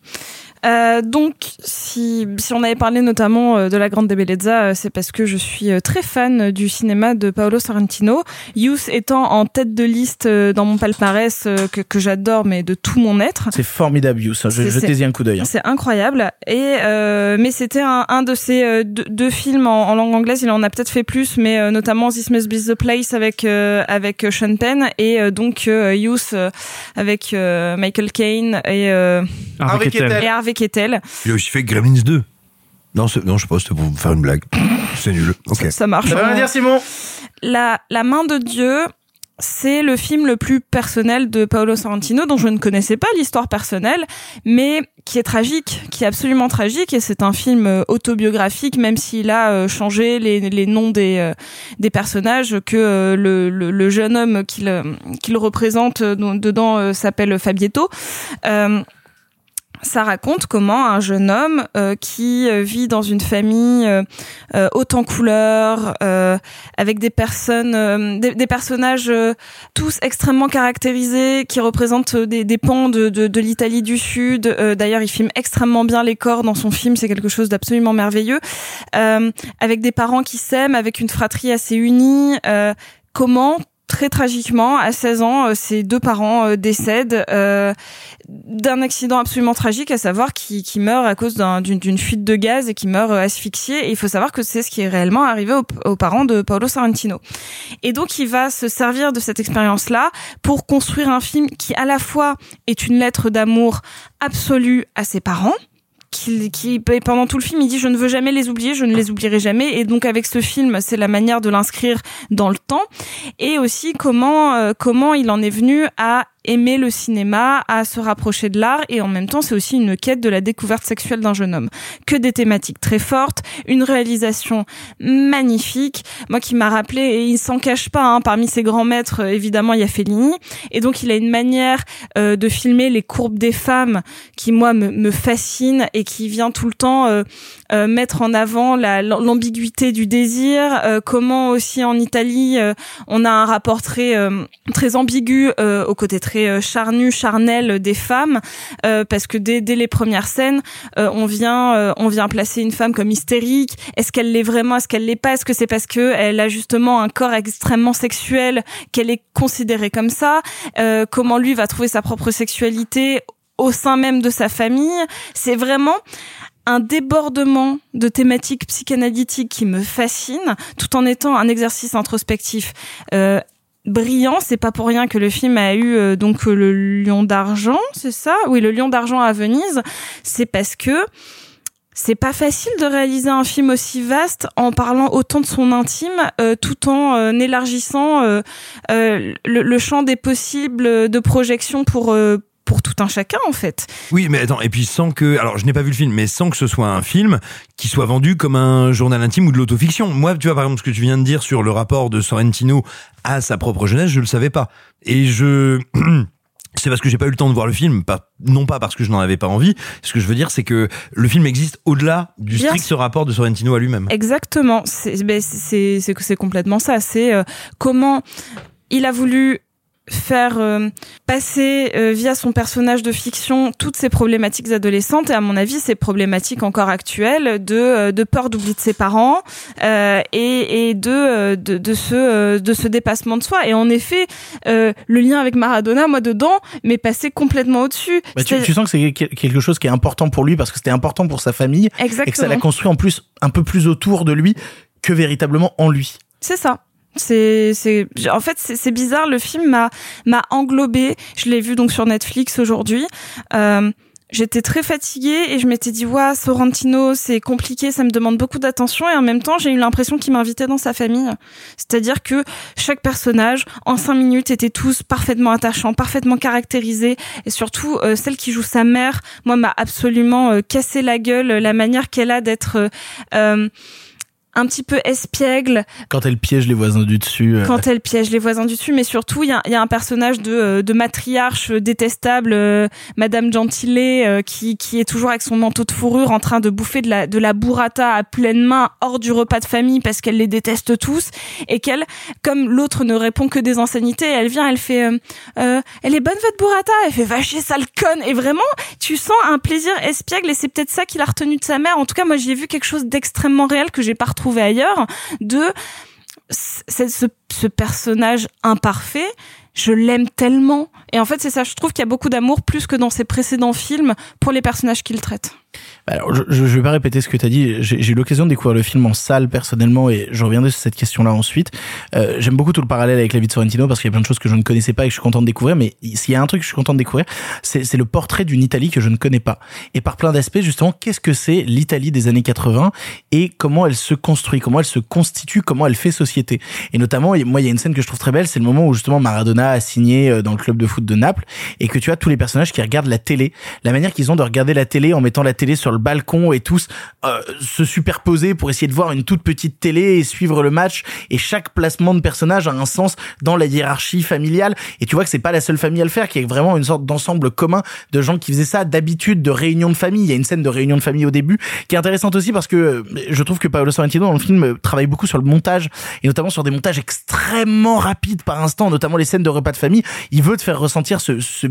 Euh, donc, si, si on avait parlé notamment euh, de la Grande Bellezza, euh, c'est parce que je suis euh, très fan du cinéma de Paolo Sorrentino. Youth étant en tête de liste euh, dans mon palmarès euh, que, que j'adore, mais de tout mon être. C'est formidable, Youth. Je jetez-y un coup d'œil. hein. C'est incroyable. Et euh, mais c'était un, un de ces euh, deux, deux films en, en langue anglaise. Il en a peut-être fait plus, mais euh, notamment This Must Be the Place avec euh, avec Sean Penn et euh, donc euh, Youth euh, avec euh, Michael Caine et euh, Harvey et Harvey Keitel. Il a aussi fait Gremlins 2. Non, non je sais pas, c'était pour vous faire une blague. C'est nul. Ok. Ça marche. Ça veut rien dire, Simon? La, la main de Dieu, c'est le film le plus personnel de Paolo Sorrentino, dont je ne connaissais pas l'histoire personnelle, mais qui est tragique, qui est absolument tragique, et c'est un film euh, autobiographique, même s'il a euh, changé les, les noms des, euh, des personnages, que euh, le, le, le jeune homme qu'il qu'il représente euh, dedans euh, s'appelle Fabietto. Euh, ça raconte comment un jeune homme euh, qui euh, vit dans une famille euh, euh, haute en couleurs, euh, avec des personnes, euh, des, des personnages tous extrêmement caractérisés, qui représentent des, des pans de, de, de l'Italie du Sud. D'ailleurs, il filme extrêmement bien les corps dans son film, c'est quelque chose d'absolument merveilleux. Avec des parents qui s'aiment, avec une fratrie assez unie. comment Très tragiquement, à 16 ans, euh, ses deux parents euh, décèdent euh, d'un accident absolument tragique, à savoir qui, qui meurt à cause d'un- d'une d'une fuite de gaz et qui meurt euh, asphyxié. Et il faut savoir que c'est ce qui est réellement arrivé aux, aux parents de Paolo Sorrentino. Et donc il va se servir de cette expérience-là pour construire un film qui à la fois est une lettre d'amour absolue à ses parents, qui, qui pendant tout le film il dit je ne veux jamais les oublier je ne les oublierai jamais. Et donc avec ce film c'est la manière de l'inscrire dans le temps. Et aussi comment euh, comment il en est venu à aimer le cinéma, à se rapprocher de l'art et en même temps c'est aussi une quête de la découverte sexuelle d'un jeune homme. Que des thématiques très fortes, une réalisation magnifique, moi qui m'a rappelé et il s'en cache pas hein, parmi ses grands maîtres euh, évidemment il y a Fellini et donc il a une manière euh, de filmer les courbes des femmes qui moi me, me fascine et qui vient tout le temps euh, euh, mettre en avant la- l'ambiguïté du désir, euh, comment aussi en Italie euh, on a un rapport très très ambigu au côté très euh, charnu, charnel des femmes, euh, parce que dès, dès les premières scènes, euh, on vient euh, on vient placer une femme comme hystérique. Est-ce qu'elle l'est vraiment? Est-ce qu'elle l'est pas? Est-ce que c'est parce que elle a justement un corps extrêmement sexuel qu'elle est considérée comme ça? Euh, Comment lui va trouver sa propre sexualité au sein même de sa famille? C'est vraiment un débordement de thématiques psychanalytiques qui me fascine, tout en étant un exercice introspectif. Euh, brillant. C'est pas pour rien que le film a eu euh, donc euh, le Lion d'argent, c'est ça? Oui, le Lion d'argent à Venise. C'est parce que c'est pas facile de réaliser un film aussi vaste en parlant autant de son intime, euh, tout en élargissant le, le champ des possibles de projection pour pour tout un chacun en fait. Oui, mais attends, et puis sans que, alors je n'ai pas vu le film, mais sans que ce soit un film qui soit vendu comme un journal intime ou de l'autofiction. Moi, tu vois, par exemple, ce que tu viens de dire sur le rapport de Sorrentino à sa propre jeunesse, je le savais pas. Et je, c'est parce que j'ai pas eu le temps de voir le film, pas, non pas parce que je n'en avais pas envie. Ce que je veux dire, c'est que le film existe au-delà du Bien strict sûr. rapport de Sorrentino à lui-même. Exactement. C'est ben, c'est c'est c'est complètement ça. C'est euh, comment il a voulu faire euh, passer euh, via son personnage de fiction toutes ces problématiques adolescentes et à mon avis ces problématiques encore actuelles de euh, de peur d'oubli de ses parents euh, et et de, euh, de de ce de ce dépassement de soi et en effet euh, le lien avec Maradona moi dedans m'est passé complètement au-dessus Bah, tu, tu sens que c'est quel- quelque chose qui est important pour lui parce que c'était important pour sa famille et que ça l'a Exactement. construit en plus un peu plus autour de lui que véritablement en lui. C'est ça. C'est, c'est, en fait, c'est, c'est bizarre. Le film m'a, m'a englobé. Je l'ai vu donc sur Netflix aujourd'hui. Euh, J'étais très fatiguée et je m'étais dit, ouais, Sorrentino, c'est compliqué, ça me demande beaucoup d'attention et en même temps, j'ai eu l'impression qu'il m'invitait dans sa famille. C'est-à-dire que chaque personnage, en cinq minutes, étaient tous parfaitement attachants, parfaitement caractérisés et surtout, euh, celle qui joue sa mère, moi, m'a absolument euh, cassé la gueule, la manière qu'elle a d'être, euh, euh, un petit peu espiègle Quand elle piège les voisins du dessus. euh, quand elle piège les voisins du dessus, mais surtout il y a, il y a un personnage de, euh, de matriarche détestable, euh, Madame Gentile, euh, qui, qui est toujours avec son manteau de fourrure en train de bouffer de la, de la burrata à pleine main hors du repas de famille parce qu'elle les déteste tous et qu'elle, comme l'autre ne répond que des insanités, elle vient, elle fait, elle est bonne votre burrata, elle fait va chier sale conne et vraiment tu sens un plaisir espiègle et c'est peut-être ça qu'il a retenu de sa mère. En tout cas moi j'y ai vu quelque chose d'extrêmement réel que j'ai pas retrouvé ailleurs de ce, personnage imparfait, je l'aime tellement. Et en fait, c'est ça, je trouve qu'il y a beaucoup d'amour, plus que dans ses précédents films, pour les personnages qu'il traite. Alors, je, je vais pas répéter ce que tu as dit. J'ai eu l'occasion de découvrir le film en salle personnellement et je reviendrai sur cette question-là ensuite. Euh, J'aime beaucoup tout le parallèle avec la vie de Sorrentino parce qu'il y a plein de choses que je ne connaissais pas et que je suis content de découvrir. Mais s'il y a un truc que je suis content de découvrir, c'est c'est le portrait d'une Italie que je ne connais pas. Et par plein d'aspects, justement, qu'est-ce que c'est l'Italie des années 80 et comment elle se construit, comment elle se constitue, comment elle fait société. Et notamment, moi, il y a une scène que je trouve très belle, c'est le moment où justement Maradona a signé euh, dans le club de foot de Naples et que tu as tous les personnages qui regardent la télé, la manière qu'ils ont de regarder la télé en mettant la télé sur le balcon et tous euh, se superposer pour essayer de voir une toute petite télé et suivre le match. Et chaque placement de personnage a un sens dans la hiérarchie familiale. Et tu vois que c'est pas la seule famille à le faire qu'il y a vraiment une sorte d'ensemble commun de gens qui faisaient ça d'habitude de réunion de famille. Il y a une scène de réunion de famille au début qui est intéressante aussi parce que euh, je trouve que Paolo Sorrentino dans le film euh, travaille beaucoup sur le montage et notamment sur des montages extrêmement rapides par instant notamment les scènes de repas de famille. Il veut te faire ressentir ce, ce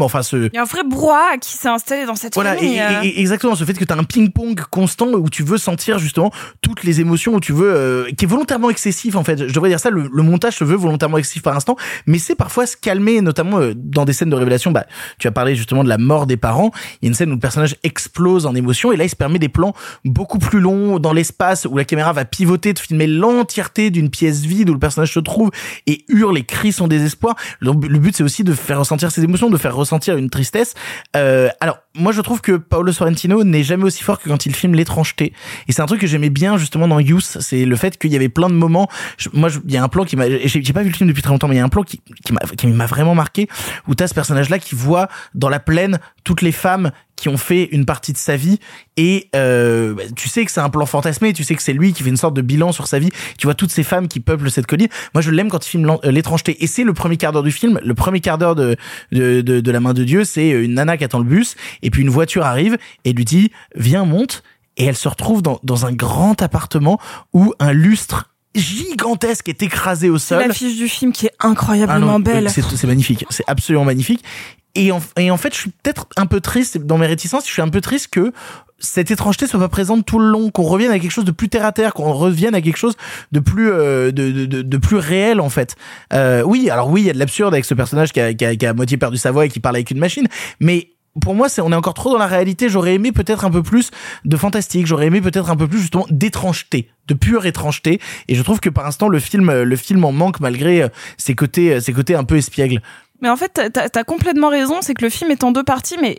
enfin ce Il y a un vrai brouhaha qui s'est installé dans cette voilà, famille. et, et- et exactement, ce fait que tu as un ping-pong constant où tu veux sentir justement toutes les émotions, où tu veux, euh, qui est volontairement excessif en fait. Je devrais dire ça, le, montage se veut volontairement excessif par instant, mais c'est parfois se calmer, notamment euh, dans des scènes de révélation. Bah, tu as parlé justement de la mort des parents. Il y a une scène où le personnage explose en émotion, et là il se permet des plans beaucoup plus longs dans l'espace, où la caméra va pivoter, de filmer l'entièreté d'une pièce vide où le personnage se trouve et hurle et crie son désespoir. Le, le but c'est aussi de faire ressentir ses émotions, de faire ressentir une tristesse. Euh, alors moi je trouve que Paolo Sorrentino n'est jamais aussi fort que quand il filme l'étrangeté. Et c'est un truc que j'aimais bien justement dans Youth, c'est le fait qu'il y avait plein de moments. moi, il y a un plan qui m'a, j'ai pas vu le film depuis très longtemps, mais il y a un plan qui, qui m'a vraiment marqué où t'as ce personnage-là qui voit dans la plaine toutes les femmes qui ont fait une partie de sa vie et euh, bah, tu sais que c'est un plan fantasmé, tu sais que c'est lui qui fait une sorte de bilan sur sa vie. Tu vois toutes ces femmes qui peuplent cette colline. Moi, je l'aime quand il filme euh, l'étrangeté et c'est le premier quart d'heure du film. Le premier quart d'heure de, de, de, de la main de Dieu, c'est une nana qui attend le bus et puis une voiture arrive et lui dit viens monte et elle se retrouve dans, dans un grand appartement où un lustre gigantesque est écrasé au C'est sol. l'affiche du film qui est Ah incroyablement non, belle. C'est magnifique, c'est absolument magnifique. Et en, et en fait, je suis peut-être un peu triste dans mes réticences. Je suis un peu triste que cette étrangeté soit pas présente tout le long, qu'on revienne à quelque chose de plus terre à terre, qu'on revienne à quelque chose de plus euh, de, de, de, de plus réel en fait. Euh, oui, alors oui, il y a de l'absurde avec ce personnage qui a, qui, a, qui a à moitié perdu sa voix et qui parle avec une machine, mais pour moi, c'est on est encore trop dans la réalité. J'aurais aimé peut-être un peu plus de fantastique. J'aurais aimé peut-être un peu plus justement d'étrangeté, de pure étrangeté. Et je trouve que par instant, le film, le film en manque malgré euh, ses côtés, euh, ses côtés un peu espiègles. Mais en fait, t'as as complètement raison, c'est que le film est en deux parties, mais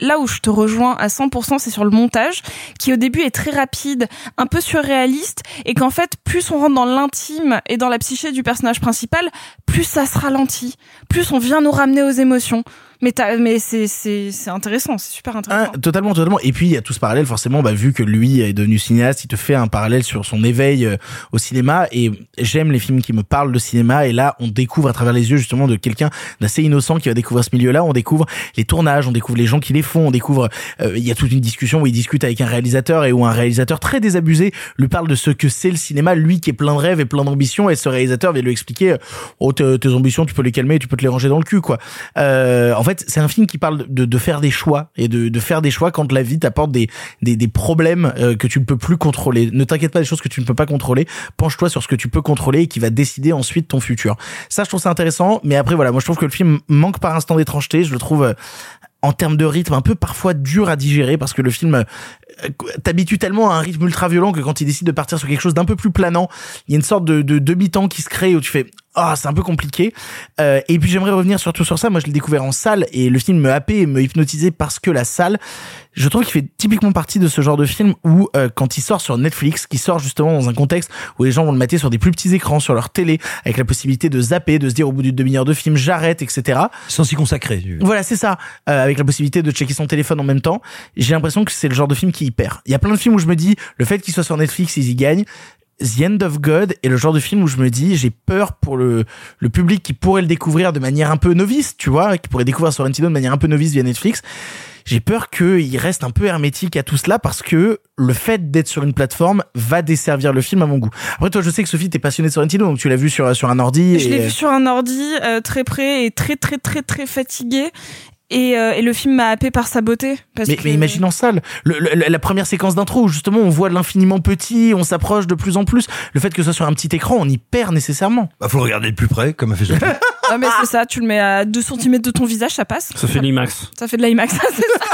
là où je te rejoins à 100%, c'est sur le montage, qui au début est très rapide, un peu surréaliste, et qu'en fait, plus on rentre dans l'intime et dans la psyché du personnage principal, plus ça se ralentit, plus on vient nous ramener aux émotions. Mais, mais c'est c'est c'est intéressant, c'est super intéressant. Ah, totalement, totalement. Et puis il y a tout ce parallèle, forcément, bah, vu que lui est devenu cinéaste, il te fait un parallèle sur son éveil euh, au cinéma. Et j'aime les films qui me parlent de cinéma. Et là, on découvre à travers les yeux justement de quelqu'un d'assez innocent qui va découvrir ce milieu-là. On découvre les tournages, on découvre les gens qui les font, on découvre. euh, il y a toute une discussion où il discute avec un réalisateur et où un réalisateur très désabusé lui parle de ce que c'est le cinéma, lui qui est plein de rêves et plein d'ambitions. Et ce réalisateur vient lui expliquer, oh tes, tes ambitions, tu peux les calmer, tu peux te les ranger dans le cul, quoi. Euh, en fait, c'est un film qui parle de, de faire des choix et de, de faire des choix quand la vie t'apporte des, des, des problèmes euh, que tu ne peux plus contrôler. Ne t'inquiète pas des choses que tu ne peux pas contrôler. Penche-toi sur ce que tu peux contrôler et qui va décider ensuite ton futur. Ça, je trouve ça intéressant. Mais après, voilà, moi, je trouve que le film manque par instant d'étrangeté. Je le trouve euh, en termes de rythme un peu parfois dur à digérer parce que le film euh, t'habitue tellement à un rythme ultra violent que quand il décide de partir sur quelque chose d'un peu plus planant, il y a une sorte de, de demi-temps qui se crée où tu fais ah, c'est un peu compliqué. Euh, et puis j'aimerais revenir surtout sur ça. Moi, je l'ai découvert en salle et le film me happait et me hypnotisait parce que la salle, je trouve qu'il fait typiquement partie de ce genre de film où euh, quand il sort sur Netflix, qui sort justement dans un contexte où les gens vont le mater sur des plus petits écrans, sur leur télé, avec la possibilité de zapper, de se dire au bout d'une demi-heure de film, j'arrête, etc. Sans s'y consacrer. Voilà, c'est ça. Euh, avec la possibilité de checker son téléphone en même temps. J'ai l'impression que c'est le genre de film qui y perd. Il y a plein de films où je me dis, le fait qu'il soit sur Netflix, ils y gagnent. The End of God est le genre de film où je me dis j'ai peur pour le le public qui pourrait le découvrir de manière un peu novice, tu vois, qui pourrait découvrir Sorrentino de manière un peu novice via Netflix. J'ai peur qu'il reste un peu hermétique à tout cela parce que le fait d'être sur une plateforme va desservir le film à mon goût. Après toi, je sais que Sophie t'es passionnée de Sorrentino, donc tu l'as vu sur sur un ordi. Je l'ai vu sur un ordi euh, très près et très très très très fatigué. Et, euh, et le film m'a happé par sa beauté. Parce Mais, que... mais imagine en salle, le- le- la première séquence d'intro où justement on voit l'infiniment petit, on s'approche de plus en plus. Le fait que ce soit sur un petit écran, on y perd nécessairement. Bah, faut le regarder de plus près, comme a fait Sophie. Ah, mais c'est ça, tu le mets à 2 cm de ton visage, ça passe. Ça fait l'IMAX. Ça fait de l'IMAX, c'est ça.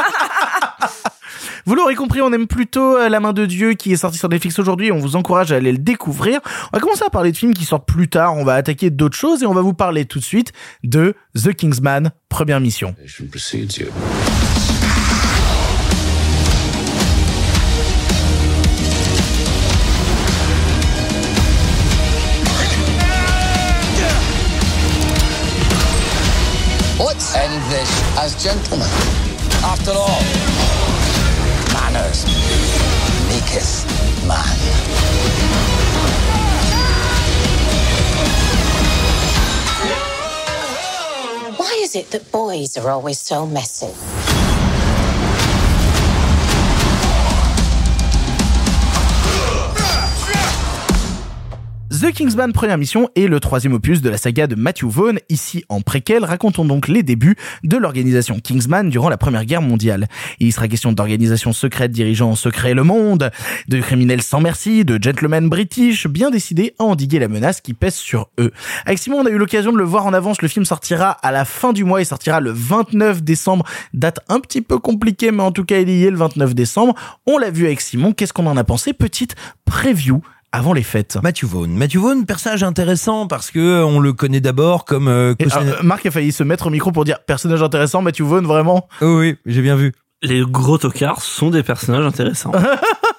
Vous l'aurez compris, on aime plutôt euh, La main de Dieu qui est sorti sur Netflix aujourd'hui. On vous encourage à aller le découvrir. On va commencer à parler de films qui sortent plus tard. On va attaquer d'autres choses et on va vous parler tout de suite de The Kingsman, première mission. Let's end this as gentlemen. After all, is it that boys are always so messy? The Kingsman Première Mission est le troisième opus de la saga de Matthew Vaughn. Ici, en préquel, racontons donc les débuts de l'organisation Kingsman durant la Première Guerre mondiale. Il sera question d'organisation secrète dirigeant en secret le monde, de criminels sans merci, de gentlemen british bien décidés à endiguer la menace qui pèse sur eux. Avec Simon, on a eu l'occasion de le voir en avance. Le film sortira à la fin du mois. Il sortira le 29 décembre. Date un petit peu compliquée, mais en tout cas, il y est le 29 décembre. On l'a vu avec Simon. Qu'est-ce qu'on en a pensé? Petite preview avant les fêtes. Matthew Vaughn. Matthew Vaughn, personnage intéressant parce que euh, on le connaît d'abord comme euh, Et, cautionnaire- euh, Marc a failli se mettre au micro pour dire personnage intéressant, Matthew Vaughn, vraiment. Oh oui, j'ai bien vu. Les gros tocards sont des personnages intéressants.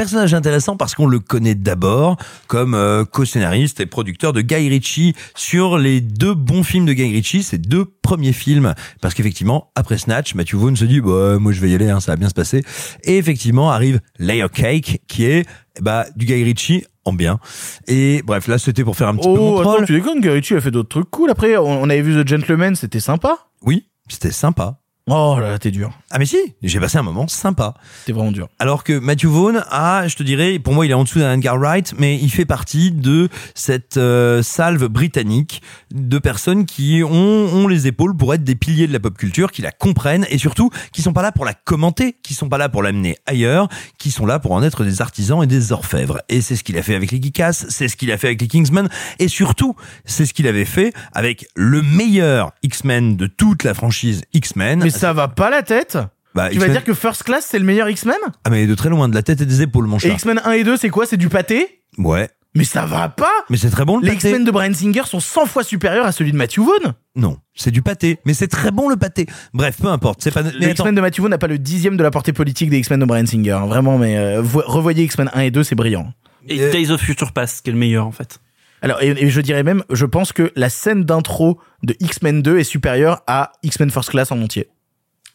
Personnage intéressant parce qu'on le connaît d'abord comme euh, co-scénariste et producteur de Guy Ritchie sur les deux bons films de Guy Ritchie, ces deux premiers films. Parce qu'effectivement, après Snatch, Matthew Vaughn se dit, bah, moi je vais y aller, hein, ça va bien se passer. Et effectivement, arrive Layer Cake, qui est bah, du Guy Ritchie en bien. Et bref, là c'était pour faire un petit peu mon Oh, troll. attends, tu déconnes, Guy Ritchie a fait d'autres trucs cool. Après, on, on avait vu The Gentleman, c'était sympa. Oui, c'était sympa. Oh là là, t'es dur. Ah mais si, j'ai passé un moment sympa. T'es vraiment dur. Alors que Matthew Vaughn a, je te dirais, pour moi il est en dessous d'un Edgar Wright, mais il fait partie de cette euh, salve britannique de personnes qui ont, ont les épaules pour être des piliers de la pop culture, qui la comprennent et surtout qui sont pas là pour la commenter, qui sont pas là pour l'amener ailleurs, qui sont là pour en être des artisans et des orfèvres. Et c'est ce qu'il a fait avec les Geekas, c'est ce qu'il a fait avec les Kingsmen, et surtout c'est ce qu'il avait fait avec le meilleur X-Men de toute la franchise X-Men. Mais ça va pas la tête Bah, Tu vas X-Men- dire que First Class, c'est le meilleur X-Men? Ah mais de très loin, de la tête et des épaules, mon Et chat. X-Men 1 et 2, c'est quoi? C'est du pâté? Ouais. Mais ça va pas Mais c'est très bon le Les pâté. X-Men de Brian Singer sont 100 fois supérieurs à celui de Matthew Vaughn. Non, c'est du pâté, mais c'est très bon le pâté. Bref, peu importe, c'est pas. Les Mais X-Men de Matthew Vaughn n'a pas le dixième de la portée politique des X-Men de Brian Singer. hein, Vraiment, mais euh, vo- revoyez X-Men 1 et 2, c'est brillant. Et Days of Future Past, qui est le meilleur en fait. Alors, et, et je dirais même, je pense que la scène d'intro de X-Men 2 est supérieure à X-Men First Class en entier.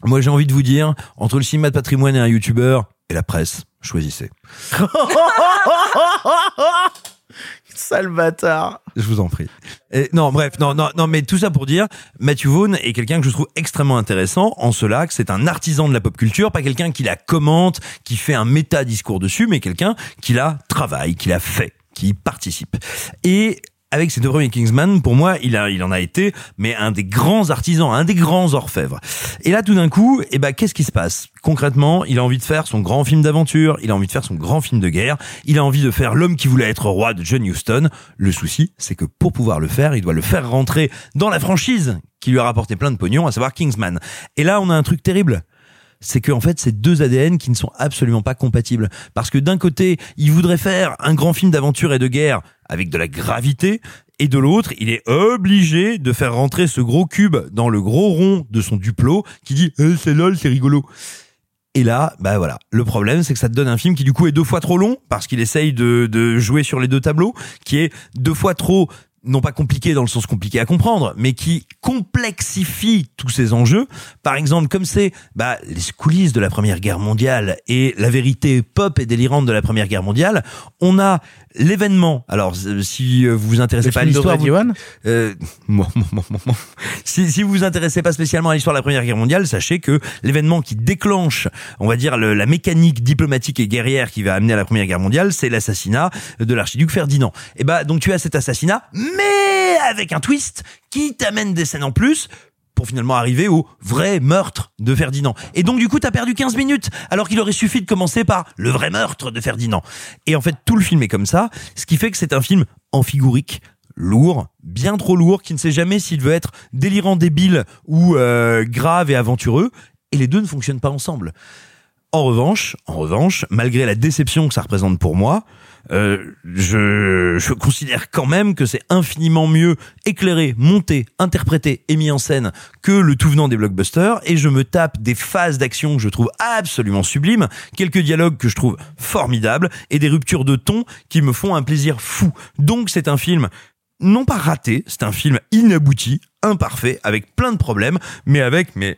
Moi j'ai envie de vous dire, entre le cinéma de patrimoine et un youtubeur et la presse, choisissez. Sale bâtard. Je vous en prie. Et non, bref, non, non, non, mais tout ça pour dire, Matthew Vaughn est quelqu'un que je trouve extrêmement intéressant en cela que c'est un artisan de la pop culture, pas quelqu'un qui la commente, qui fait un méta discours dessus, mais quelqu'un qui la travaille, qui la fait, qui y participe. Et avec ces deux premiers Kingsman, pour moi, il en a été, mais un des grands artisans, un des grands orfèvres. Et là, tout d'un coup, eh ben, qu'est-ce qui se passe? Concrètement, il a envie de faire son grand film d'aventure, il a envie de faire son grand film de guerre, il a envie de faire l'homme qui voulait être roi de John Huston. Le souci, c'est que pour pouvoir le faire, il doit le faire rentrer dans la franchise qui lui a rapporté plein de pognon, à savoir Kingsman. Et là, on a un truc terrible c'est que en fait c'est deux ADN qui ne sont absolument pas compatibles parce que d'un côté il voudrait faire un grand film d'aventure et de guerre avec de la gravité et de l'autre, il est obligé de faire rentrer ce gros cube dans le gros rond de son duplo qui dit Eh, c'est lol, c'est rigolo. Et là, bah voilà. Le problème, c'est que ça te donne un film qui du coup est deux fois trop long parce qu'il essaye de, de jouer sur les deux tableaux, qui est deux fois trop non pas compliqué dans le sens compliqué à comprendre, mais qui complexifie tous ces enjeux. Par exemple, comme c'est bah, les coulisses de la Première Guerre mondiale et la vérité pop et délirante de la Première Guerre mondiale, on a l'événement. Alors, si euh, vous vous intéressez Le pas à l'histoire, vous- euh, moi, moi, moi. si, si vous vous intéressez pas spécialement à l'histoire de la Première Guerre mondiale, sachez que l'événement qui déclenche, on va dire, le- la mécanique diplomatique et guerrière qui va amener à la Première Guerre mondiale, c'est l'assassinat de l'archiduc Ferdinand. Et bah, donc tu as cet assassinat, mais avec un twist qui t'amène des scènes en plus pour finalement arriver au vrai meurtre de Ferdinand. Et donc du coup, t'as perdu 15 minutes, alors qu'il aurait suffi de commencer par le vrai meurtre de Ferdinand. Et en fait, tout le film est comme ça, ce qui fait que c'est un film amphigurique, lourd, bien trop lourd, qui ne sait jamais s'il veut être délirant, débile ou euh, grave et aventureux, et les deux ne fonctionnent pas ensemble. En revanche, en revanche, malgré la déception que ça représente pour moi, euh, je, je considère quand même que c'est infiniment mieux éclairé, monté, interprété et mis en scène que le tout venant des blockbusters et je me tape des phases d'action que je trouve absolument sublimes, quelques dialogues que je trouve formidables et des ruptures de ton qui me font un plaisir fou. Donc c'est un film non pas raté, c'est un film inabouti, imparfait, avec plein de problèmes, mais avec mais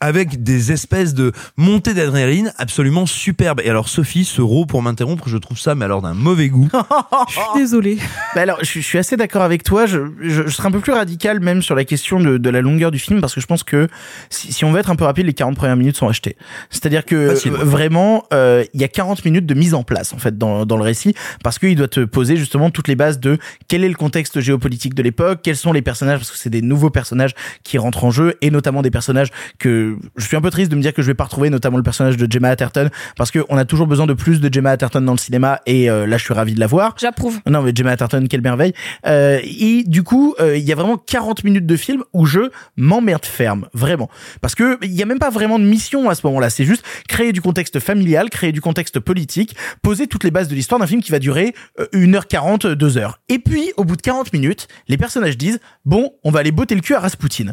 avec des espèces de montées d'adrénaline absolument superbes. Et alors Sophie, ce rot pour m'interrompre, je trouve ça mais alors d'un mauvais goût. Je suis désolée. Bah alors, je, je suis assez d'accord avec toi. Je, je, je serais un peu plus radical même sur la question de, de la longueur du film parce que je pense que si, si on veut être un peu rapide, les 40 premières minutes sont achetées. C'est-à-dire que Facile. euh, vraiment, euh, il y a 40 minutes de mise en place en fait dans, dans le récit parce qu'il doit te poser justement toutes les bases de quel est le contexte géopolitique de l'époque, quels sont les personnages parce que c'est des nouveaux personnages qui rentrent en jeu et notamment des personnages que je suis un peu triste de me dire que je vais pas retrouver, notamment le personnage de Gemma Atherton parce que on a toujours besoin de plus de Gemma Atherton dans le cinéma et euh, là je suis ravi de la voir. J'approuve. Non, mais Gemma Atherton, quelle merveille. Euh, et du coup, euh, il y a vraiment 40 minutes de film où je m'emmerde ferme, vraiment. Parce que il y a même pas vraiment de mission à ce moment-là. C'est juste créer du contexte familial, créer du contexte politique, poser toutes les bases de l'histoire d'un film qui va durer euh, 1h40, 2h. Et puis, au bout de 40 minutes, les personnages disent, bon, on va aller botter le cul à Rasputin.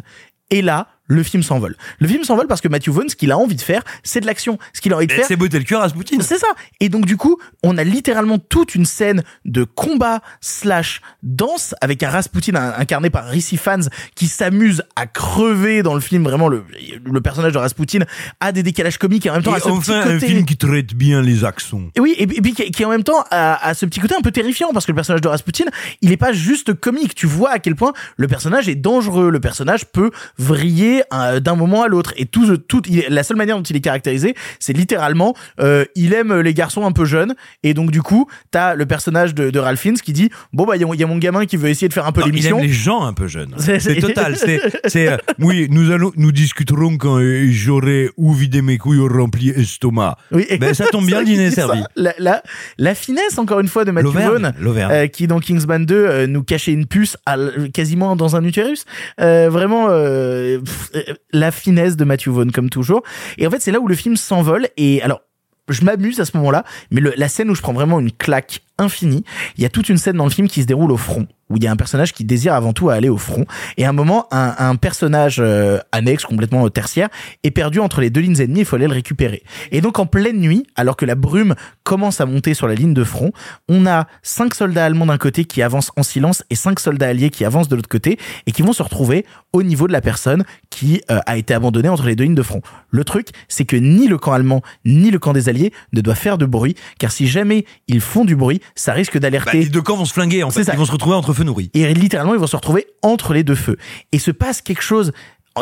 Et là, le film s'envole. Le film s'envole parce que Matthew Vaughn, ce qu'il a envie de faire, c'est de l'action. Ce qu'il a envie de faire, C'est beauté le cœur à Rasputin. c'est ça. Et donc du coup, on a littéralement toute une scène de combat slash danse avec un Rasputin un- incarné par Rissi Fans qui s'amuse à crever dans le film. Vraiment, le, le personnage de Rasputin a des décalages comiques et en même temps Et a ce enfin petit un côté... film qui traite bien les accents. Et oui, et, puis- et puis qui, qui en même temps a, a ce petit côté un peu terrifiant parce que le personnage de Rasputin, il est pas juste comique. Tu vois à quel point le personnage est dangereux. Le personnage peut vriller euh, d'un moment à l'autre. Et tout, la seule manière dont il est caractérisé, c'est littéralement, euh, il aime les garçons un peu jeunes. Et donc du coup, t'as le personnage de, de Ralph Fiennes qui dit, bon bah il y, a- il y a mon gamin qui veut essayer de faire un peu Non, il l'émission. aime les gens un peu jeunes. C'est- total. C'est, c'est, euh, oui, nous allons, nous discuterons quand euh, j'aurai ou vidé mes couilles ou rempli estomac. Oui, Ben, ça tombe bien, dîner servi. La, la, la finesse, encore une fois, de Matthew Vaughn, euh, qui dans Kingsman 2 euh, nous cachait une puce à quasiment dans un utérus. Euh, vraiment, euh, pff, euh, la finesse de Matthew Vaughn, comme toujours. Et en fait, c'est là où le film s'envole. Et alors, je m'amuse à ce moment-là, mais le- la scène où je prends vraiment une claque infinie, il y a toute une scène dans le film qui se déroule au front, où il y a un personnage qui désire avant tout aller au front, et à un moment, un, un personnage euh, annexe, complètement euh, tertiaire, est perdu entre les deux lignes ennemies, il faut aller le récupérer. Et donc en pleine nuit, alors que la brume commence à monter sur la ligne de front, on a cinq soldats allemands d'un côté qui avancent en silence et cinq soldats alliés qui avancent de l'autre côté, et qui vont se retrouver au niveau de la personne qui euh, a été abandonnée entre les deux lignes de front. Le truc, c'est que ni le camp allemand, ni le camp des alliés ne doit faire de bruit, car si jamais ils font du bruit, ça risque Bah, d'alerter les deux camps vont se flinguer, en fait. ça. Ils vont se retrouver entre et littéralement, ils vont se retrouver entre les deux feux. Et se passe quelque chose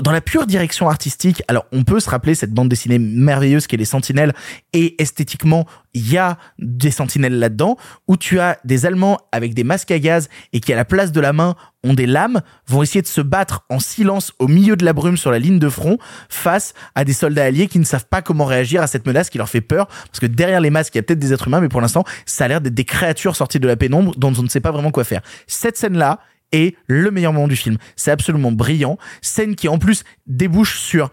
dans la pure direction artistique. Alors, on peut se rappeler cette bande dessinée merveilleuse qui est Les Sentinelles. Et esthétiquement, il y a des sentinelles là-dedans, où tu as des Allemands avec des masques à gaz et qui, à la place de la main, ont des lames, vont essayer de se battre en silence au milieu de la brume sur la ligne de front face à des soldats alliés qui ne savent pas comment réagir à cette menace qui leur fait peur. Parce que derrière les masques, il y a peut-être des êtres humains, mais pour l'instant, ça a l'air d'être des créatures sorties de la pénombre dont on ne sait pas vraiment quoi faire. Cette scène-là est le meilleur moment du film. C'est absolument brillant. Scène qui, en plus, débouche sur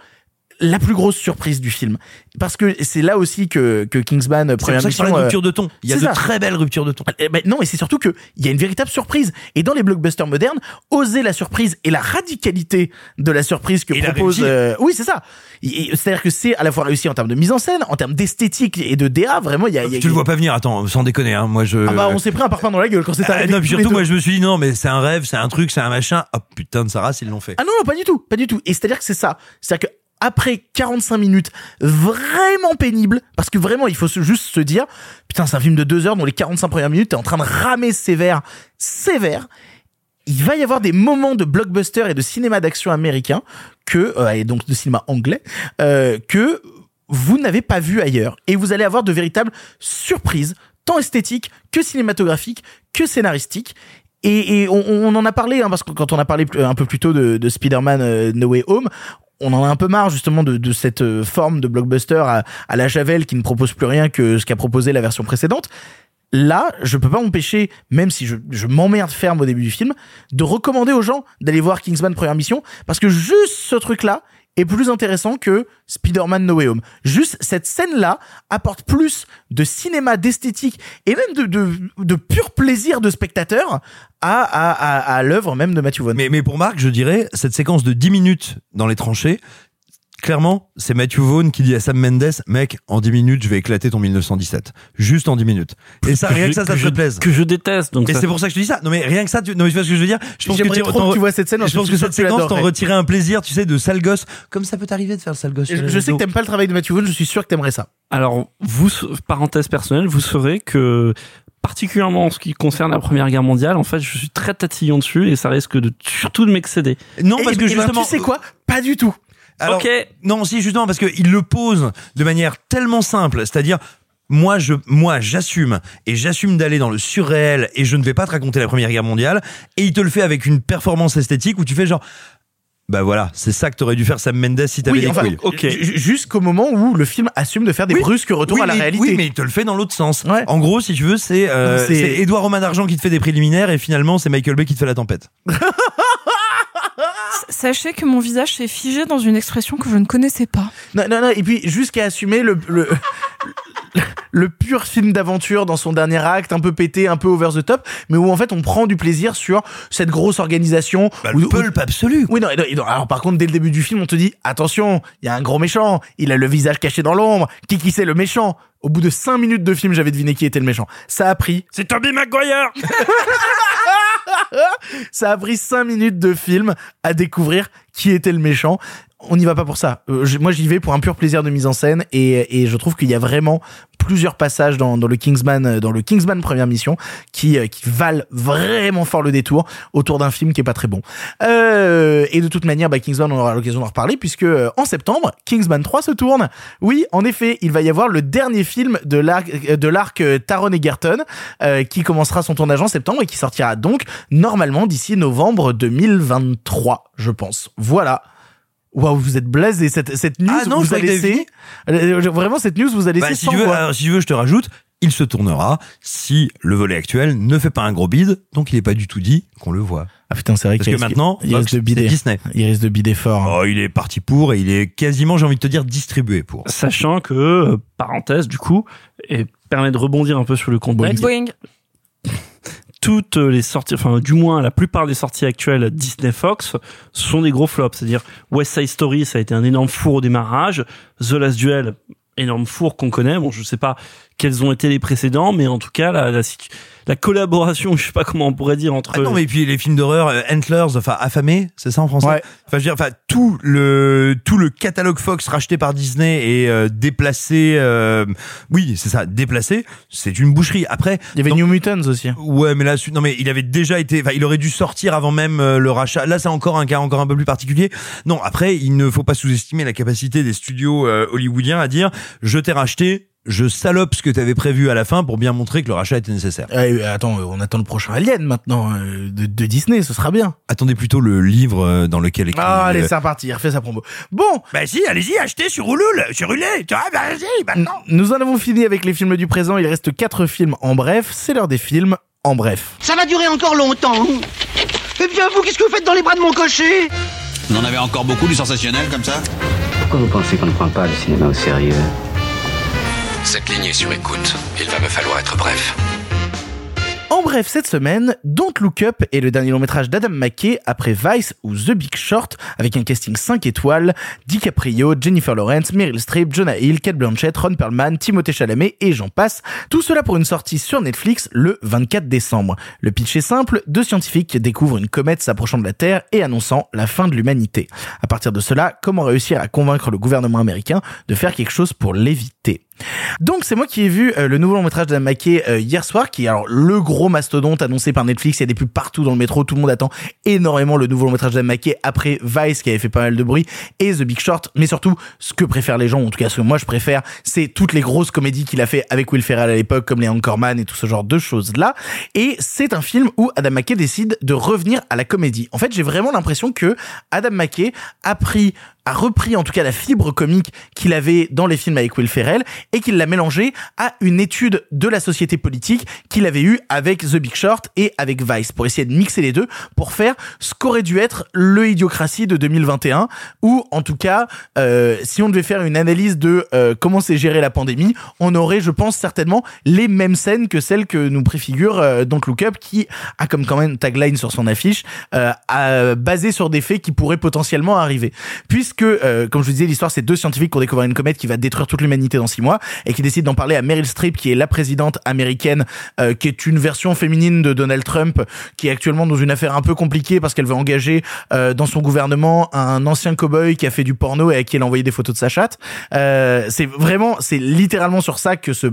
la plus grosse surprise du film. Parce que c'est là aussi que, que Kingsman, C'est première mission... parlais de euh, rupture de ton. Il y a c'est de ça. très belles ruptures de ton. Eh ben, non, et c'est surtout que il y a une véritable surprise. Et dans les blockbusters modernes, oser la surprise et la radicalité de la surprise que Et propose. euh, oui, c'est ça. C'est-à-dire que c'est à la fois réussi en termes de mise en scène, en termes d'esthétique et de DA. Vraiment, il y a. il y a- Tu le vois pas venir, attends, sans déconner, hein. Moi, je. Ah bah, on s'est pris un parpaing dans la gueule quand c'est Ah, arrivé. non, puis tous les surtout, moi, je me suis dit, non, mais c'est un rêve, c'est un truc, c'est un machin. Oh putain de Sarah, ils l'ont fait. Ah non, non, pas du tout, pas du tout. Et c'est-à-dire que c'est ça. C'est-à-dire que après 45 minutes vraiment pénibles, parce que vraiment, il faut juste se dire, putain, c'est un film de deux heures dont les 45 premières minutes, t'es en train de ramer sévère, sévère. Il va y avoir des moments de blockbuster et de cinéma d'action américain que, euh, et donc de cinéma anglais, euh, que vous n'avez pas vu ailleurs. Et vous allez avoir de véritables surprises, tant esthétiques que cinématographiques, que scénaristiques. Et, on, en a parlé, hein, parce que quand on a parlé un peu plus tôt de, de Spider-Man euh, No Way Home, on en a un peu marre justement de, cette euh, forme de blockbuster à, à la Javel qui ne propose plus rien que ce qu'a proposé la version précédente. Là, je peux pas m'empêcher, même si je, je m'emmerde ferme au début du film, de recommander aux gens d'aller voir Kingsman Première Mission, parce que juste ce truc-là est plus intéressant que Spider-Man No Way Home. Juste cette scène-là apporte plus de cinéma, d'esthétique et même de, de, de pur plaisir de spectateur à, à, l'œuvre même de Matthew Vaughn. Mais, mais pour Marc, je dirais, cette séquence de 10 minutes dans les tranchées, clairement, c'est Matthew Vaughn qui dit à Sam Mendes, mec, en 10 minutes, je vais éclater ton 1917. Juste en 10 minutes. Et ça, Que rien je- que ça, ça que te je- plaise. Que je déteste. Donc Et ça- c'est pour ça que je te dis ça. Non mais rien que ça, tu, non mais tu vois ce que je veux dire? Je pense que tu, trop que tu vois cette scène, Je pense que cette séquence t'en retirait un plaisir, tu sais, de sale gosse. Comme ça peut t'arriver de faire le sale gosse. Je, sais que t'aimes pas le travail de Matthew Vaughn, je suis sûr que t'aimerais ça. Alors, vous, parenthèse personnelle, vous saurez que particulièrement en ce qui concerne la Première Guerre mondiale, en fait, je suis très tatillon dessus et ça risque de surtout de m'excéder. Non, Et- parce que et ben, justement. tu sais quoi? Pas du tout. Alors, Ok. Non, si justement parce qu'il le pose de manière tellement simple, c'est-à-dire moi je moi j'assume et j'assume d'aller dans le surréel et je ne vais pas te raconter la Première Guerre mondiale et il te le fait avec une performance esthétique où tu fais genre bah voilà, c'est ça que t'aurais dû faire Sam Mendes si t'avais Oui, des enfin, couilles. Ok. ju- jusqu'au moment où le film assume de faire des Oui. brusques retours Oui, à la mais, réalité. Oui, mais il te le fait dans l'autre sens. Ouais. En gros, si tu veux, c'est euh, Non, c'est- c'est Édouard Romain d'Argent qui te fait des préliminaires et finalement c'est Michael Bay qui te fait la tempête. Sachez que mon visage s'est figé dans une expression que je ne connaissais pas. Non, non, non, et puis jusqu'à assumer le, le, le pur film d'aventure dans son dernier acte, un peu pété, un peu over the top, mais où en fait on prend du plaisir sur cette grosse organisation. Bah, où- le où- pulp absolu. Oui, non, non, non, alors par contre, dès le début du film, on te dit, attention, il y a un gros méchant, il a le visage caché dans l'ombre, qui qui c'est le méchant? Au bout de 5 minutes de film, j'avais deviné qui était le méchant. Ça a pris, C'est Toby Maguire ça a pris 5 minutes de film à découvrir qui était le méchant. On n'y va pas pour ça. Euh, moi, j'y vais pour un pur plaisir de mise en scène et, je trouve qu'il y a vraiment plusieurs passages dans, le Kingsman, euh, dans le Kingsman première mission qui, euh, qui valent vraiment fort le détour autour d'un film qui est pas très bon. Et de toute manière, bah, Kingsman, on aura l'occasion d'en reparler puisque en septembre, Kingsman 3 se tourne. Oui, en effet, il va y avoir le dernier film de l'arc, de l'arc Taron Egerton euh, qui commencera son tournage en septembre et qui sortira donc normalement d'ici novembre 2023, je pense. Voilà. Waouh, vous êtes blasé cette cette news Ah non, vous a laissé Euh, vraiment cette news vous a laissé Bah, si sans tu veux, voix. alors, si tu veux, je te rajoute, il se tournera si le volet actuel ne fait pas un gros bide, donc il est pas du tout dit qu'on le voit. Ah putain, c'est vrai Parce qu'il que maintenant, il Fox, risque de bider. Disney. Il risque de bider fort. hein. Oh, il est parti pour et il est quasiment, j'ai envie de te dire, distribué pour. Sachant que, euh, parenthèse, du coup, et permet de rebondir un peu sur le contexte, Boing. Toutes les sorties, enfin du moins la plupart des sorties actuelles Disney Fox sont des gros flops. C'est-à-dire West Side Story, ça a été un énorme four au démarrage. The Last Duel, énorme four qu'on connaît. Bon, je sais pas quels ont été les précédents, mais en tout cas la, la, la collaboration, je sais pas comment on pourrait dire entre. Ah non, mais puis les films d'horreur, euh, Antlers, enfin affamés, c'est ça en français. Ouais. Enfin, je veux dire, enfin tout le tout le catalogue Fox racheté par Disney et euh, déplacé, euh, oui, c'est ça, déplacé, c'est une boucherie. Après, Il y avait donc- New Mutants aussi. Ouais, mais là, non, mais il avait déjà été, enfin, il aurait dû sortir avant même euh, le rachat. Là, c'est encore un cas encore un peu plus particulier. Non, après, il ne faut pas sous-estimer la capacité des studios euh, hollywoodiens à dire, je t'ai racheté, je salope ce que t'avais prévu à la fin pour bien montrer que le rachat était nécessaire. Eh, attends, on attend le prochain Alien maintenant euh, de, de Disney, ce sera bien. Attendez plutôt le livre euh, dans lequel écrit. Ah, allez, euh, c'est reparti, il refait sa promo. Bon, Bah si, allez-y, achetez sur Ulule, sur tu vois, bah, vas-y, maintenant. nous en avons fini avec les films du présent, il reste quatre films en bref, c'est l'heure des films en bref. Ça va durer encore longtemps. Eh bien, vous, qu'est-ce que vous faites dans les bras de mon cocher? Vous en avez encore beaucoup du sensationnel comme ça? Pourquoi vous pensez qu'on ne prend pas le cinéma au sérieux? Cette ligne est sur écoute. Il va me falloir être bref. En bref, cette semaine, Don't Look Up est le dernier long métrage d'Adam McKay après Vice ou The Big Short, avec un casting 5 étoiles, DiCaprio, Jennifer Lawrence, Meryl Streep, Jonah Hill, Kate Blanchett, Ron Perlman, Timothée Chalamet et j'en passe. Tout cela pour une sortie sur Netflix le 24 décembre. Le pitch est simple, deux scientifiques découvrent une comète s'approchant de la Terre et annonçant la fin de l'humanité. À partir de cela, comment réussir à convaincre le gouvernement américain de faire quelque chose pour l'éviter? Donc c'est moi qui ai vu euh, le nouveau long métrage d'Adam McKay euh, hier soir, qui est alors le gros mastodonte annoncé par Netflix. Il y a des pubs partout dans le métro, tout le monde attend énormément le nouveau long métrage d'Adam McKay après Vice qui avait fait pas mal de bruit et The Big Short. Mais surtout, ce que préfèrent les gens, en tout cas ce que moi je préfère, c'est toutes les grosses comédies qu'il a fait avec Will Ferrell à l'époque, comme les Anchorman et tout ce genre de choses là. Et c'est un film où Adam McKay décide de revenir à la comédie. En fait, j'ai vraiment l'impression que Adam McKay a pris a repris en tout cas la fibre comique qu'il avait dans les films avec Will Ferrell et qu'il l'a mélangé à une étude de la société politique qu'il avait eue avec The Big Short et avec Vice pour essayer de mixer les deux pour faire ce qu'aurait dû être le Idiocratie de 2021 ou en tout cas euh, si on devait faire une analyse de euh, comment s'est géré la pandémie on aurait je pense certainement les mêmes scènes que celles que nous préfigure euh, Don't Look Up qui a comme quand même tagline sur son affiche euh, basé sur des faits qui pourraient potentiellement arriver. Puisque que, euh, comme je vous disais, l'histoire, c'est deux scientifiques qui ont découvert une comète qui va détruire toute l'humanité dans six mois et qui décident d'en parler à Meryl Streep, qui est la présidente américaine, euh, qui est une version féminine de Donald Trump, qui est actuellement dans une affaire un peu compliquée parce qu'elle veut engager euh, dans son gouvernement un ancien cowboy qui a fait du porno et à qui elle a envoyé des photos de sa chatte. Euh, c'est vraiment, c'est littéralement sur ça que ce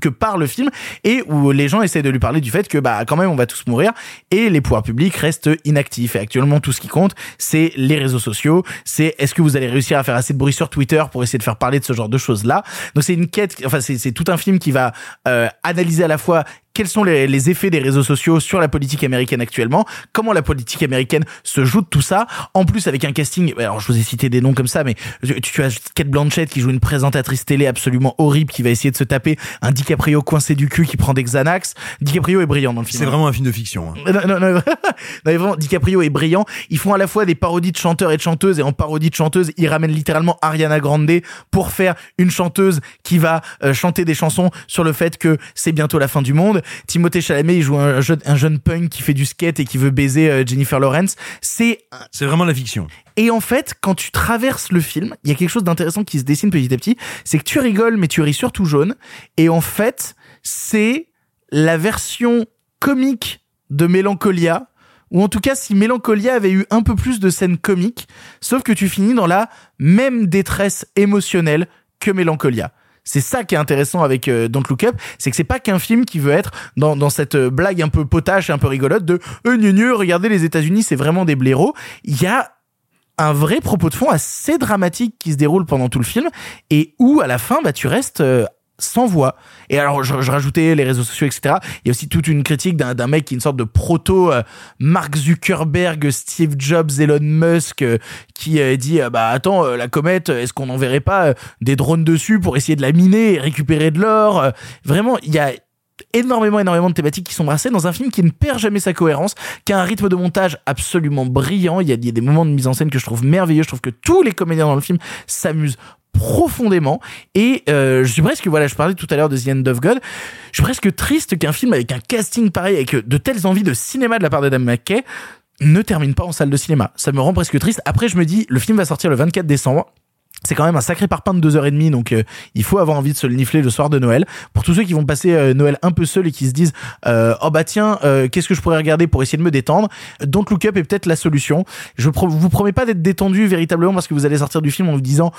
que par le film et où les gens essaient de lui parler du fait que bah quand même on va tous mourir et les pouvoirs publics restent inactifs. Et actuellement tout ce qui compte c'est les réseaux sociaux c'est est-ce que vous allez réussir à faire assez de bruit sur Twitter pour essayer de faire parler de ce genre de choses là donc c'est une quête enfin c'est tout un film qui va euh, analyser à la fois quels sont les, les, effets des réseaux sociaux sur la politique américaine actuellement, comment la politique américaine se joue de tout ça, en plus avec un casting, alors je vous ai cité des noms comme ça, mais tu, tu as Kate Blanchett qui joue une présentatrice télé absolument horrible qui va essayer de se taper un DiCaprio coincé du cul qui prend des Xanax. DiCaprio est brillant dans le film. C'est vraiment un film de fiction. Hein. Non, non, non, non, vraiment, DiCaprio est brillant. Ils font à la fois des parodies de chanteurs et de chanteuses, et en parodie de chanteuses, ils ramènent littéralement Ariana Grande pour faire une chanteuse qui va euh, chanter des chansons sur le fait que c'est bientôt la fin du monde. Timothée Chalamet, il joue un jeune, un jeune punk qui fait du skate et qui veut baiser euh, Jennifer Lawrence. C'est c'est vraiment la fiction. Et en fait, quand tu traverses le film, il y a quelque chose d'intéressant qui se dessine petit à petit, c'est que tu rigoles mais tu ris surtout jaune et en fait, c'est la version comique de Mélancolia ou en tout cas si Mélancolia avait eu un peu plus de scènes comiques, sauf que tu finis dans la même détresse émotionnelle que Mélancolia. C'est ça qui est intéressant avec euh, Don't Look Up, c'est que c'est pas qu'un film qui veut être dans, cette euh, blague un peu potache un peu rigolote de euh, gneu, gneu, regardez les États-Unis, c'est vraiment des blaireaux. Il y a un vrai propos de fond assez dramatique qui se déroule pendant tout le film et où à la fin bah tu restes euh, sans voix. Et alors, je, rajoutais les réseaux sociaux, etc. Il y a aussi toute une critique d'un, mec qui est une sorte de proto euh, Mark Zuckerberg, Steve Jobs, Elon Musk, euh, qui euh, dit bah attends, la comète, est-ce qu'on n'enverrait pas des drones dessus pour essayer de la miner et récupérer de l'or Vraiment, il y a énormément énormément de thématiques qui sont brassées dans un film qui ne perd jamais sa cohérence, qui a un rythme de montage absolument brillant. Il y a des moments de mise en scène que je trouve merveilleux. Je trouve que tous les comédiens dans le film s'amusent profondément. Et euh, je suis presque voilà je parlais tout à l'heure de The End of God. Je suis presque triste qu'un film avec un casting pareil avec de telles envies de cinéma de la part d'Adam McKay ne termine pas en salle de cinéma. Ça me rend presque triste. Après je me dis le film va sortir le 24 décembre. C'est quand même un sacré parpaing de deux heures et demie, donc euh, il faut avoir envie de se le nifler le soir de Noël. Pour tous ceux qui vont passer euh, Noël un peu seuls et qui se disent euh, oh bah tiens, qu'est-ce que je pourrais regarder pour essayer de me détendre? Don't Look Up est peut-être la solution. Je vous promets pas d'être détendu véritablement parce que vous allez sortir du film en vous disant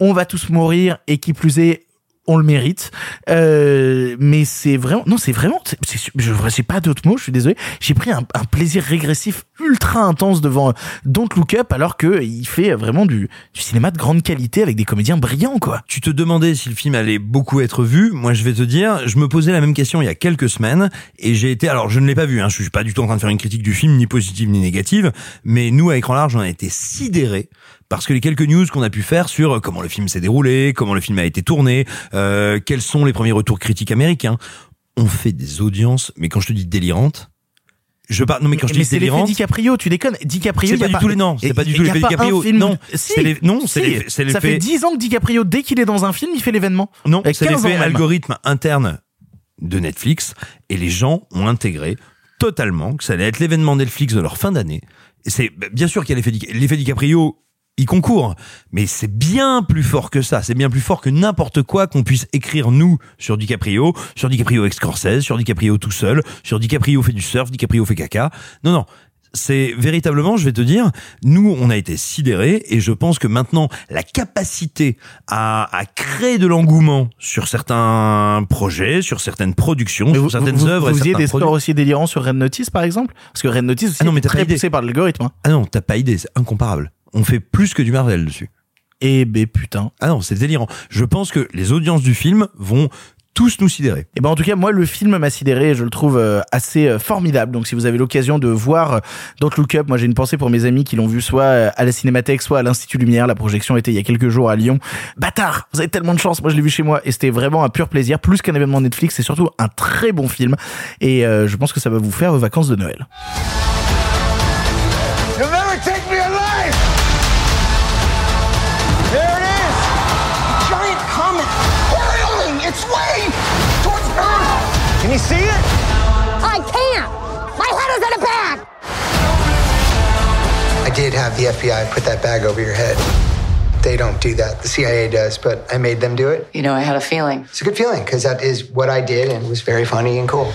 on va tous mourir et qui plus est on le mérite. Euh, mais c'est vraiment non c'est vraiment c'est, je sais pas d'autres mots je suis désolé. J'ai pris un, un, plaisir régressif ultra intense devant Don't Look Up alors que il fait vraiment du, du cinéma de grande qualité avec des comédiens brillants quoi. Tu te demandais si le film allait beaucoup être vu. Moi je vais te dire je me posais la même question il y a quelques semaines et j'ai été alors je ne l'ai pas vu hein, je suis pas du tout en train de faire une critique du film ni positive ni négative. Mais nous à écran large on a été sidérés parce que les quelques news qu'on a pu faire sur comment le film s'est déroulé, comment le film a été tourné, euh, quels sont les premiers retours critiques américains, ont fait des audiences, mais quand je te dis délirantes, Je parle, non mais quand je Mais dis délirante, DiCaprio, tu déconnes. DiCaprio, c'est pas a du tout les non, c'est pas du tout l'effet pas DiCaprio. film- Non, Si. c'est les- non, c'est Si. c'est Ça fait l'effet- 10 ans que DiCaprio, dès qu'il est dans un film, il fait l'événement. Non, c'est 15 ans l'effet algorithme interne de Netflix et les gens ont intégré totalement que ça allait être l'événement Netflix de leur fin d'année. Et C'est bien sûr qu'il y a l'effet DiCaprio. Il concourt, mais c'est bien plus fort que ça. C'est bien plus fort que n'importe quoi qu'on puisse écrire nous sur DiCaprio, sur DiCaprio avec Scorsese, sur DiCaprio tout seul, sur DiCaprio fait du surf, DiCaprio fait caca. Non, non. C'est véritablement, je vais te dire, nous, on a été sidérés et je pense que maintenant, la capacité à, à créer de l'engouement sur certains projets, sur certaines productions, sur certaines vous, œuvres, et Vous faisiez certains des scores aussi délirants sur Red Notice, par exemple? Parce que Red Notice aussi Ah non, mais pas très poussé par l'algorithme. hein. Ah non, t'as pas idée, c'est incomparable. On fait plus que du Marvel dessus. Eh ben putain. Ah non, c'est délirant. Je pense que les audiences du film vont tous nous sidérer. Et ben en tout cas moi le film m'a sidéré et je le trouve euh, assez euh, formidable donc si vous avez l'occasion de voir euh, Don't Look Up moi j'ai une pensée pour mes amis qui l'ont vu soit à la Cinémathèque soit à l'Institut Lumière la projection était il y a quelques jours à Lyon bâtard vous avez tellement de chance moi je l'ai vu chez moi et c'était vraiment un pur plaisir plus qu'un événement Netflix c'est surtout un très bon film et je pense que ça va vous faire vos vacances de Noël Can you see it? I can't! My head is in a bag! I did have the FBI put that bag over your head. They don't do that. The CIA does, but I made them do it. You know, I had a feeling. It's a good feeling because that is what I did and it was very funny and cool.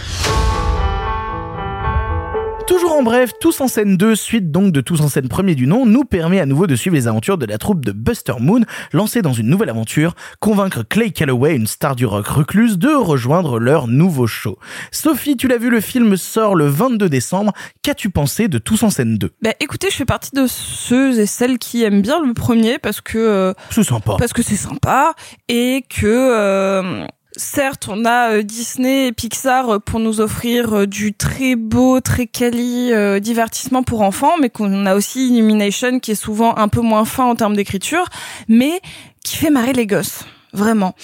Toujours en bref, Tous en scène 2, suite donc de Tous en scène premier du nom, nous permet à nouveau de suivre les aventures de la troupe de Buster Moon, lancée dans une nouvelle aventure, convaincre Clay Calloway, une star du rock recluse, de rejoindre leur nouveau show. Sophie, tu l'as vu, le film sort le 22 décembre. Qu'as-tu pensé de Tous en scène 2 Bah écoutez, je fais partie de ceux et celles qui aiment bien le premier parce que euh, C'est sympa. parce que c'est sympa et que euh, certes on a euh, Disney et Pixar euh, pour nous offrir euh, du très beau, très quali divertissement pour enfants, mais qu'on a aussi Illumination qui est souvent un peu moins fin en termes d'écriture, mais qui fait marrer les gosses. Vraiment.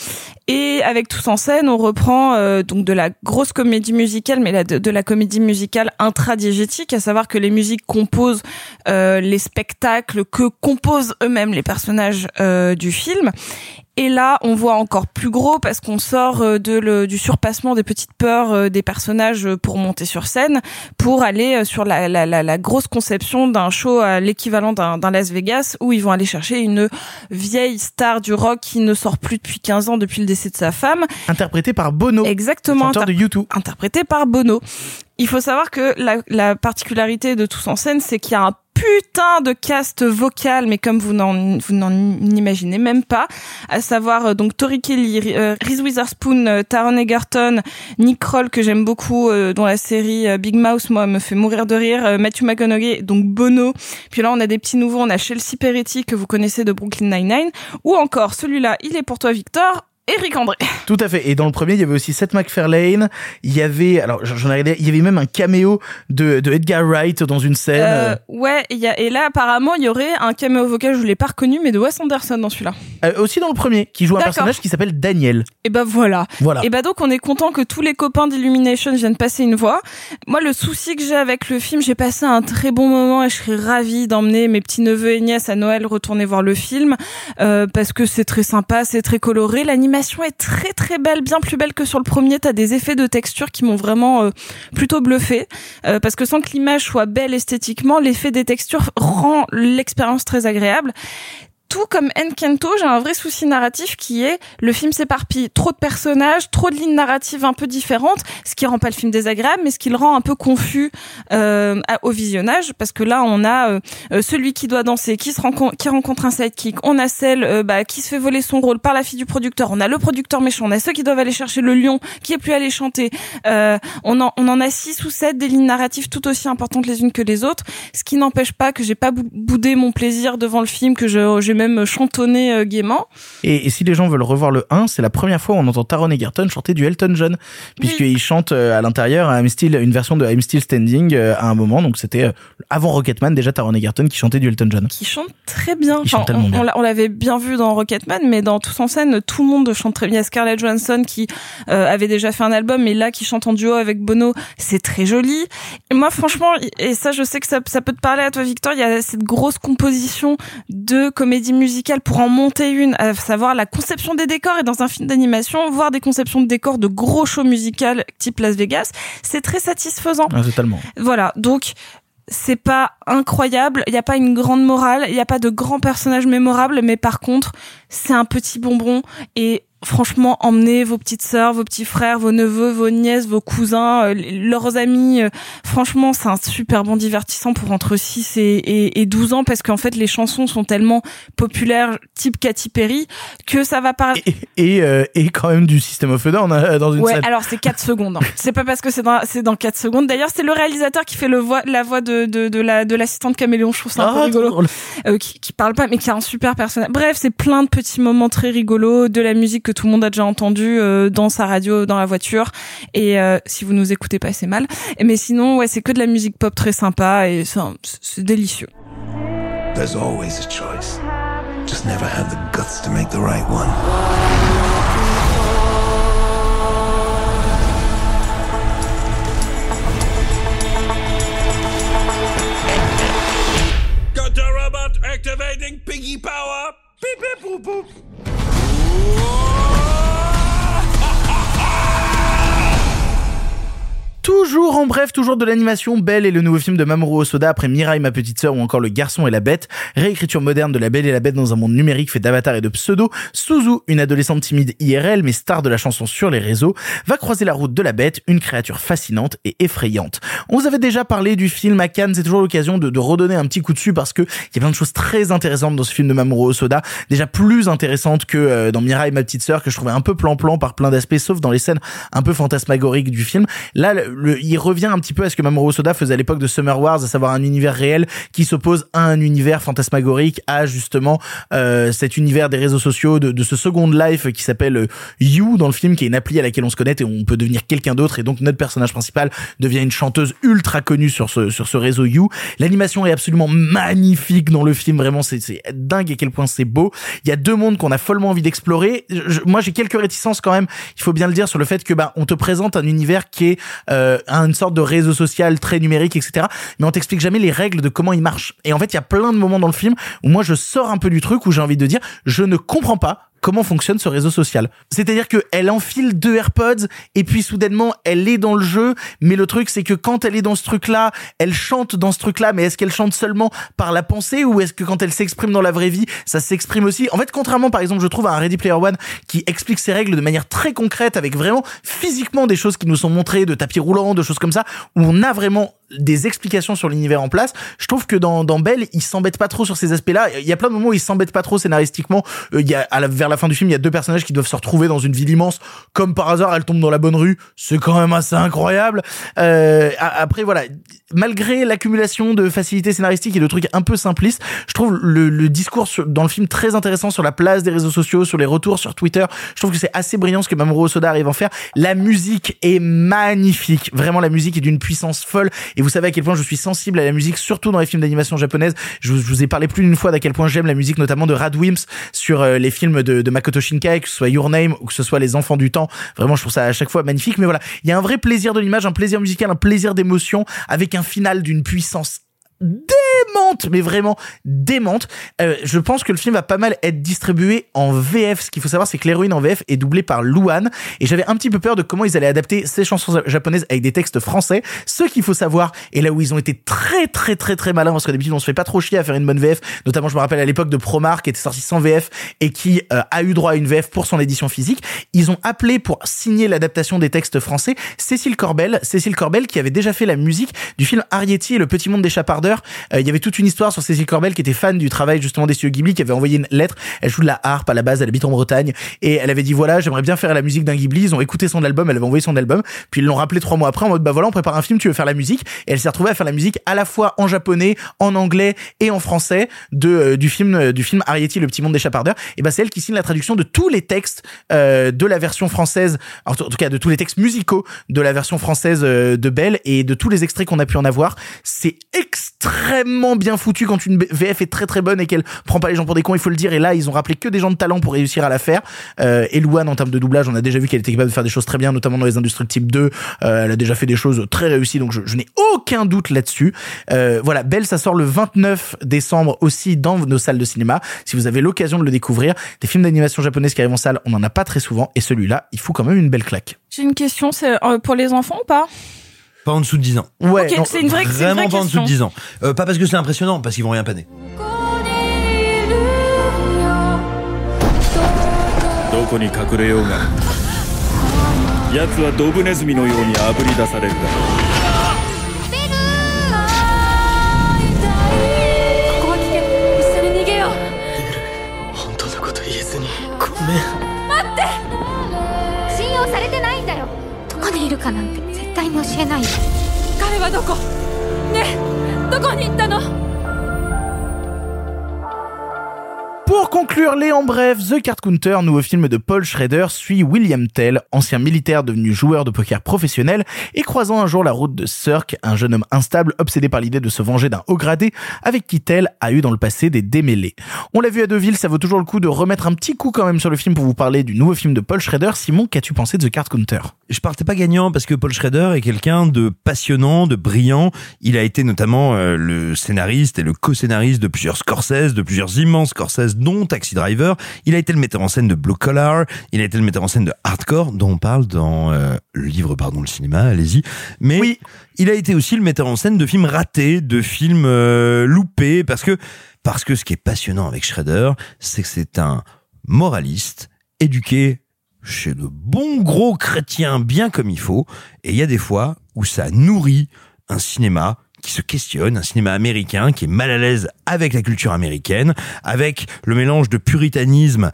Et avec Tous en scène, on reprend euh, donc de la grosse comédie musicale, mais de, la comédie musicale intradiégétique, à savoir que les musiques composent euh, les spectacles que composent eux-mêmes les personnages euh, du film. Et là, on voit encore plus gros parce qu'on sort euh, de le, du surpassement des petites peurs euh, des personnages euh, pour monter sur scène, pour aller sur la, la, la, la grosse conception d'un show à l'équivalent d'un d'un Las Vegas où ils vont aller chercher une vieille star du rock qui ne sort plus depuis 15 ans depuis le décès de sa femme. Interprété par Bono. Exactement. chanteur de interpr- Interprété par Bono. Il faut savoir que la, la particularité de Tous en scène, c'est qu'il y a un putain de cast vocal, mais comme vous n'en vous n'en imaginez même pas, à savoir euh, donc Tori Kelly, euh, Reese Witherspoon, euh, Taron Egerton, Nick Kroll que j'aime beaucoup, euh, dont la série euh, Big Mouth moi me fait mourir de rire, Matthew McConaughey, donc Bono. Puis là on a des petits nouveaux, on a Chelsea Peretti que vous connaissez de Brooklyn Nine-Nine, ou encore celui-là, il est pour toi Victor. Eric André. Tout à fait. Et dans le premier, il y avait aussi Seth MacFarlane. Il y avait, alors j'en ai regardé, il y avait même un caméo de, de Edgar Wright dans une scène. Euh, ouais, il y a, et là apparemment il y aurait un caméo vocal, je l'ai pas reconnu, mais de Wes Anderson dans celui-là. Euh, aussi dans le premier, qui joue un personnage qui s'appelle Daniel. Et ben voilà. Voilà. Et ben donc on est content que tous les copains d'Illumination viennent passer une voix. Moi le souci que j'ai avec le film, j'ai passé un très bon moment et je serais ravie d'emmener mes petits neveux et nièces à Noël retourner voir le film euh, parce que c'est très sympa, c'est très coloré, l'animation est très très belle, bien plus belle que sur le premier. T'as des effets de texture qui m'ont vraiment euh, plutôt bluffé euh, parce que sans que l'image soit belle esthétiquement, l'effet des textures rend l'expérience très agréable tout comme Enkento, j'ai un vrai souci narratif qui est le film s'éparpille. Trop de personnages, trop de lignes narratives un peu différentes, ce qui rend pas le film désagréable, mais ce qui le rend un peu confus euh, au visionnage, parce que là on a euh, euh, celui qui doit danser, qui se rencontre, qui rencontre un sidekick, on a celle euh, bah, qui se fait voler son rôle par la fille du producteur, on a le producteur méchant, on a ceux qui doivent aller chercher le lion qui est plus allé chanter. Euh, on en on en a six ou sept des lignes narratives tout aussi importantes les unes que les autres, ce qui n'empêche pas que j'ai pas bou- boudé mon plaisir devant le film, que je j'ai même chantonné euh, gaiement. Et, et si les gens veulent revoir le 1, c'est la première fois où on entend Taron Egerton chanter du Elton John, puisqu'il chante euh, à l'intérieur I'm Still, une version de I'm Still Standing euh, à un moment, donc c'était avant Rocketman déjà Taron Egerton qui chantait du Elton John. Qui chante très bien. Chante Enfin, on, bien. l'avait bien vu dans Rocketman, mais dans Tous en scène, tout le monde chante très bien. Il y a Scarlett Johansson qui euh, avait déjà fait un album, mais là qui chante en duo avec Bono, c'est très joli. Et moi, franchement, et ça, je sais que ça, ça peut te parler à toi, Victor. Il y a cette grosse composition de comédie musicale pour en monter une, à savoir la conception des décors. Et dans un film d'animation, voir des conceptions de décors de gros shows musicaux type Las Vegas, c'est très satisfaisant. Ah, totalement. Voilà, donc c'est pas incroyable, il n'y a pas une grande morale, il n'y a pas de grands personnages mémorables, mais par contre, c'est un petit bonbon et franchement, emmenez vos petites sœurs, vos petits frères, vos neveux, vos nièces, vos cousins, euh, leurs amis. euh, franchement, c'est un super bon divertissant pour entre 6 et, et, et 12 ans parce qu'en fait, les chansons sont tellement populaires, type Katy Perry, que ça va pas... Et, euh, et quand même du System of a Down hein, dans une Ouais, scène. alors c'est 4 secondes. hein. C'est pas parce que c'est dans c'est dans 4 secondes. D'ailleurs, c'est le réalisateur qui fait le voix la voix de de, de la de l'assistante caméléon, je trouve ça un peu Ah, rigolo. drôle. Euh, qui qui parle pas mais qui a un super personnage. Bref, c'est plein de petits moments très rigolos, de la musique que tout le monde a déjà entendu euh, dans sa radio dans la voiture et euh, si vous nous écoutez pas, c'est mal. Mais sinon, ouais, c'est que de la musique pop très sympa et c'est délicieux. There's always a choice. Just never have the guts to make the right one. Got the robot activating piggy power. Beep beep boop boop. Toujours en bref, toujours de l'animation, Belle et le nouveau film de Mamoru Osoda après Mirai, ma petite sœur ou encore Le Garçon et la Bête. Réécriture moderne de la Belle et la Bête dans un monde numérique fait d'avatar et de pseudo. Suzu, une adolescente timide IRL mais star de la chanson sur les réseaux, va croiser la route de la Bête, une créature fascinante et effrayante. On vous avait déjà parlé du film à Cannes, c'est toujours l'occasion de, de redonner un petit coup dessus parce que il y a plein de choses très intéressantes dans ce film de Mamoru Osoda, déjà plus intéressantes que euh, dans Mirai, ma petite sœur que je trouvais un peu plan-plan par plein d'aspects, sauf dans les scènes un peu fantasmagoriques du film. Là, le, il revient un petit peu à ce que Mamoru Soda faisait à l'époque de Summer Wars, à savoir un univers réel qui s'oppose à un univers fantasmagorique, à justement euh, cet univers des réseaux sociaux, de, de ce Second Life qui s'appelle euh, You dans le film, qui est une appli à laquelle on se connaît et on peut devenir quelqu'un d'autre. Et donc notre personnage principal devient une chanteuse ultra connue sur ce sur ce réseau You. L'animation est absolument magnifique dans le film, vraiment c'est dingue à quel point c'est beau. Il y a deux mondes qu'on a follement envie d'explorer. Moi j'ai quelques réticences quand même, il faut bien le dire sur le fait que bah on te présente un univers qui est euh, une sorte de réseau social très numérique, etc. Mais on t'explique jamais les règles de comment il marche. Et en fait, il y a plein de moments dans le film où moi je sors un peu du truc où j'ai envie de dire, je ne comprends pas comment fonctionne ce réseau social. C'est-à-dire que elle enfile deux AirPods et puis soudainement elle est dans le jeu, mais le truc c'est que quand elle est dans ce truc-là, elle chante dans ce truc-là, mais est-ce qu'elle chante seulement par la pensée ou est-ce que quand elle s'exprime dans la vraie vie, ça s'exprime aussi? En fait, contrairement par exemple, je trouve à un Ready Player One qui explique ses règles de manière très concrète avec vraiment physiquement des choses qui nous sont montrées, de tapis roulants, de choses comme ça, où on a vraiment des explications sur l'univers en place. Je trouve que dans, dans Belle, il s'embête pas trop sur ces aspects-là. Il y a plein de moments où il s'embête pas trop scénaristiquement. Euh, il y a, à la, vers la fin du film, il y a deux personnages qui doivent se retrouver dans une ville immense. Comme par hasard, elles tombent dans la bonne rue. C'est quand même assez incroyable. Euh, après, voilà. Malgré l'accumulation de facilités scénaristiques et de trucs un peu simplistes, je trouve le, le discours sur- dans le film très intéressant sur la place des réseaux sociaux, sur les retours sur Twitter. Je trouve que c'est assez brillant ce que Mamoru Osoda arrive à en faire. La musique est magnifique. Vraiment, la musique est d'une puissance folle. Vous savez à quel point je suis sensible à la musique, surtout dans les films d'animation japonaise. Je vous, ai parlé plus d'une fois d'à quel point j'aime la musique, notamment de Rad Wims sur euh, les films de, de Makoto Shinkai, que ce soit Your Name ou que ce soit Les Enfants du Temps. Vraiment, je trouve ça à chaque fois magnifique. Mais voilà, il y a un vrai plaisir de l'image, un plaisir musical, un plaisir d'émotion, avec un final d'une puissance démente, mais vraiment démente. Euh, je pense que le film va pas mal être distribué en VF. Ce qu'il faut savoir, c'est que l'héroïne en VF est doublée par Louane. Et j'avais un petit peu peur de comment ils allaient adapter ces chansons japonaises avec des textes français. Ce qu'il faut savoir, et là où ils ont été très très très très malins, parce que d'habitude on se fait pas trop chier à faire une bonne VF. Notamment, je me rappelle à l'époque de Promar qui était sorti sans VF et qui euh, a eu droit à une VF pour son édition physique. Ils ont appelé pour signer l'adaptation des textes français Cécile Corbel. Cécile Corbel qui avait déjà fait la musique du film Arietti et le petit monde des chapardeurs. Euh, il y avait toute une histoire sur Cécile Corbel qui était fan du travail justement des studios Ghibli, qui avait envoyé une lettre. Elle joue de la harpe à la base, elle habite en Bretagne et elle avait dit voilà, j'aimerais bien faire la musique d'un Ghibli. Ils ont écouté son album, elle avait envoyé son album, puis ils l'ont rappelé trois mois après en mode bah voilà, on prépare un film, tu veux faire la musique? Et elle s'est retrouvée à faire la musique à la fois en japonais, en anglais et en français de euh, du film euh, du film Arietti, le petit monde des chapardeurs. Et bah c'est elle qui signe la traduction de tous les textes euh, de la version française, en tout cas de tous les textes musicaux de la version française de Belle et de tous les extraits qu'on a pu en avoir. C'est extrêmement bien foutu quand une VF est très très bonne et qu'elle prend pas les gens pour des cons, il faut le dire. Et là, ils ont rappelé que des gens de talent pour réussir à la faire. Euh, et Louane, en termes de doublage, on a déjà vu qu'elle était capable de faire des choses très bien, notamment dans les Indestructibles 2. Euh, elle a déjà fait des choses très réussies, donc je, je n'ai aucun doute là-dessus. Euh, voilà, Belle, ça sort le 29 décembre aussi dans nos salles de cinéma. Si vous avez l'occasion de le découvrir, des films d'animation japonaises qui arrivent en salle, on en a pas très souvent. Et celui-là, il faut quand même une belle claque. J'ai une question, c'est euh, pour les enfants ou pas? Pas en dessous de 10 ans. Ouais, Ok, c'est une vraie, c'est une Vraiment vraie pas en dessous question. de 10 ans. Euh, pas parce que c'est impressionnant, parce qu'ils vont rien paner. 絶対に教えない彼はどこ？ね？どこに行ったの？Pour conclure les en bref, The Card Counter, nouveau film de Paul Schrader, suit William Tell, ancien militaire devenu joueur de poker professionnel et croisant un jour la route de Cirque, un jeune homme instable obsédé par l'idée de se venger d'un haut gradé avec qui Tell a eu dans le passé des démêlés. On l'a vu à Deauville, ça vaut toujours le coup de remettre un petit coup quand même sur le film pour vous parler du nouveau film de Paul Schrader. Simon, qu'as-tu pensé de The Card Counter je partais pas gagnant parce que Paul Schrader est quelqu'un de passionnant, de brillant. Il a été notamment euh, le scénariste et le co-scénariste de plusieurs Scorsese, de plusieurs immenses Scorsese, dont Taxi Driver. Il a été le metteur en scène de Blue Collar. Il a été le metteur en scène de Hardcore, dont on parle dans euh, le livre, pardon, le cinéma. Allez-y. Mais il a été aussi le metteur en scène de films ratés, de films euh, loupés, parce que parce que ce qui est passionnant avec Schrader, c'est que c'est un moraliste éduqué chez de bons gros chrétiens bien comme il faut, et il y a des fois où ça nourrit un cinéma qui se questionne, un cinéma américain qui est mal à l'aise avec la culture américaine, avec le mélange de puritanisme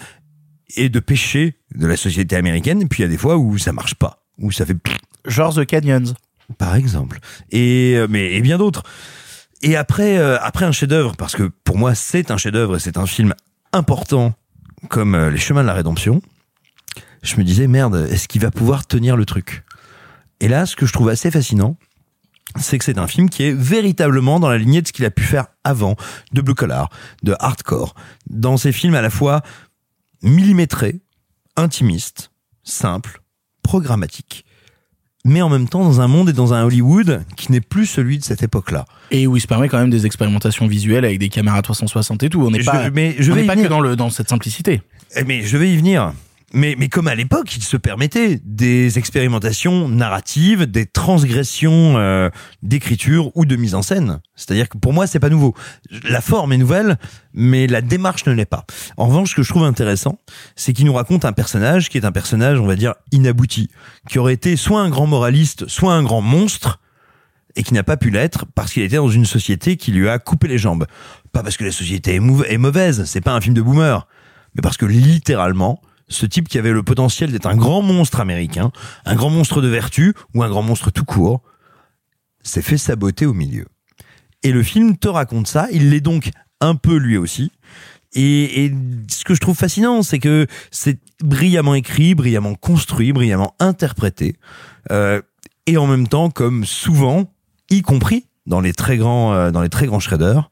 et de péché de la société américaine, et puis il y a des fois où ça marche pas, où ça fait genre The Canyons. Par exemple, et euh, mais et bien d'autres. Et après euh, après un chef-d'œuvre parce que pour moi c'est un chef-d'œuvre et c'est un film important comme euh, Les chemins de la rédemption je me disais merde, est-ce qu'il va pouvoir tenir le truc? Et là, ce que je trouve assez fascinant, c'est que c'est un film qui est véritablement dans la lignée de ce qu'il a pu faire avant, de Blue Collar, de Hardcore, dans ces films à la fois millimétrés, intimistes, simples, programmatiques, mais en même temps dans un monde et dans un Hollywood qui n'est plus celui de cette époque-là. Et où il se permet quand même des expérimentations visuelles avec des caméras 360 et tout. On n'est pas, mais je on vais pas que venir. dans, le, dans cette simplicité. Eh, Mais je vais y venir. Mais, mais comme à l'époque, il se permettait des expérimentations narratives, des transgressions euh, d'écriture ou de mise en scène. C'est-à-dire que pour moi, c'est pas nouveau. La forme est nouvelle, mais la démarche ne l'est pas. En revanche, ce que je trouve intéressant, c'est qu'il nous raconte un personnage qui est un personnage, on va dire, inabouti, qui aurait été soit un grand moraliste, soit un grand monstre, et qui n'a pas pu l'être parce qu'il était dans une société qui lui a coupé les jambes. Pas parce que la société est, mauvaise, c'est pas un film de boomer, mais parce que littéralement, ce type qui avait le potentiel d'être un grand monstre américain, un grand monstre de vertu ou un grand monstre tout court, s'est fait saboter au milieu. Et le film te raconte ça, il l'est donc un peu lui aussi. Et, et ce que je trouve fascinant, c'est que c'est brillamment écrit, brillamment construit, brillamment interprété, euh, et en même temps, comme souvent, y compris dans les très grands, euh, dans les très grands shredders,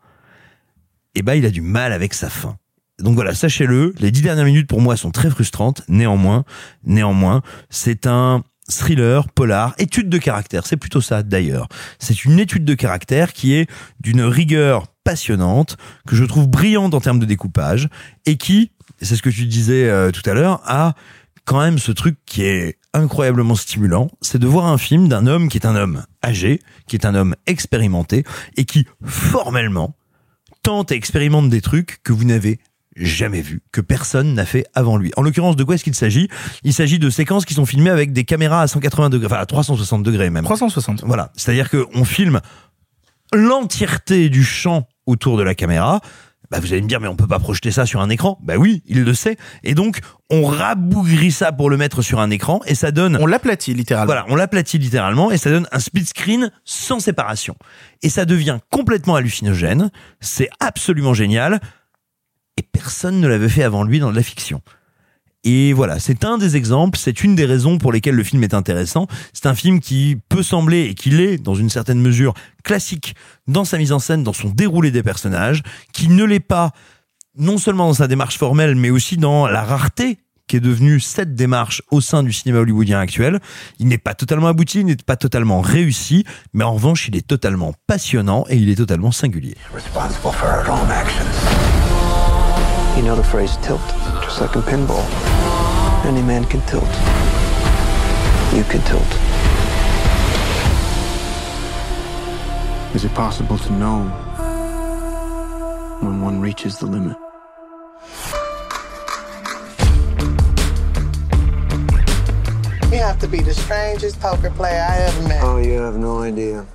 eh ben il a du mal avec sa fin. Donc voilà, sachez-le, les dix dernières minutes pour moi sont très frustrantes. Néanmoins, néanmoins, c'est un thriller, polar, étude de caractère. C'est plutôt ça d'ailleurs. C'est une étude de caractère qui est d'une rigueur passionnante, que je trouve brillante en termes de découpage, et qui, c'est ce que tu disais euh, tout à l'heure, a quand même ce truc qui est incroyablement stimulant, c'est de voir un film d'un homme qui est un homme âgé, qui est un homme expérimenté, et qui, formellement, tente et expérimente des trucs que vous n'avez jamais vus, que personne n'a fait avant lui. En l'occurrence, de quoi est-ce qu'il s'agit? Il s'agit de séquences qui sont filmées avec des caméras à 180 degrés, enfin à 360 degrés même. 360. Voilà, c'est-à-dire qu'on filme l'entièreté du champ autour de la caméra. Bah vous allez me dire mais on peut pas projeter ça sur un écran? Bah oui, il le sait. Et donc on rabougrit ça pour le mettre sur un écran et ça donne On l'aplatit littéralement. voilà, on l'aplatit littéralement et ça donne un split screen sans séparation. Et ça devient complètement hallucinogène. C'est absolument génial. Et personne ne l'avait fait avant lui dans de la fiction. Et voilà, c'est un des exemples, c'est une des raisons pour lesquelles le film est intéressant. C'est un film qui peut sembler, et qui l'est dans une certaine mesure, classique dans sa mise en scène, dans son déroulé des personnages, qui ne l'est pas non seulement dans sa démarche formelle, mais aussi dans la rareté qui est devenue cette démarche au sein du cinéma hollywoodien actuel. Il n'est pas totalement abouti, il n'est pas totalement réussi, mais en revanche, il est totalement passionnant et il est totalement singulier. You know the phrase tilt, just like in pinball. Any man can tilt. You can tilt. Is it possible to know when one reaches the limit? You have to be the strangest poker player I ever met. Oh, you have no idea.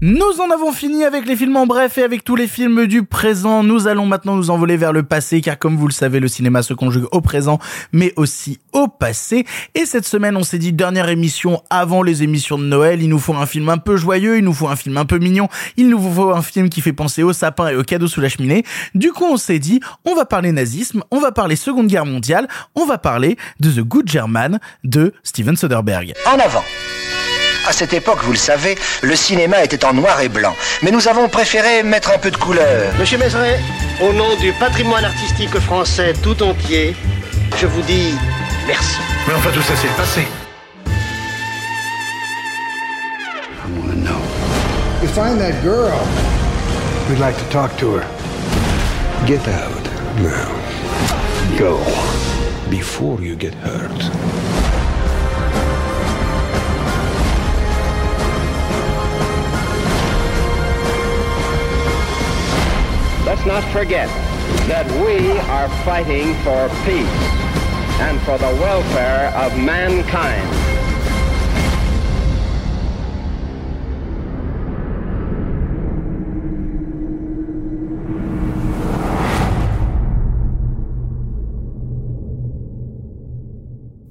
Nous en avons fini avec les films en bref et avec tous les films du présent. Nous allons maintenant nous envoler vers le passé car comme vous le savez, le cinéma se conjugue au présent mais aussi au passé. Et cette semaine, on s'est dit dernière émission avant les émissions de Noël. Il nous faut un film un peu joyeux, il nous faut un film un peu mignon, il nous faut un film qui fait penser au sapin et aux cadeaux sous la cheminée. Du coup, on s'est dit, on va parler nazisme, on va parler Seconde Guerre mondiale, on va parler de The Good German de Steven Soderbergh. En avant. À cette époque, vous le savez, le cinéma était en noir et blanc. Mais nous avons préféré mettre un peu de couleur. Monsieur Mézeret, au nom du patrimoine artistique français tout entier, je vous dis merci. Mais enfin, tout ça, c'est le passé. You find that girl. We'd like to talk to her. Get out now. Go. Before you get hurt. Let's not forget that we are fighting for peace and for the welfare of mankind.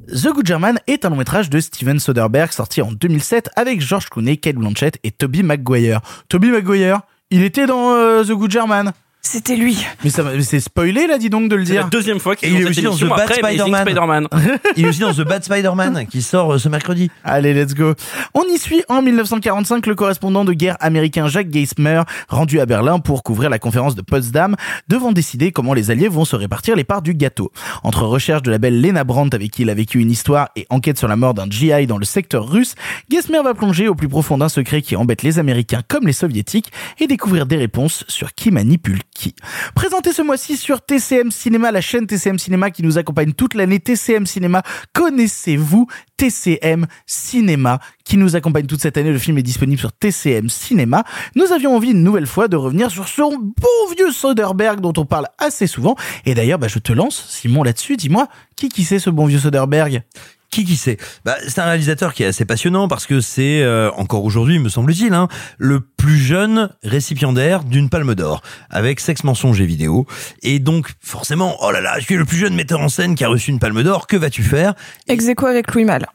The Good German est un long métrage de Steven Soderbergh sorti en 2007 avec George Clooney, Kate Blanchett et Toby Maguire. Toby Maguire, il était dans euh, The Good German. C'était lui. Mais ça, c'est spoilé là, dis donc de le C'est dire. la deuxième fois qu'il il est aussi dans The Bad. Spider-Man. Il est aussi dans The Bad Spider-Man qui sort euh, ce mercredi. Allez, let's go. On y suit en 1945 le correspondant de guerre américain Jacques Geismer, rendu à Berlin pour couvrir la conférence de Potsdam, devant décider comment les Alliés vont se répartir les parts du gâteau. Entre recherche de la belle Lena Brandt avec qui il a vécu une histoire et enquête sur la mort d'un GI dans le secteur russe, Geismer va plonger au plus profond d'un secret qui embête les Américains comme les Soviétiques et découvrir des réponses sur qui manipule Présenté ce mois-ci sur TCM Cinéma, la chaîne TCM Cinéma qui nous accompagne toute l'année. TCM Cinéma, connaissez-vous TCM Cinéma qui nous accompagne toute cette année? Le film est disponible sur TCM Cinéma. Nous avions envie une nouvelle fois de revenir sur ce bon vieux Soderbergh dont on parle assez souvent. Et d'ailleurs, bah, je te lance, Simon, là-dessus. Dis-moi, qui qui c'est ce bon vieux Soderbergh? Qui qui sait? Bah, C'est un réalisateur qui est assez passionnant parce que c'est, euh, encore aujourd'hui, me semble-t-il, hein, le plus jeune récipiendaire d'une palme d'or avec Sexe, mensonge et vidéo. Et donc, forcément, oh là là, je suis le plus jeune metteur en scène qui a reçu une palme d'or, que vas-tu faire? Ex aequo avec Louis Malle.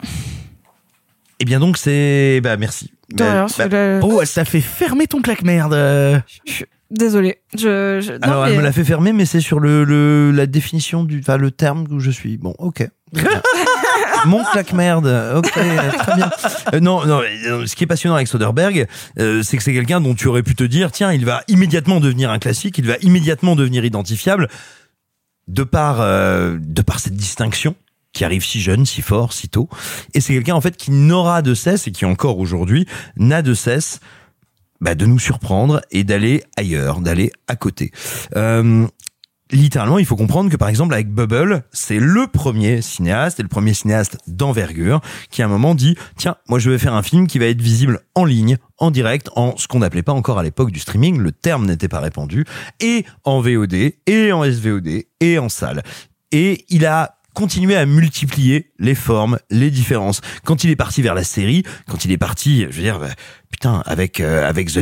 Eh bien donc, c'est... Bah merci. Bah, c'est bah, le- Oh, elle t'a fait fermer ton claque-merde. Désolé. Je, je- non, Alors, elle me l'a fait fermer, mais c'est sur le, le la définition du, enfin le terme où je suis. Bon, ok. Mon claque-merde. Ok, très bien. Euh, non, non. euh, Ce qui est passionnant avec Soderbergh, euh, c'est que c'est quelqu'un dont tu aurais pu te dire, tiens, il va immédiatement devenir un classique, il va immédiatement devenir identifiable, de par euh, de par cette distinction qui arrive si jeune, si fort, si tôt. Et c'est quelqu'un en fait qui n'aura de cesse et qui encore aujourd'hui n'a de cesse bah, de nous surprendre et d'aller ailleurs, d'aller à côté. Euh, littéralement, il faut comprendre que par exemple avec Bubble, c'est le premier cinéaste et le premier cinéaste d'envergure qui à un moment dit tiens, moi je vais faire un film qui va être visible en ligne, en direct, en ce qu'on n'appelait pas encore à l'époque du streaming, le terme n'était pas répandu, et en VOD, et en SVOD, et en salle. Et il a continuait à multiplier les formes, les différences. Quand il est parti vers la série, quand il est parti, je veux dire, bah, putain, avec euh, avec The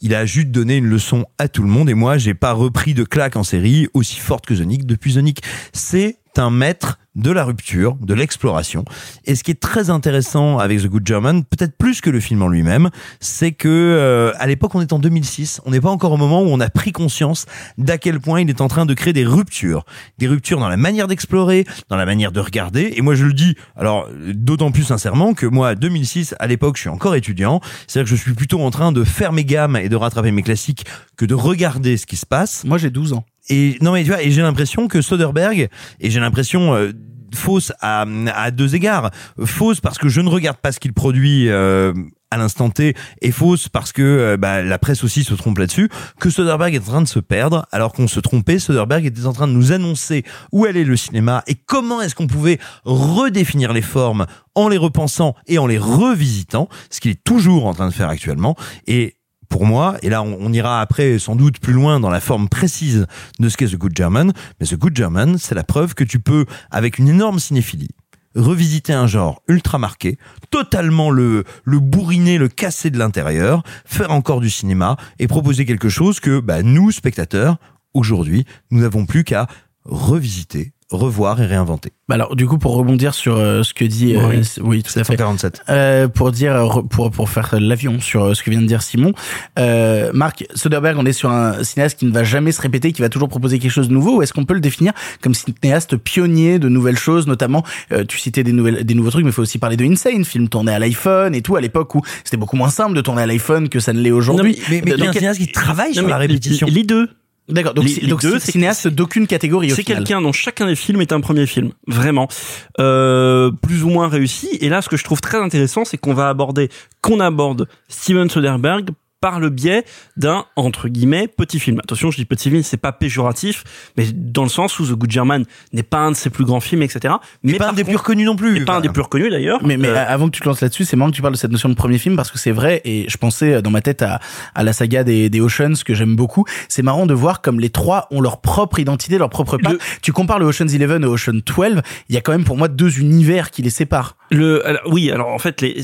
il a juste donné une leçon à tout le monde et moi, j'ai pas repris de claque en série aussi forte que The depuis The. C'est un maître de la rupture, de l'exploration. Et ce qui est très intéressant avec The Good German, peut-être plus que le film en lui-même, c'est que euh, à l'époque on est en 2006, on n'est pas encore au moment où on a pris conscience d'à quel point il est en train de créer des ruptures, des ruptures dans la manière d'explorer, dans la manière de regarder. Et moi je le dis, alors d'autant plus sincèrement que moi 2006 à l'époque je suis encore étudiant, c'est-à-dire que je suis plutôt en train de faire mes gammes et de rattraper mes classiques que de regarder ce qui se passe. Moi j'ai 12 ans. Et non mais tu vois, et j'ai l'impression que Soderbergh, et j'ai l'impression euh, fausse à, à deux égards, fausse parce que je ne regarde pas ce qu'il produit. Euh, à l'instant T et fausse parce que euh, bah, la presse aussi se trompe là-dessus, que Soderbergh est en train de se perdre alors qu'on se trompait. Soderbergh était en train de nous annoncer où allait le cinéma et comment est-ce qu'on pouvait redéfinir les formes en les repensant et en les revisitant, ce qu'il est toujours en train de faire actuellement. Et pour moi, et là on, ira après sans doute plus loin dans la forme précise de ce qu'est The Good German, mais The Good German, c'est la preuve que tu peux, avec une énorme cinéphilie, revisiter un genre ultra marqué, totalement le, le bourriner, le casser de l'intérieur, faire encore du cinéma et proposer quelque chose que bah, nous, spectateurs, aujourd'hui, nous n'avons plus qu'à revisiter, revoir et réinventer. Bah alors du coup pour rebondir sur euh, ce que dit euh, Oui. oui tout à fait 747. euh, pour dire euh, pour pour faire l'avion sur euh, ce que vient de dire Simon euh, Marc Soderbergh on est sur un cinéaste qui ne va jamais se répéter qui va toujours proposer quelque chose de nouveau ou est-ce qu'on peut le définir comme cinéaste pionnier de nouvelles choses notamment euh, tu citais des nouvelles des nouveaux trucs mais il faut aussi parler de Insane film tourné à l'iPhone et tout à l'époque où c'était beaucoup moins simple de tourner à l'iPhone que ça ne l'est aujourd'hui mais- mais- mais Dans un cinéaste qui travaille sur mais la répétition. Les deux. D'accord, donc, Les- c'est- les donc deux, c'est c'est- cinéaste d'aucune catégorie C'est quelqu'un dont chacun des films est un premier film, vraiment, euh, plus ou moins réussi. Et là, ce que je trouve très intéressant, c'est qu'on va aborder, qu'on aborde Steven Soderbergh par le biais d'un entre guillemets petit film. Attention, je dis petit film, c'est pas péjoratif, mais dans le sens où The Good German n'est pas un de ses plus grands films, etc. Mais pas un des plus reconnus non plus. pas un des plus reconnus d'ailleurs. Mais, mais Euh, avant que tu te lances là-dessus, c'est marrant que tu parles de cette notion de premier film parce que c'est vrai et je pensais euh, dans ma tête à, à la saga des, des Oceans que j'aime beaucoup. C'est marrant de voir comme les trois ont leur propre identité, leur propre patte. Tu compares le Ocean's 11 au Ocean 12, il y a quand même pour moi deux univers qui les séparent. Le, alors, oui, alors en fait, les,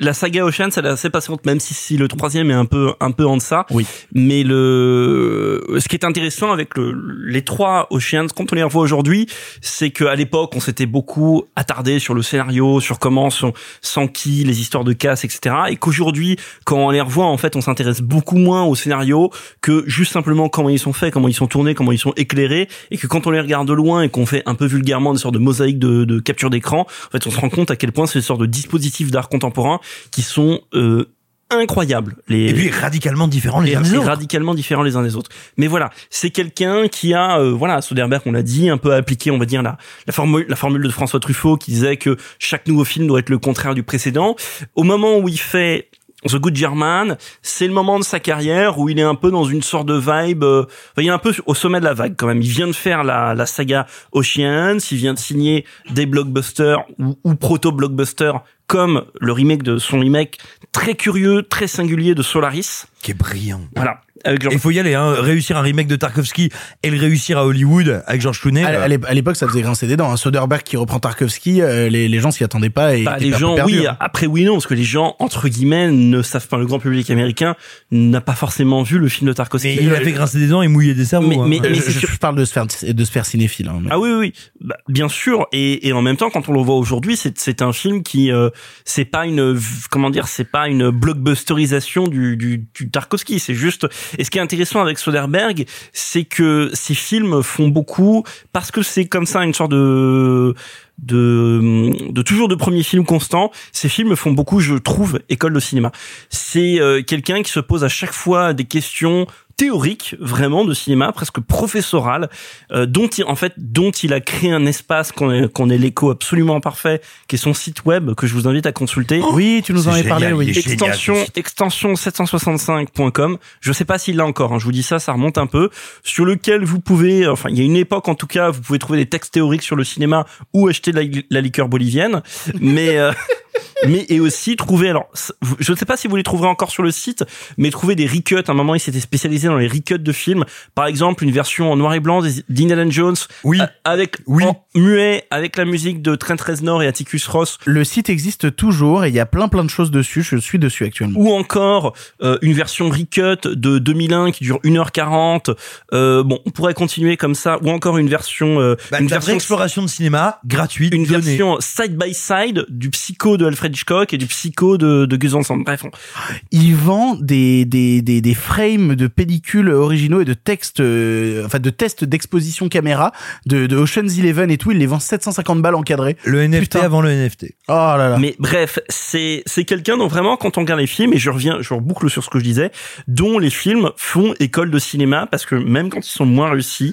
la saga Ocean, elle est assez patiente, même si, si le troisième est un peu, un peu en deçà. Oui. Mais le, ce qui est intéressant avec le, les trois Oceans, quand on les revoit aujourd'hui, c'est qu'à l'époque, on s'était beaucoup attardé sur le scénario, sur comment sont, sans qui, les histoires de casse, etc. Et qu'aujourd'hui, quand on les revoit, en fait, on s'intéresse beaucoup moins au scénario que juste simplement comment ils sont faits, comment ils sont tournés, comment ils sont éclairés, et que quand on les regarde de loin et qu'on fait un peu vulgairement des sortes de mosaïques de, de capture d'écran, en fait, on se rend compte à quel point c'est des sortes de dispositifs d'art contemporain qui sont euh, incroyables. Les... Et puis radicalement différents les uns des et autres. radicalement différents les uns des autres. Mais voilà, c'est quelqu'un qui a, euh, voilà, Soderbergh, on l'a dit, un peu appliqué, on va dire la, la formule, la formule de François Truffaut qui disait que chaque nouveau film doit être le contraire du précédent. Au moment où il fait The Good German, c'est le moment de sa carrière où il est un peu dans une sorte de vibe. euh, il est un peu au sommet de la vague quand même. Il vient de faire la, la saga Oceans, il vient de signer des blockbusters ou, ou proto-blockbusters comme le remake de son remake très curieux, très singulier de Solaris. Qui est brillant. Voilà. Il faut y aller, hein. réussir un remake de Tarkovsky et le réussir à Hollywood avec George Clooney. À, euh, à l'époque, ça faisait grincer des dents. Un Soderbergh qui reprend Tarkovsky, euh, les, les gens s'y attendaient pas et Bah, les gens, oui. hein. Après, oui, non, parce que les gens, entre guillemets, ne savent pas. Le grand public américain n'a pas forcément vu le film de Tarkovsky. mais il a fait grincer des dents et mouiller des cerveaux. Mais- hein. mais- Euh, mais je, je- parle de se faire de se faire cinéphile. hein, mais- Ah oui, oui, oui. Bah, bien sûr. Et, et en même temps, quand on le voit aujourd'hui, c'est un film qui, euh, c'est pas une, comment dire, c'est pas une blockbusterisation du, du, du Tarkovsky. C'est juste. Et ce qui est intéressant avec Soderbergh, c'est que ces films font beaucoup parce que c'est comme ça une sorte de de, de toujours de premier film constant. Ces films font beaucoup, je trouve, école de cinéma. C'est euh, quelqu'un qui se pose à chaque fois des questions théoriques vraiment de cinéma presque professoral euh, dont il en fait dont il a créé un espace qu'on est, qu'on est l'écho absolument parfait qui est son site web que je vous invite à consulter Oui, tu nous en avais parlé. Oui. est génial, extension ce site. extension 765.com je sais pas s'il l'a encore hein, je vous dis ça ça remonte un peu sur lequel vous pouvez enfin il y a une époque en tout cas vous pouvez trouver des textes théoriques sur le cinéma ou acheter de la, la liqueur bolivienne mais euh, mais et aussi trouver alors je ne sais pas si vous les trouverez encore sur le site mais trouver des recuts à un moment il s'était spécialisé dans les recuts de films par exemple une version en noir et blanc d'Indiana Jones oui avec oui. en muet avec la musique de Trent Reznor et Atticus Ross Le site existe toujours et il y a plein plein de choses dessus. Je suis dessus actuellement. ou encore euh, une version recut de 2001 qui dure 1h40 euh, bon on pourrait continuer comme ça ou encore une version euh, Bah, une version exploration de cinéma gratuite une donnée. version side by side du psycho de Alfred Hitchcock et du psycho de, de Gus Van Sant. Bref, on- Il vend des, des, des, des frames de pellicules originaux et de textes, euh, enfin de tests d'exposition caméra de, de Ocean's Eleven et tout. Il les vend 750 balles encadrées. Le NFT Putain. avant le NFT. Oh là là. Mais bref, c'est c'est quelqu'un dont vraiment quand on regarde les films et je reviens, je reboucle sur ce que je disais, dont les films font école de cinéma parce que même quand ils sont moins réussis.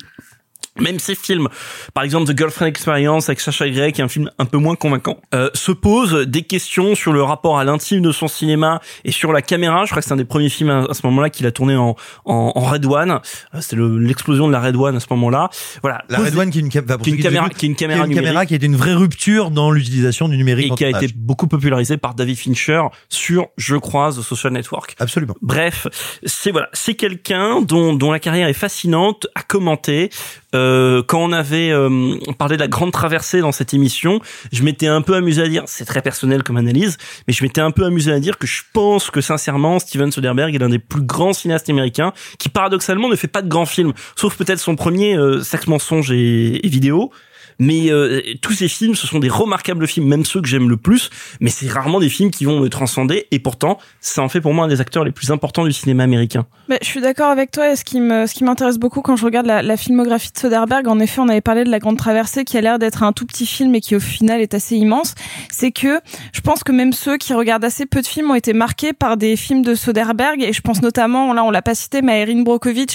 Même ces films, par exemple The Girlfriend Experience avec Sacha Grey, qui est un film un peu moins convaincant, euh, se posent des questions sur le rapport à l'intime de son cinéma et sur la caméra. Je crois que c'est un des premiers films à, à ce moment-là qu'il a tourné en, en, en Red One. Euh, C'est le- l'explosion de la Red One à ce moment-là. Voilà. La Red One qui est une, qui est une caméra, qui est une caméra qui est une caméra qui a été une vraie rupture dans l'utilisation du numérique et qui a été beaucoup popularisé par David Fincher sur, je crois, The Social Network. Absolument. Bref, c'est voilà, c'est quelqu'un dont, dont la carrière est fascinante à commenter. Euh, quand on avait euh, parlé de la grande traversée dans cette émission, je m'étais un peu amusé à dire, c'est très personnel comme analyse, mais je m'étais un peu amusé à dire que je pense que sincèrement, Steven Soderbergh est l'un des plus grands cinéastes américains qui paradoxalement ne fait pas de grands films, sauf peut-être son premier euh, Sexe, mensonge et, et vidéo. Mais euh, tous ces films, ce sont des remarquables films, même ceux que j'aime le plus. Mais c'est rarement des films qui vont me transcender. Et pourtant, ça en fait pour moi un des acteurs les plus importants du cinéma américain. Bah, je suis d'accord avec toi. Et ce qui m'intéresse beaucoup quand je regarde la, filmographie de Soderbergh, en effet, on avait parlé de La Grande Traversée, qui a l'air d'être un tout petit film et qui au final est assez immense. C'est que je pense que même ceux qui regardent assez peu de films ont été marqués par des films de Soderbergh. Et je pense notamment, là, on l'a pas cité, mais à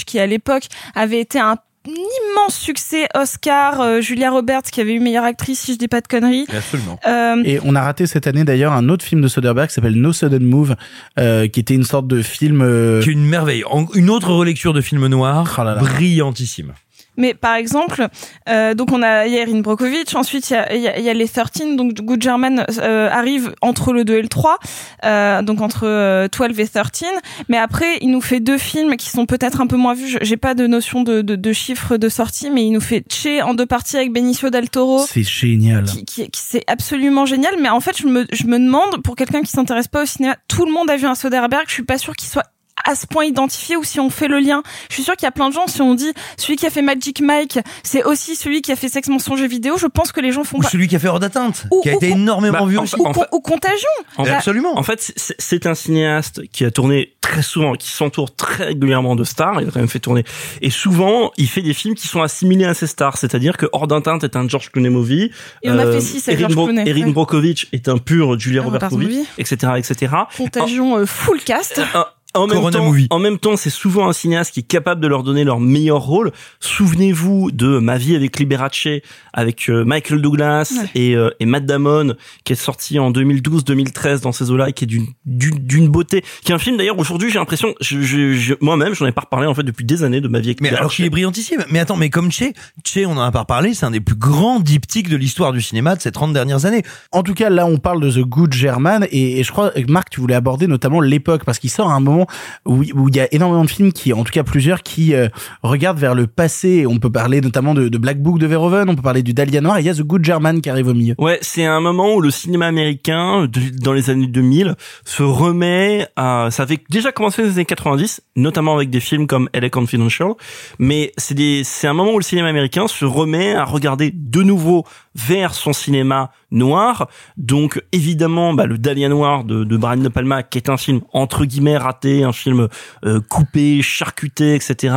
qui à l'époque avait été un immense succès Oscar, euh, Julia Roberts qui avait eu meilleure actrice si je dis pas de conneries. Absolument. Euh, Et on a raté cette année d'ailleurs un autre film de Soderbergh qui s'appelle No Sudden Move, euh, qui était une sorte de film. euh, Qui est une merveille. Une autre relecture de film noir, Oh là là. brillantissime. Mais par exemple, euh, donc on a il y a Erin Brockovich, ensuite il y a, y a- y a les 13, donc Good German euh, arrive entre le 2 et le 3, euh, donc entre euh, 12 et 13. Mais après, il nous fait deux films qui sont peut-être un peu moins vus. J'ai pas de notion de, de, de chiffres de sortie, mais il nous fait Che en deux parties avec Benicio del Toro. C'est génial. Qui, qui, qui- c'est absolument génial, mais en fait, je me, je me demande, pour quelqu'un qui s'intéresse pas au cinéma, tout le monde a vu un Soderbergh, je suis pas sûre qu'il soit à ce point identifié ou si on fait le lien. Je suis sûre qu'il y a plein de gens, si on dit celui qui a fait Magic Mike, c'est aussi celui qui a fait Sex Mensonge et Vidéo, je pense que les gens font Ou pas. celui qui a fait Hors d'atteinte, qui a ou- été énormément Bah, vu en aussi. fait- Ou, en fait- ou Contagion. En fait, Absolument. En fait, c'est- un cinéaste qui a tourné très souvent, qui s'entoure très régulièrement de stars. Il a quand même fait tourner. Et souvent, il fait des films qui sont assimilés à ces stars. C'est-à-dire que Hors d'atteinte est un George Clooney movie. Et on a fait six avec Erin, George Clooney, Erin ouais. Brockovich est un pur Julia Ah, Roberts Roberts movie, movie. etc., etc. Contagion euh, full cast. En- En même, Corona temps, movie. en même temps, c'est souvent un cinéaste qui est capable de leur donner leur meilleur rôle. Souvenez-vous de Ma vie avec Liberace, avec euh, Michael Douglas Ouais. et, euh, et Matt Damon, qui est sorti en 2012-2013 dans ces eaux-là, et qui est d'une beauté, qui est un film d'ailleurs aujourd'hui, j'ai l'impression, je, je, je- moi-même, j'en ai pas reparlé en fait depuis des années de Ma vie avec Mais Liberace. alors qu'il est brillantissime. Mais attends, mais comme Che, Che, on en a pas reparlé, c'est un des plus grands diptyques de l'histoire du cinéma de ces 30 dernières années. En tout cas, là, on parle de The Good German et, et je crois, Marc, tu voulais aborder notamment l'époque parce qu'il sort à un moment où il y a énormément de films qui, en tout cas plusieurs, qui euh, regardent vers le passé. On peut parler notamment de, Black Book de Verhoeven, on peut parler du Dahlia Noir et il y a The Good German qui arrive au milieu. Ouais, c'est un moment où le cinéma américain, dans les années 2000, se remet à... Ça avait déjà commencé dans les années 90, notamment avec des films comme LA Confidential, mais c'est des, c'est un moment où le cinéma américain se remet à regarder de nouveau vers son cinéma noir. Donc, évidemment, bah, le Dahlia Noir de, de Brian De Palma, qui est un film entre guillemets raté, un film euh, coupé, charcuté, etc.,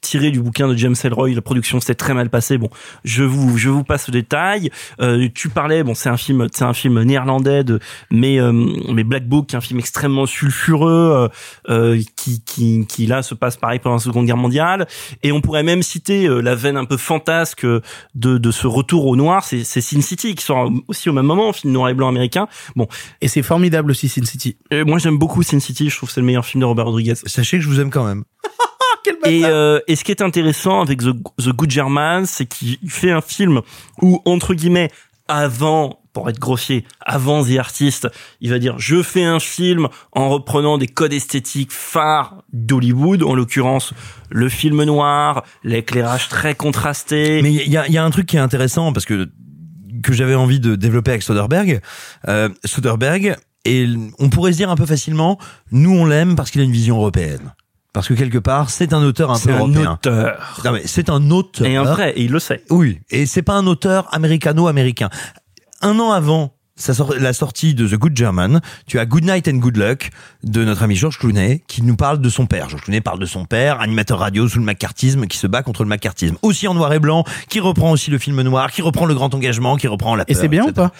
tiré du bouquin de James Ellroy. La production s'est très mal passée. Bon, je vous, je vous passe le détail. Euh, tu parlais, bon, c'est un film, c'est un film néerlandais, de, mais, euh, mais Black Book, qui est un film extrêmement sulfureux, euh, euh, qui, qui, qui là se passe pareil pendant la Seconde Guerre mondiale. Et on pourrait même citer euh, la veine un peu fantasque de, de ce retour au noir, c'est Sin City, qui sort aussi au même moment, film noir et blanc américain. Bon, Et c'est formidable aussi Sin City. euh, moi j'aime beaucoup Sin City, je trouve que c'est le meilleur film de Robert Rodriguez. Sachez que je vous aime quand même. Et, euh, et ce qui est intéressant avec The, The Good German, c'est qu'il fait un film où, entre guillemets, avant pour être grossier, avant The Artist, il va dire je fais un film en reprenant des codes esthétiques phares d'Hollywood, en l'occurrence le film noir, l'éclairage très contrasté. Mais il y a, y a un truc qui est intéressant parce que que j'avais envie de développer avec Soderbergh. Euh, Soderbergh, et on pourrait se dire un peu facilement, nous on l'aime parce qu'il a une vision européenne. Parce que quelque part, c'est un auteur un peu un européen. auteur. Non mais c'est un auteur. Et un vrai, et il le sait. Oui, et c'est pas un auteur américano-américain. Un an avant sa la sortie de The Good German, tu as Good Night and Good Luck de notre ami George Clooney qui nous parle de son père. George Clooney parle de son père, animateur radio sous le macartisme, qui se bat contre le macartisme. Aussi en noir et blanc, qui reprend aussi le film noir, qui reprend le grand engagement, qui reprend la Et peur, c'est bien ou pas?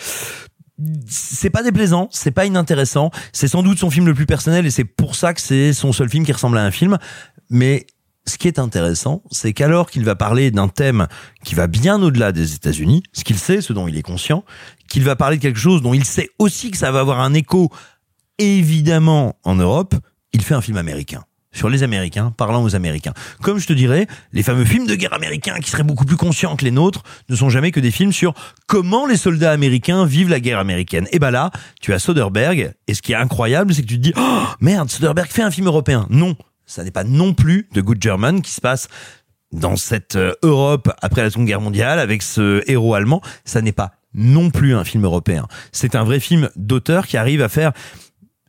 C'est pas déplaisant, c'est pas inintéressant, c'est sans doute son film le plus personnel et c'est pour ça que c'est son seul film qui ressemble à un film. Mais ce qui est intéressant, c'est qu'alors qu'il va parler d'un thème qui va bien au-delà des États-Unis, ce qu'il sait, ce dont il est conscient, qu'il va parler de quelque chose dont il sait aussi que ça va avoir un écho évidemment en Europe, il fait un film américain sur les Américains, parlant aux Américains. Comme je te dirais, les fameux films de guerre américains qui seraient beaucoup plus conscients que les nôtres ne sont jamais que des films sur comment les soldats américains vivent la guerre américaine. Et bah là, tu as Soderbergh, et ce qui est incroyable, c'est que tu te dis, oh, merde, Soderbergh fait un film européen. Non, ça n'est pas non plus de Good German qui se passe dans cette euh, Europe après la Seconde Guerre mondiale avec ce héros allemand. Ça n'est pas non plus un film européen. C'est un vrai film d'auteur qui arrive à faire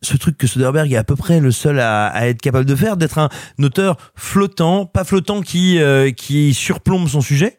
ce truc que Soderbergh est à peu près le seul à, à être capable de faire, d'être un auteur flottant, pas flottant qui euh, qui surplombe son sujet,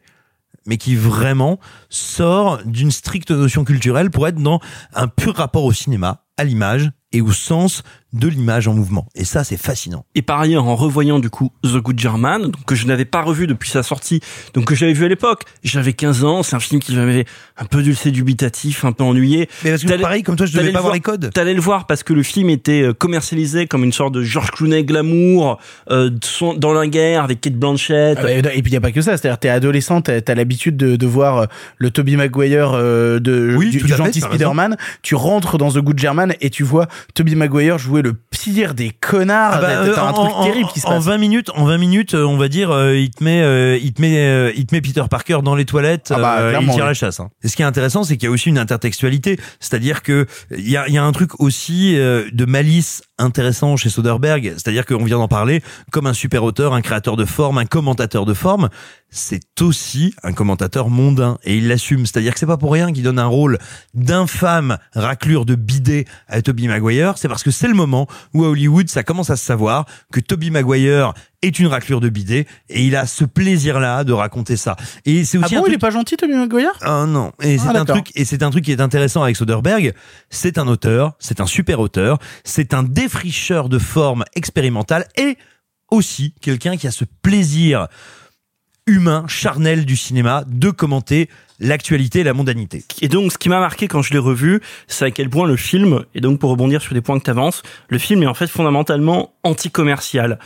mais qui vraiment sort d'une stricte notion culturelle pour être dans un pur rapport au cinéma, à l'image et au sens de l'image en mouvement. Et ça, c'est fascinant. Et par ailleurs, en revoyant du coup The Good German, donc, que je n'avais pas revu depuis sa sortie, donc que j'avais vu à l'époque, j'avais 15 ans, c'est un film qui m'avait un peu dulcé dubitatif, un peu ennuyé. Mais parce que pareil, comme toi, je devais pas le voir les codes. T'allais le voir parce que le film était euh, commercialisé comme une sorte de George Clooney glamour, euh, dans la guerre avec Kate Blanchett. Ah bah, et puis il y a pas que ça, c'est-à-dire t'es adolescent, t'as as, l'habitude de, de voir euh, le Toby Maguire euh, de Oui, du, gentil. Spider-Man, tu rentres dans The Good German et tu vois Toby Maguire jouer le pire des connards, Ah bah, euh, un en- truc en- terrible qui se en passe. 20 minutes, en 20 minutes, euh, on va dire, euh, il te met, euh, il te met, euh, il te met Peter Parker dans les toilettes, Ah bah, euh, il tire oui. la chasse. hein. Et ce qui est intéressant, c'est qu'il y a aussi une intertextualité, c'est-à-dire que il y a, y a un truc aussi euh, de malice intéressant chez Soderbergh, c'est-à-dire qu'on vient d'en parler comme un super auteur, un créateur de forme, un commentateur de forme. C'est aussi un commentateur mondain et il l'assume. C'est-à-dire que c'est pas pour rien qu'il donne un rôle d'infâme raclure de bidet à Toby Maguire. C'est parce que c'est le moment où à Hollywood ça commence à se savoir que Toby Maguire est une raclure de bidet et il a ce plaisir-là de raconter ça. Et c'est Ah aussi bon, un il est pas gentil Toby Maguire? Ah non, et Ah, c'est un truc et c'est un truc qui est intéressant avec Soderbergh, c'est un auteur, c'est un super auteur, c'est un défricheur de forme expérimentale et aussi quelqu'un qui a ce plaisir humain, charnel du cinéma de commenter l'actualité et la mondanité. Et donc, ce qui m'a marqué quand je l'ai revu, c'est à quel point le film, et donc pour rebondir sur des points que tu avances, le film est en fait fondamentalement anti-commercial.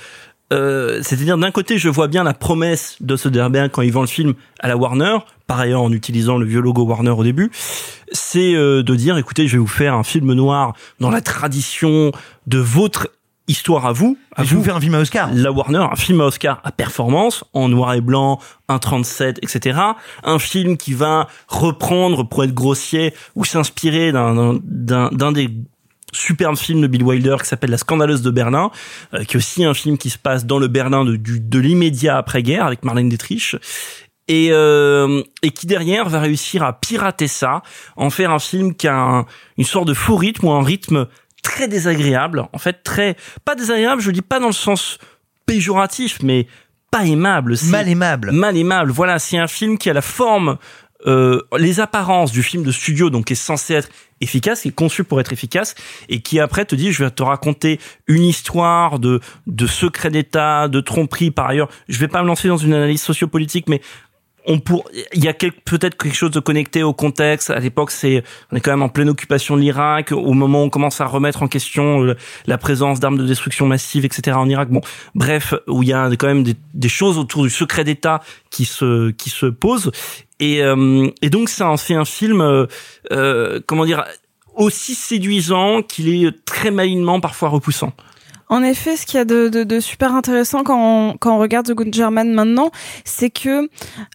Euh, C'est-à-dire, d'un côté, je vois bien la promesse de Soderbergh quand il vend le film à la Warner, par ailleurs en utilisant le vieux logo Warner au début, c'est euh, de dire, écoutez, je vais vous faire un film noir dans la tradition de votre histoire à vous. À Je vous faire un film à Oscar. La Warner, un film à Oscar à performance, en noir et blanc, 1.37, etc. Un film qui va reprendre, pour être grossier, ou s'inspirer d'un des superbes films de Bill Wilder qui s'appelle La Scandaleuse de Berlin, euh, qui est aussi un film qui se passe dans le Berlin de, du- de l'immédiat après-guerre avec Marlène Dietrich. Et, euh, et qui derrière va réussir à pirater ça, en faire un film qui a un- une sorte de faux rythme ou un rythme très désagréable, en fait très pas désagréable, je dis pas dans le sens péjoratif, mais pas aimable, Mal aimable. mal aimable. Voilà, c'est un film qui a la forme, euh, les apparences du film de studio, donc qui est censé être efficace, qui est conçu pour être efficace, et qui après te dit, je vais te raconter une histoire de de secret d'État, de tromperie. Par ailleurs, je vais pas me lancer dans une analyse sociopolitique, mais on pour il y a peut-être quelque chose de connecté au contexte. À l'époque c'est on est quand même en pleine occupation de l'Irak. Au moment où on commence à remettre en question euh, la présence d'armes de destruction massive etc en Irak. Bon bref où il y a quand même des, des choses autour du secret d'État qui se qui se posent. Et euh, et donc ça en fait un film euh, euh, comment dire aussi séduisant qu'il est très malinement parfois repoussant En effet, ce qu'il y a de, de, de super intéressant quand on, quand on regarde The Good German maintenant, c'est que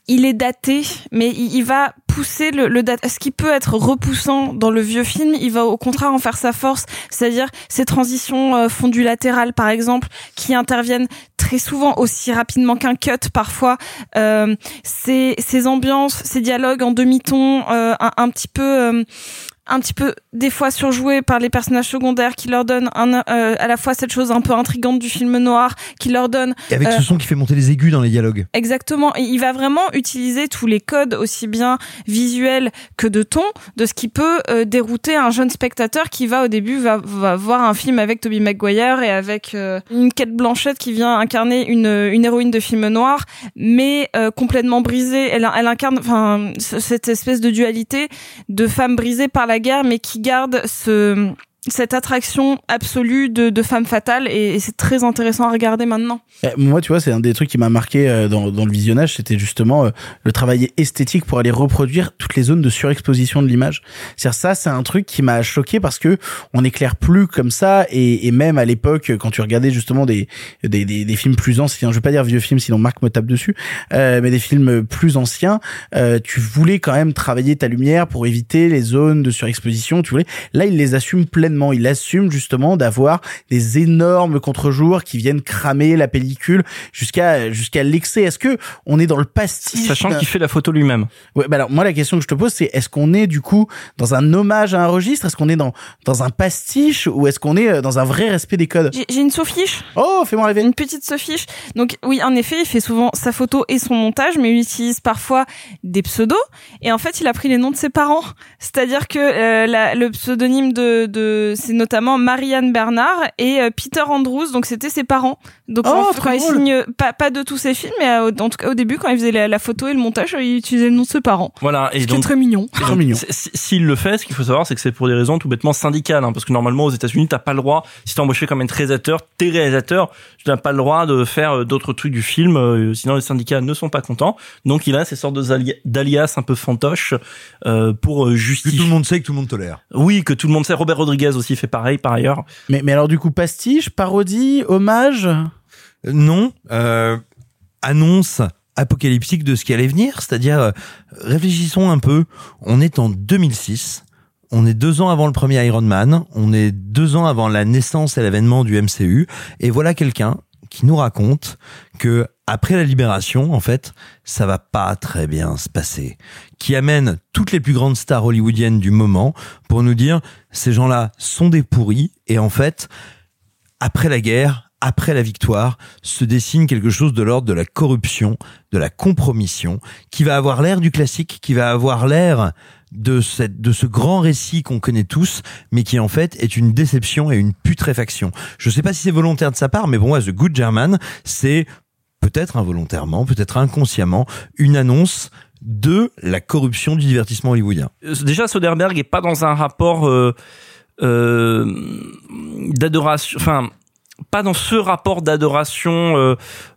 il est daté, mais il, il va pousser le, le date. Ce qui peut être repoussant dans le vieux film, il va au contraire en faire sa force. C'est-à-dire ces transitions euh, fondues latérales, par exemple, qui interviennent très souvent aussi rapidement qu'un cut parfois. Euh, ces, ces ambiances, ces dialogues en demi-ton, euh, un, un petit peu euh, un petit peu des fois surjoué par les personnages secondaires qui leur donnent un, euh, à la fois cette chose un peu intrigante du film noir qui leur donne Et avec euh, ce son qui fait monter les aigus dans les dialogues. Exactement. Et il va vraiment utiliser tous les codes, aussi bien visuels que de ton, de ce qui peut euh, dérouter un jeune spectateur qui va au début va, va voir un film avec Toby Maguire et avec euh, une Kate Blanchett qui vient incarner une, une héroïne de film noir, mais euh, complètement brisée. Elle, elle incarne, enfin, ce- cette espèce de dualité de femme brisée par la mais qui garde ce cette attraction absolue de, de femme fatale et, et c'est très intéressant à regarder maintenant. Eh, Moi, tu vois, c'est un des trucs qui m'a marqué euh, dans, dans le visionnage, c'était justement euh, le travail esthétique pour aller reproduire toutes les zones de surexposition de l'image. C'est-à-dire ça, c'est un truc qui m'a choqué parce que on éclaire plus comme ça et, et même à l'époque, quand tu regardais justement des, des, des, des films plus anciens, je vais pas dire vieux films, sinon Marc me tape dessus, euh, mais des films plus anciens, euh, tu voulais quand même travailler ta lumière pour éviter les zones de surexposition. Tu voulais, là, il les assume pleinement. Il assume justement d'avoir des énormes contre-jours qui viennent cramer la pellicule jusqu'à jusqu'à l'excès. Est-ce que on est dans le pastiche Sachant d'un- qu'il fait la photo lui-même. Ouais, bah alors moi la question que je te pose c'est est-ce qu'on est du coup dans un hommage à un registre, est-ce qu'on est dans dans un pastiche ou est-ce qu'on est euh, dans un vrai respect des codes? J'ai j'ai une sophiche. Oh, fais-moi rêver. Une petite sophiche. Donc oui, en effet, il fait souvent sa photo et son montage, mais il utilise parfois des pseudos. Et en fait, il a pris les noms de ses parents. C'est-à-dire que euh, la- le pseudonyme de, de c'est notamment Marianne Bernard et euh, Peter Andrews. Donc c'était ses parents. Donc Oh, en- trop quand il signe pas pas de tous ses films, mais euh, en tout cas au début, quand il faisait la, la photo et le montage, il utilisait le nom de ses parents. Voilà. Et Ce qui est donc, très mignon. et donc, c- S'il le fait, ce qu'il faut savoir, c'est que c'est pour des raisons tout bêtement syndicales, hein, parce que normalement aux États-Unis, t'as pas le droit, si t'es embauché comme un réalisateur, t'es réalisateur, tu n'as pas le droit de faire euh, d'autres trucs du film, euh, sinon les syndicats ne sont pas contents. Donc il a ces sortes d'alias un peu fantoches euh, pour euh, justifier. tout le monde sait que tout le monde tolère. Oui, que tout le monde sait. Robert Rodriguez aussi fait pareil par ailleurs. Mais mais alors du coup pastiche, parodie, hommage? Non, euh, annonce apocalyptique de ce qui allait venir, c'est-à-dire euh, réfléchissons un peu. On est en 2006. On est deux ans avant le premier Iron Man. On est deux ans avant la naissance et l'avènement du MCU. Et voilà quelqu'un qui nous raconte que après la libération, en fait, ça va pas très bien se passer. Qui amène toutes les plus grandes stars hollywoodiennes du moment pour nous dire ces gens-là sont des pourris et en fait, après la guerre, après la victoire, se dessine quelque chose de l'ordre de la corruption, de la compromission, qui va avoir l'air du classique, qui va avoir l'air de cette, de ce grand récit qu'on connaît tous, mais qui en fait est une déception et une putréfaction. Je sais pas si c'est volontaire de sa part, mais pour moi, The Good German, c'est peut-être involontairement, peut-être inconsciemment, une annonce de la corruption du divertissement hollywoodien. Déjà, Soderbergh est pas dans un rapport euh, euh, d'adoration, enfin pas dans ce rapport d'adoration, euh,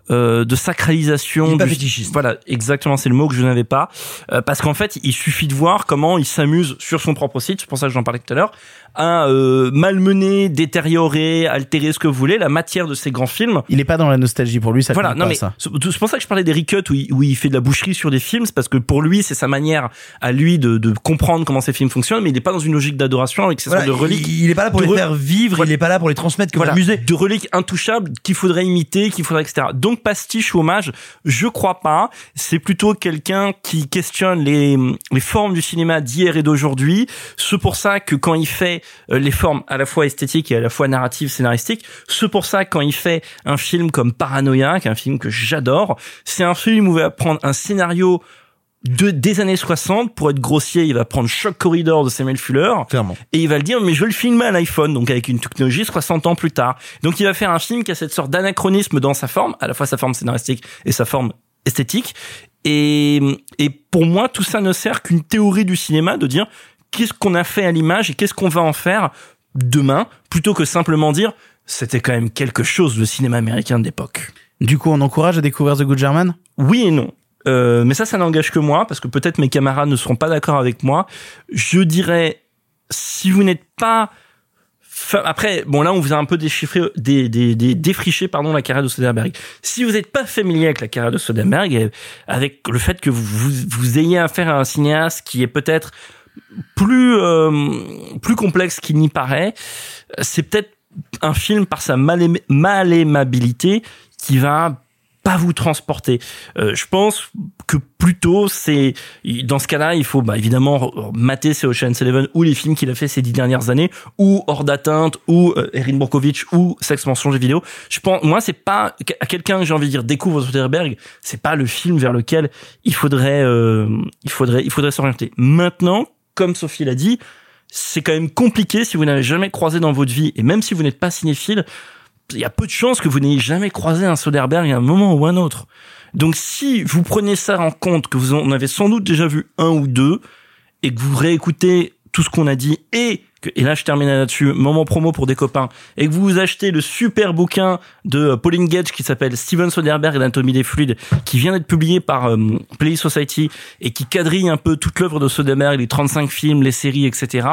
euh, de sacralisation. Pas du- fétichiste. Voilà, exactement, c'est le mot que je n'avais pas, Euh, parce qu'en fait, il suffit de voir comment il s'amuse sur son propre site, c'est pour ça que j'en parlais tout à l'heure, à euh, malmener, détériorer, altérer ce que vous voulez, la matière de ces grands films. Il est pas dans la nostalgie pour lui, ça Voilà, non pas, mais ça. c'est pour ça que je parlais des recuts où il, où il fait de la boucherie sur des films, c'est parce que pour lui c'est sa manière à lui de, de comprendre comment ces films fonctionnent, mais il n'est pas dans une logique d'adoration avec ces Voilà, sortes de reliques. il- il est pas là pour les re- faire vivre, il est pas là pour les transmettre comme voilà, un musée. de reliques intouchables qu'il faudrait imiter, qu'il faudrait etc. Donc pastiche ou hommage, je crois pas. C'est plutôt quelqu'un qui questionne les les formes du cinéma d'hier et d'aujourd'hui. C'est pour ça que quand il fait les formes à la fois esthétiques et à la fois narratives, scénaristiques, c'est pour ça quand il fait un film comme Paranoia, qui est un film que j'adore, c'est un film où il va prendre un scénario de, des années 60, pour être grossier, il va prendre Shock Corridor de Samuel Fuller. Clairement. Et il va le dire, mais je veux le filmer à l'iPhone, donc avec une technologie 60 ans plus tard. Donc il va faire un film qui a cette sorte d'anachronisme dans sa forme, à la fois sa forme scénaristique et sa forme esthétique. Et, et pour moi, tout ça ne sert qu'une théorie du cinéma de dire qu'est-ce qu'on a fait à l'image et qu'est-ce qu'on va en faire demain, plutôt que simplement dire c'était quand même quelque chose le cinéma américain de l'époque. Du coup, on encourage à découvrir The Good German? Oui et non. Euh, mais ça, ça n'engage que moi, parce que peut-être mes camarades ne seront pas d'accord avec moi. Je dirais, si vous n'êtes pas Fa- Après, bon là, on vous a un peu déchiffré, des, des, des, défriché pardon la carrière de Soderbergh. Si vous n'êtes pas familier avec la carrière de Soderbergh, avec le fait que vous, vous, vous ayez affaire à un cinéaste qui est peut-être plus euh, plus complexe qu'il n'y paraît, c'est peut-être un film par sa malém- malémabilité qui va pas vous transporter. Euh, je pense que plutôt c'est dans ce cas-là, il faut bah, évidemment mater ces Ocean's Eleven ou les films qu'il a fait ces dix dernières années ou Hors d'atteinte ou euh, Erin Brockovich ou Sex mensonge et vidéo. Je pense moi c'est pas à quelqu'un que j'ai envie de dire découvre Soderbergh, c'est pas le film vers lequel il faudrait euh, il faudrait il faudrait s'orienter. Maintenant, comme Sophie l'a dit, c'est quand même compliqué si vous n'avez jamais croisé dans votre vie et même si vous n'êtes pas cinéphile, il y a peu de chances que vous n'ayez jamais croisé un Soderbergh à un moment ou un autre. Donc si vous prenez ça en compte, que vous en avez sans doute déjà vu un ou deux, et que vous réécoutez tout ce qu'on a dit, et et là je termine là-dessus, moment promo pour des copains, et que vous achetez le super bouquin de Pauline Gage qui s'appelle Steven Soderbergh et l'anatomie des fluides, qui vient d'être publié par euh, Play Society, et qui quadrille un peu toute l'œuvre de Soderbergh, les 35 films, les séries, etc.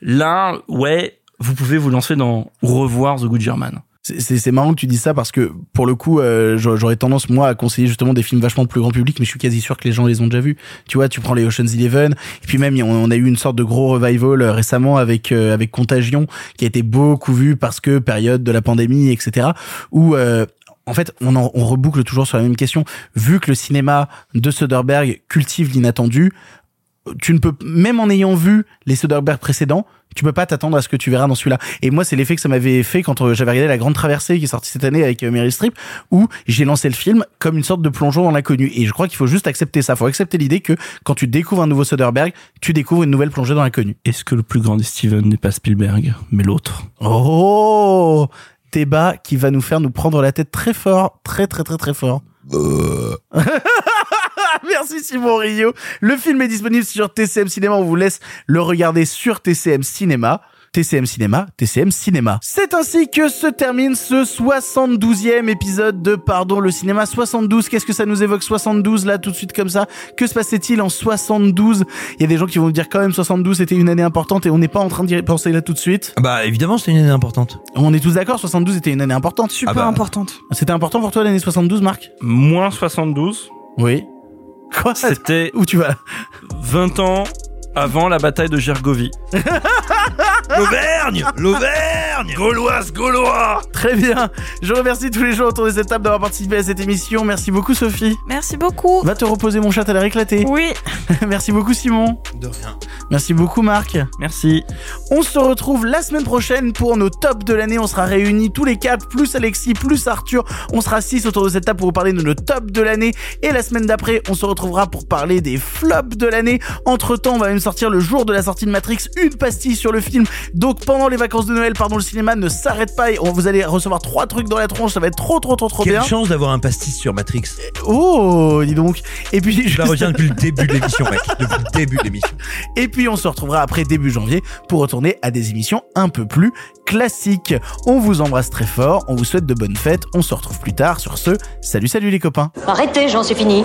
Là, ouais, vous pouvez vous lancer dans revoir The Good German. C'est- marrant que tu dis ça parce que pour le coup, euh, j'aurais tendance moi à conseiller justement des films vachement plus grand public, mais je suis quasi sûr que les gens les ont déjà vus. Tu vois, tu prends les Ocean's Eleven, et puis même on, on a eu une sorte de gros revival euh, récemment avec euh, avec Contagion qui a été beaucoup vu parce que période de la pandémie, etc. Où euh, en fait, on, en- on reboucle toujours sur la même question. Vu que le cinéma de Soderbergh cultive l'inattendu, tu ne peux même en ayant vu les Soderbergh précédents, tu peux pas t'attendre à ce que tu verras dans celui-là. Et moi, c'est l'effet que ça m'avait fait quand euh, j'avais regardé La Grande Traversée qui est sortie cette année avec euh, Meryl Streep, où j'ai lancé le film comme une sorte de plongeon dans l'inconnu. Et je crois qu'il faut juste accepter ça. faut accepter l'idée que quand tu découvres un nouveau Soderbergh, tu découvres une nouvelle plongée dans l'inconnu. Est-ce que le plus grand des Steven n'est pas Spielberg, mais l'autre? Oh Débat qui va nous faire nous prendre la tête très fort, très très très très fort. Merci Simon Rio. Le film est disponible sur TCM Cinéma. On vous laisse le regarder sur TCM Cinéma. TCM Cinéma, TCM Cinéma. C'est ainsi que se termine ce 72e épisode de Pardon le cinéma 72. Qu'est-ce que ça nous évoque 72 là tout de suite comme ça? Que se passait-il en 72 Il y a des gens qui vont nous dire quand même 72 c'était une année importante et on n'est pas en train d'y penser là tout de suite. Bah évidemment, c'est une année importante. On est tous d'accord 72 était une année importante. Super Ah bah. importante. C'était important pour toi l'année 72 Marc? Moins 72, Oui. Quoi c'était Où tu vas là 20 ans avant la bataille de Gergovie. L'Auvergne L'Auvergne Gauloise, Gaulois Très bien. Je remercie tous les gens autour de cette table d'avoir participé à cette émission. Merci beaucoup Sophie. Merci beaucoup. Va te reposer mon chat, à l'air éclaté. Oui. Merci beaucoup Simon. De rien. Merci beaucoup Marc. Merci. On se retrouve la semaine prochaine pour nos tops de l'année. On sera réunis tous les quatre, plus Alexis, plus Arthur. On sera six autour de cette table pour vous parler de nos tops de l'année. Et la semaine d'après, on se retrouvera pour parler des flops de l'année. Entre temps, on va même sortir le jour de la sortie de Matrix une pastille sur le film. Donc pendant les vacances de Noël, pardon, le cinéma ne s'arrête pas et on, vous allez recevoir trois trucs dans la tronche. Ça va être trop, trop, trop, trop Quelle bien. chance d'avoir un pastis sur Matrix. Oh, dis donc. Et puis, Je la retiens depuis le début de l'émission, mec. Depuis le début de l'émission. Et puis on se retrouvera après début janvier pour retourner à des émissions un peu plus classiques. On vous embrasse très fort, on vous souhaite de bonnes fêtes, on se retrouve plus tard sur ce. Salut salut les copains. Arrêtez, j'en suis fini.